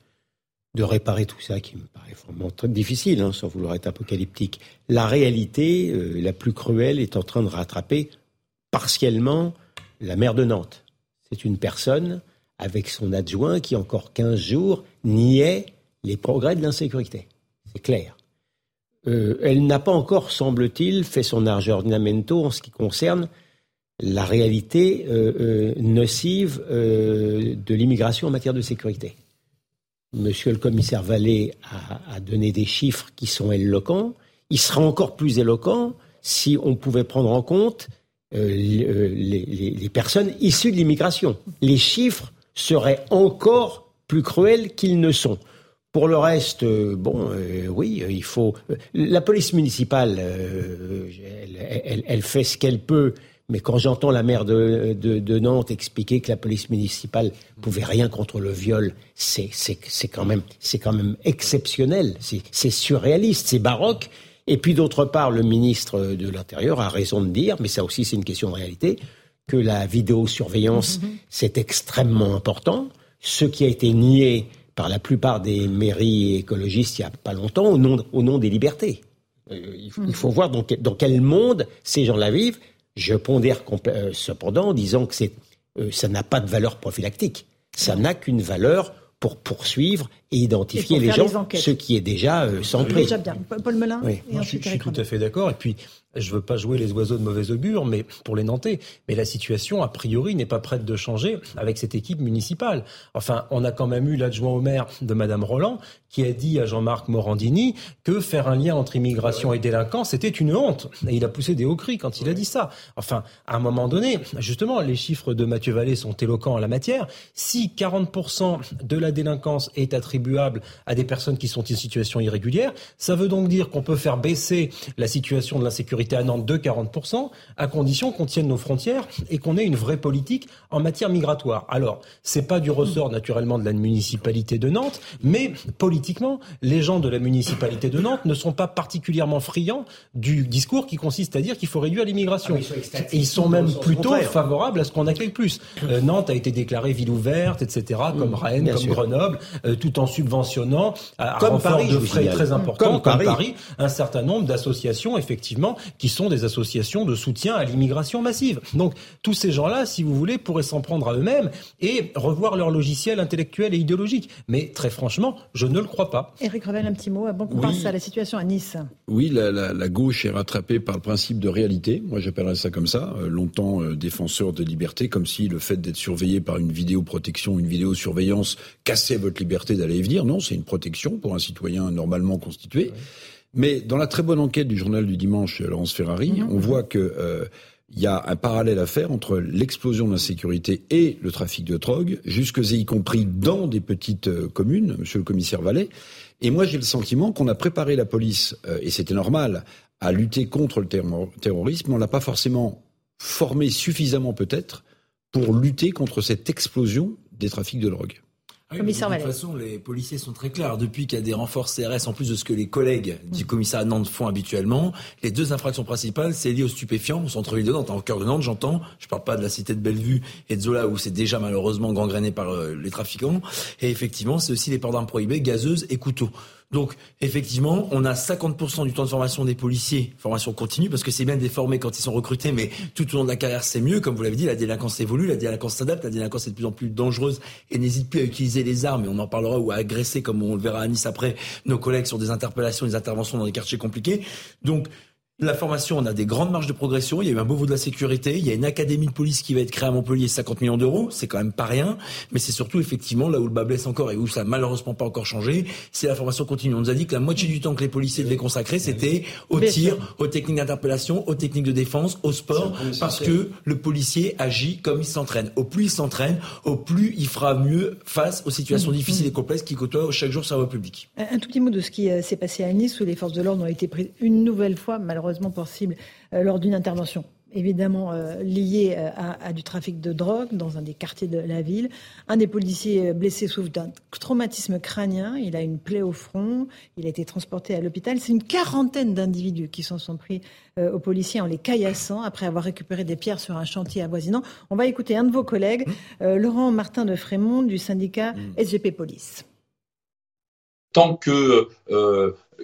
réparer tout ça, qui me paraît vraiment très difficile, hein, sans vouloir être apocalyptique. La réalité, euh, la plus cruelle, est en train de rattraper partiellement la maire de Nantes. C'est une personne avec son adjoint qui, encore 15 jours, niait les progrès de l'insécurité. C'est clair. Euh, elle n'a pas encore, semble-t-il, fait son aggiornamento en ce qui concerne la réalité euh, euh, nocive euh, de l'immigration en matière de sécurité. Monsieur le commissaire Vallée a, donné des chiffres qui sont éloquents. Il sera encore plus éloquent si on pouvait prendre en compte les, personnes issues de l'immigration. Les chiffres seraient encore plus cruels qu'ils ne sont. Pour le reste, bon, oui, il faut. La police municipale, elle, fait ce qu'elle peut, mais quand j'entends la maire de, de, de, Nantes expliquer que la police municipale pouvait rien contre le viol, c'est quand même c'est quand même exceptionnel, c'est surréaliste, c'est baroque. Et puis d'autre part, le ministre de l'Intérieur a raison de dire, mais ça aussi c'est une question de réalité, que la vidéosurveillance -hmm. c'est extrêmement important. Ce qui a été nié par la plupart des mairies écologistes il n'y a pas longtemps au nom, au nom des libertés. Euh, il, faut, mmh. il, faut, voir dans, dans, quel monde ces gens-là vivent. Je pondère euh, cependant en disant que euh, ça n'a pas de valeur prophylactique. Ça n'a qu'une valeur pour poursuivre et identifier et les gens, les ce qui est déjà euh, centré. Déjà bien. Paul Melun oui. Moi, je, je suis tout à fait d'accord. Et puis, je veux pas jouer les oiseaux de mauvais augure, mais pour les Nantais. Mais la situation, a priori, n'est pas prête de changer avec cette équipe municipale. Enfin, on a quand même eu l'adjoint au maire de Madame Roland qui a dit à Jean-Marc Morandini que faire un lien entre immigration et délinquance, c'était une honte. Et il a poussé des hauts cris quand il a dit ça. Enfin, à un moment donné, justement, les chiffres de Mathieu Vallée sont éloquents en la matière. Si 40% de la délinquance est à des personnes qui sont en situation irrégulière, ça veut donc dire qu'on peut faire baisser la situation de l'insécurité à Nantes de 40%, à condition qu'on tienne nos frontières et qu'on ait une vraie politique en matière migratoire. Alors, c'est pas du ressort naturellement de la municipalité de Nantes, mais politiquement, les gens de la municipalité de Nantes ne sont pas particulièrement friands du discours qui consiste à dire qu'il faut réduire l'immigration. Ah, ils sont même plutôt favorables à ce qu'on accueille plus. Euh, Nantes a été déclarée ville ouverte, etc., comme mmh, Rennes, comme sûr. Grenoble, euh, tout en subventionnant à, comme renfort Paris, de frais très importants, comme, comme Paris. Paris, un certain nombre d'associations, effectivement, qui sont des associations de soutien à l'immigration massive. Donc, tous ces gens-là, si vous voulez, pourraient s'en prendre à eux-mêmes et revoir leur logiciel intellectuel et idéologique. Mais très franchement, je ne le crois pas. Éric Revel, un petit mot avant qu'on oui. passe à la situation à Nice. Oui, la, la, la, gauche est rattrapée par le principe de réalité. Moi, j'appellerais ça comme ça. Euh, longtemps euh, défenseur de liberté, comme si le fait d'être surveillé par une vidéoprotection, une vidéosurveillance cassait votre liberté d'aller venir. Non, c'est une protection pour un citoyen normalement constitué. Mais dans la très bonne enquête du journal du dimanche, Laurence Ferrari, mmh. on voit que euh, il y a un parallèle à faire entre l'explosion de l'insécurité et le trafic de drogue, jusque et y compris dans des petites euh, communes, monsieur le commissaire Vallet. Et moi, j'ai le sentiment qu'on a préparé la police, euh, et c'était normal, à lutter contre le terrorisme, mais on l'a pas forcément formé suffisamment peut-être pour lutter contre cette explosion des trafics de drogue. Ah oui, de toute façon, les policiers sont très clairs. Depuis qu'il y a des renforts CRS, en plus de ce que les collègues du commissariat de Nantes font habituellement, les deux infractions principales, c'est lié aux stupéfiants au centre-ville de Nantes. En cœur de Nantes, j'entends. Je parle pas de la cité de Bellevue et de Zola où c'est déjà malheureusement gangréné par euh, les trafiquants. Et effectivement, c'est aussi les ports d'armes prohibés, gazeuses et couteaux. Donc, effectivement, on a 50% du temps de formation des policiers, formation continue, parce que c'est bien former quand ils sont recrutés, mais tout au long de la carrière, c'est mieux. Comme vous l'avez dit, la délinquance évolue, la délinquance s'adapte, la délinquance est de plus en plus dangereuse et n'hésite plus à utiliser les armes, et on en parlera, ou à agresser, comme on le verra à Nice après, nos collègues sur des interpellations, des interventions dans des quartiers compliqués. Donc, la formation, on a des grandes marges de progression. Il y a eu un beau de la sécurité. Il y a une académie de police qui va être créée à Montpellier, 50 millions d'euros. C'est quand même pas rien. Mais c'est surtout, effectivement, là où le bas blesse encore et où ça n'a malheureusement pas encore changé, c'est la formation continue. On nous a dit que la moitié du temps que les policiers devaient consacrer, c'était au tir, aux techniques d'interpellation, aux techniques de défense, au sport, parce que le policier agit comme il s'entraîne. Au plus il s'entraîne, au plus il fera mieux face aux situations mmh. difficiles et complexes qui côtoient chaque jour sa voie publique. Un tout petit mot de ce qui euh, s'est passé à Nice, où les forces de l'ordre ont été prises une nouvelle fois, malheureusement, possible euh, lors d'une intervention évidemment euh, liée euh, à, du trafic de drogue dans un des quartiers de la ville. Un des policiers blessés souffre d'un traumatisme crânien. Il a une plaie au front. Il a été transporté à l'hôpital. C'est une quarantaine d'individus qui s'en sont pris aux policiers en les caillassant après avoir récupéré des pierres sur un chantier avoisinant. On va écouter un de vos collègues. Laurent Martin de Frémont du syndicat mmh. SGP Police. Tant qu'il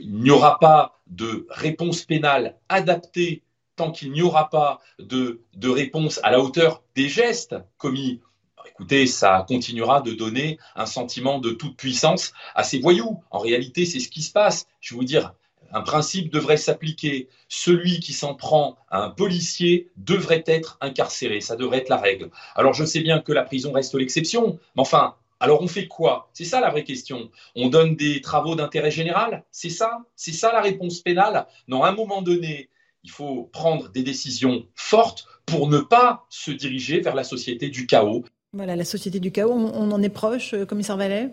n'y aura pas de réponse pénale adaptée tant qu'il n'y aura pas de, de, réponse à la hauteur des gestes commis. écoutez, ça continuera de donner un sentiment de toute puissance à ces voyous. En réalité, c'est ce qui se passe. Je vais vous dire, un principe devrait s'appliquer. Celui qui s'en prend à un policier devrait être incarcéré. Ça devrait être la règle. Alors je sais bien que la prison reste l'exception, mais enfin, alors on fait quoi? C'est ça la vraie question. On donne des travaux d'intérêt général? C'est ça? C'est ça la réponse pénale? Non, à un moment donné, il faut prendre des décisions fortes pour ne pas se diriger vers la société du chaos. Voilà, la société du chaos, on, en est proche, euh, commissaire Vallet?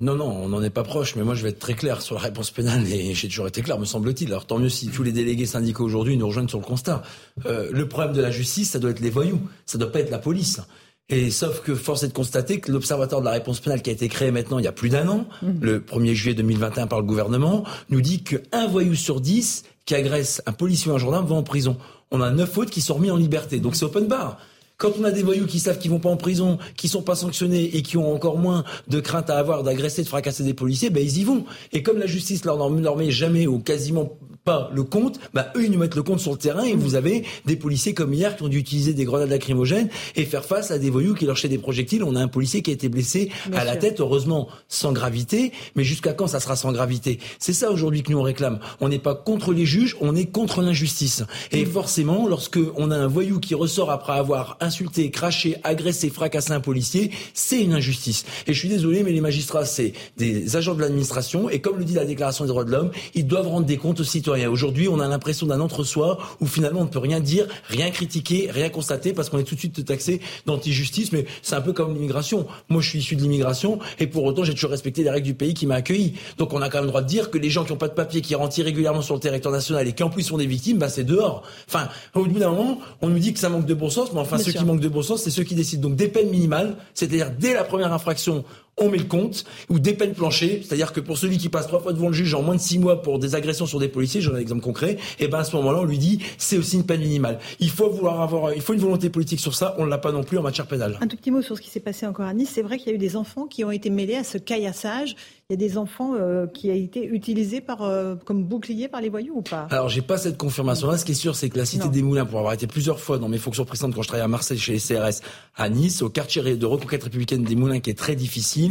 Non, non, on n'en est pas proche, mais moi je vais être très clair sur la réponse pénale, et j'ai toujours été clair, me semble-t-il. Alors tant mieux si tous les délégués syndicaux aujourd'hui nous rejoignent sur le constat. Euh, le problème de la justice, ça doit être les voyous, ça doit pas être la police. Et sauf que force est de constater que l'Observatoire de la réponse pénale qui a été créé maintenant il y a plus d'un an, mmh. le 1er juillet 2021 par le gouvernement, nous dit qu'un voyou sur dix qui agresse un policier ou un gendarme va en prison. On a neuf autres qui sont remis en liberté. Donc c'est open bar. Quand on a des voyous qui savent qu'ils vont pas en prison, qui sont pas sanctionnés et qui ont encore moins de crainte à avoir d'agresser, de fracasser des policiers, ben ils y vont. Et comme la justice leur, leur met jamais ou quasiment pas le compte, bah eux ils nous mettent le compte sur le terrain et vous avez des policiers comme hier qui ont dû utiliser des grenades lacrymogènes et faire face à des voyous qui leur jetent des projectiles. On a un policier qui a été blessé à la tête, heureusement sans gravité, mais jusqu'à quand ça sera sans gravité? C'est ça aujourd'hui que nous on réclame. On n'est pas contre les juges, on est contre l'injustice. Et mm. forcément, lorsque on a un voyou qui ressort après avoir insulté, craché, agressé, fracassé un policier, c'est une injustice. Et je suis désolé, mais les magistrats c'est des agents de l'administration et comme le dit la Déclaration des droits de l'homme, ils doivent rendre des comptes aux citoyens Aujourd'hui, on a l'impression d'un entre-soi où finalement on ne peut rien dire, rien critiquer, rien constater parce qu'on est tout de suite taxé d'anti-justice. Mais c'est un peu comme l'immigration. Moi, je suis issu de l'immigration et pour autant, j'ai toujours respecté les règles du pays qui m'a accueilli. Donc, on a quand même le droit de dire que les gens qui n'ont pas de papier, qui rentrent irrégulièrement sur le territoire national et qui en plus sont des victimes, bah, c'est dehors. Enfin, au bout d'un moment, on nous dit que ça manque de bon sens, mais enfin, ceux qui manquent de bon sens, c'est ceux qui décident. Donc, des peines minimales, c'est-à-dire dès la première infraction, on met le compte, ou des peines planchées, c'est-à-dire que pour celui qui passe trois fois devant le juge en moins de six mois pour des agressions sur des policiers, j'en ai un exemple concret, et ben à ce moment-là, on lui dit c'est aussi une peine minimale. Il faut vouloir avoir, il faut une volonté politique sur ça, on ne l'a pas non plus en matière pénale. Un tout petit mot sur ce qui s'est passé encore à Nice. C'est vrai qu'il y a eu des enfants qui ont été mêlés à ce caillassage il y a des enfants euh, qui a été utilisés par, euh, comme bouclier par les voyous ou pas? Alors, j'ai pas cette confirmation-là. Ce qui est sûr, c'est que la Cité des Moulins, pour avoir été plusieurs fois dans mes fonctions précédentes quand je travaillais à Marseille chez les CRS, à Nice, au quartier de reconquête républicaine des Moulins, qui est très difficile,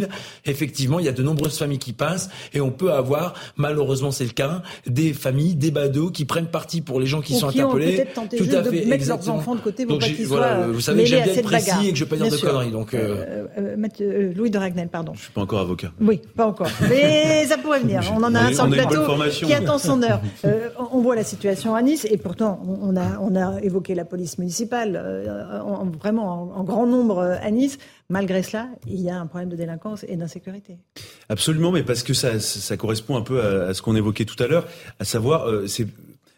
effectivement, il y a de nombreuses familles qui passent et on peut avoir, malheureusement, c'est le cas, des familles, des badauds qui prennent parti pour les gens qui sont interpellés. Tenté tout à fait, de mettre leurs enfants de côté pour donc, pas qu'ils voilà, Vous savez que j'aime bien être précis et que je ne vais pas dire de conneries. Donc, euh... Euh, Louis de Ragnel, pardon. Je suis pas encore avocat. Oui, pas encore. Mais ça pourrait venir. On en a un sur le plateau qui attend son heure. Euh, on voit la situation à Nice et pourtant on a, on a évoqué la police municipale euh, vraiment en, grand nombre à Nice. Malgré cela, il y a un problème de délinquance et d'insécurité. Absolument, mais parce que ça, ça correspond un peu à, ce qu'on évoquait tout à l'heure, à savoir, euh,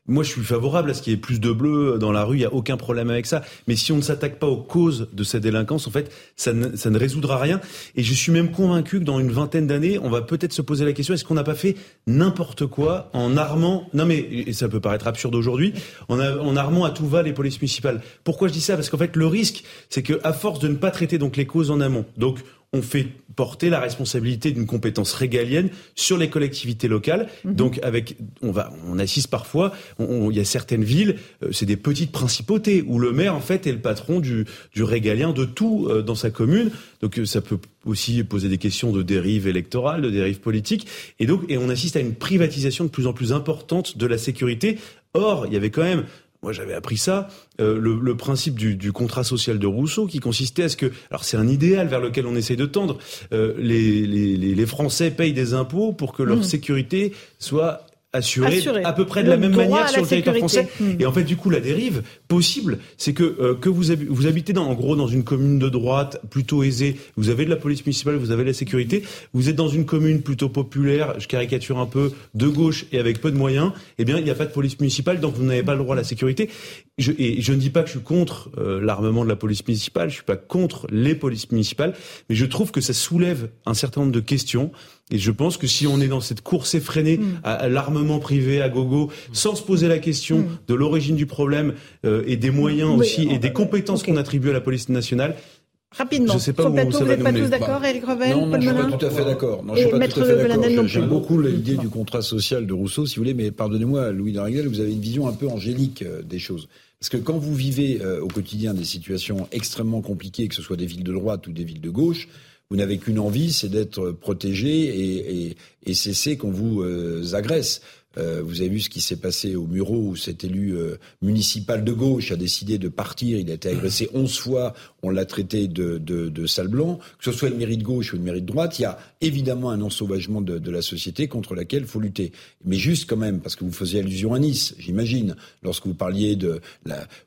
moi, je suis favorable à ce qu'il y ait plus de bleus dans la rue. Il n'y a aucun problème avec ça. Mais si on ne s'attaque pas aux causes de cette délinquance, en fait, ça ne, résoudra rien. Et je suis même convaincu que dans une vingtaine d'années, on va peut-être se poser la question est-ce qu'on n'a pas fait n'importe quoi en armant Non, mais et ça peut paraître absurde aujourd'hui. En, en armant à tout va les polices municipales. Pourquoi je dis ça? Parce qu'en fait, le risque, c'est que à force de ne pas traiter donc les causes en amont, donc on fait porter la responsabilité d'une compétence régalienne sur les collectivités locales. Mhm. Donc avec, on va, on assiste parfois, il y a certaines villes, euh, c'est des petites principautés où le maire en fait est le patron du, du régalien de tout euh, dans sa commune. Donc euh, ça peut aussi poser des questions de dérive électorale, de dérive politique, et donc et on assiste à une privatisation de plus en plus importante de la sécurité. Or, il y avait quand même moi j'avais appris ça, euh, le, principe du, contrat social de Rousseau qui consistait à ce que, alors c'est un idéal vers lequel on essaye de tendre, euh, les, les, Français payent des impôts pour que leur mmh. sécurité soit assuré, à peu près de la même manière sur le territoire français. Hmm. Et en fait, du coup, la dérive possible, c'est que euh, que vous, vous habitez dans, en gros dans une commune de droite plutôt aisée, vous avez de la police municipale, vous avez de la sécurité, vous êtes dans une commune plutôt populaire, je caricature un peu, de gauche et avec peu de moyens, eh bien, il n'y a pas de police municipale, donc vous n'avez pas le droit à la sécurité. Je, et je ne dis pas que je suis contre euh, l'armement de la police municipale, je suis pas contre les polices municipales, mais je trouve que ça soulève un certain nombre de questions et je pense que si on est dans cette course effrénée mm. à, l'armement privé, à gogo, sans se poser la question mm. de l'origine du problème euh, et des moyens aussi et des compétences qu'on attribue à la police nationale, Rapidement. Je sais pas Sur le plateau, vous n'êtes pas tous d'accord, Eric Revel, Non, non je suis pas tout à fait d'accord. Non, je suis pas tout à fait d'accord. J'aime beaucoup l'idée du contrat social de Rousseau, si vous voulez, mais pardonnez-moi, Louis Dariguel, vous avez une vision un peu angélique euh, des choses. Parce que quand vous vivez euh, au quotidien des situations extrêmement compliquées, que ce soit des villes de droite ou des villes de gauche, vous n'avez qu'une envie, c'est d'être protégé et, et, et cesser qu'on vous euh, agresse. Euh, vous avez vu ce qui s'est passé au Muro où cet élu euh, municipal de gauche a décidé de partir. Il a été agressé 11 fois. On l'a traité de, de, de, sale blanc. Que ce soit une mairie de gauche ou une mairie de droite, il y a évidemment un ensauvagement de, de la société contre laquelle il faut lutter. Mais juste quand même, parce que vous faisiez allusion à Nice, j'imagine, lorsque vous parliez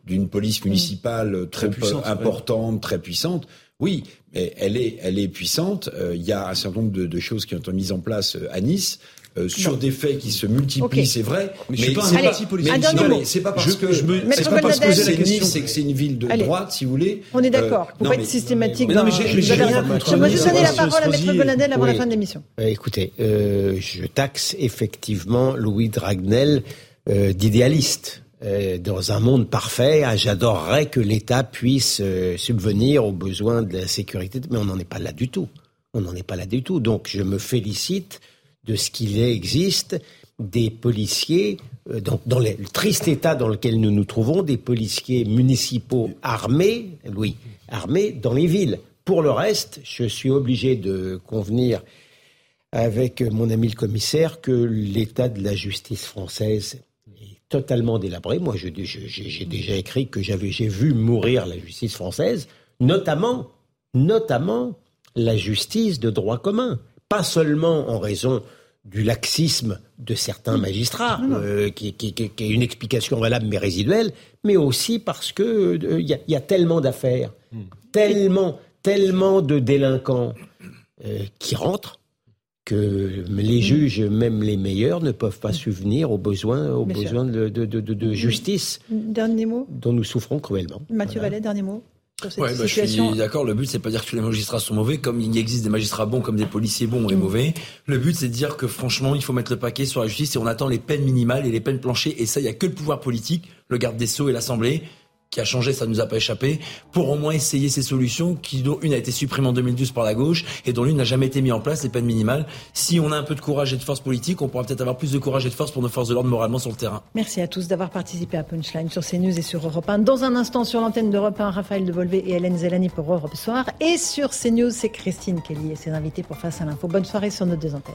d'une police municipale très importante, très puissante. Oui, mais elle est, elle est puissante. Euh, il y a un certain nombre de, de, choses qui ont été mises en place euh, à Nice. Euh, sur des faits qui se multiplient, c'est vrai. Mais, mais c'est pas, parce que je me, c'est pas parce que c'est Nice, c'est que c'est une ville de droite, si vous voulez. On est d'accord. Euh, Faut pas être systématique. non, mais je vais juste donner la parole à Maître Bonadel avant la fin de l'émission. Écoutez, je taxe effectivement Louis Dragnel d'idéaliste. Euh, dans un monde parfait, ah, j'adorerais que l'État puisse euh, subvenir aux besoins de la sécurité, mais on n'en est pas là du tout. On n'en est pas là du tout. Donc je me félicite de ce qu'il existe des policiers, euh, dans, dans le triste état dans lequel nous nous trouvons, des policiers municipaux armés, oui, armés dans les villes. Pour le reste, je suis obligé de convenir avec mon ami le commissaire que l'état de la justice française totalement délabré. Moi, j'ai déjà écrit que j'avais, j'ai vu mourir la justice française, notamment, notamment la justice de droit commun. Pas seulement en raison du laxisme de certains magistrats, euh, qui, est une explication valable mais résiduelle, mais aussi parce que il euh, y, a tellement d'affaires, hmm. tellement, tellement de délinquants euh, qui rentrent que les juges, même les meilleurs, ne peuvent pas subvenir aux besoins, aux besoins de, de, de, de, justice dernier mot dont nous souffrons cruellement. Mathieu Vallet, dernier mot sur cette ouais, bah, je suis d'accord. Le but, c'est pas dire que tous les magistrats sont mauvais, comme il existe des magistrats bons, comme des policiers bons et mm. mauvais. Le but, c'est de dire que franchement, il faut mettre le paquet sur la justice et on attend les peines minimales et les peines planchées. Et ça, il y a que le pouvoir politique, le garde des sceaux et l'Assemblée qui a changé, ça nous a pas échappé, pour au moins essayer ces solutions, qui dont une a été supprimée en 2012 par la gauche et dont l'une n'a jamais été mise en place, les peines minimales. Si on a un peu de courage et de force politique, on pourra peut-être avoir plus de courage et de force pour nos forces de l'ordre moralement sur le terrain. Merci à tous d'avoir participé à Punchline sur CNews et sur Europe 1. Dans un instant, sur l'antenne d'Europe 1, Raphaël Devolvé et Hélène Zelani pour Europe Soir. Et sur CNews, c'est Christine Kelly et ses invités pour Face à l'info. Bonne soirée sur nos deux antennes.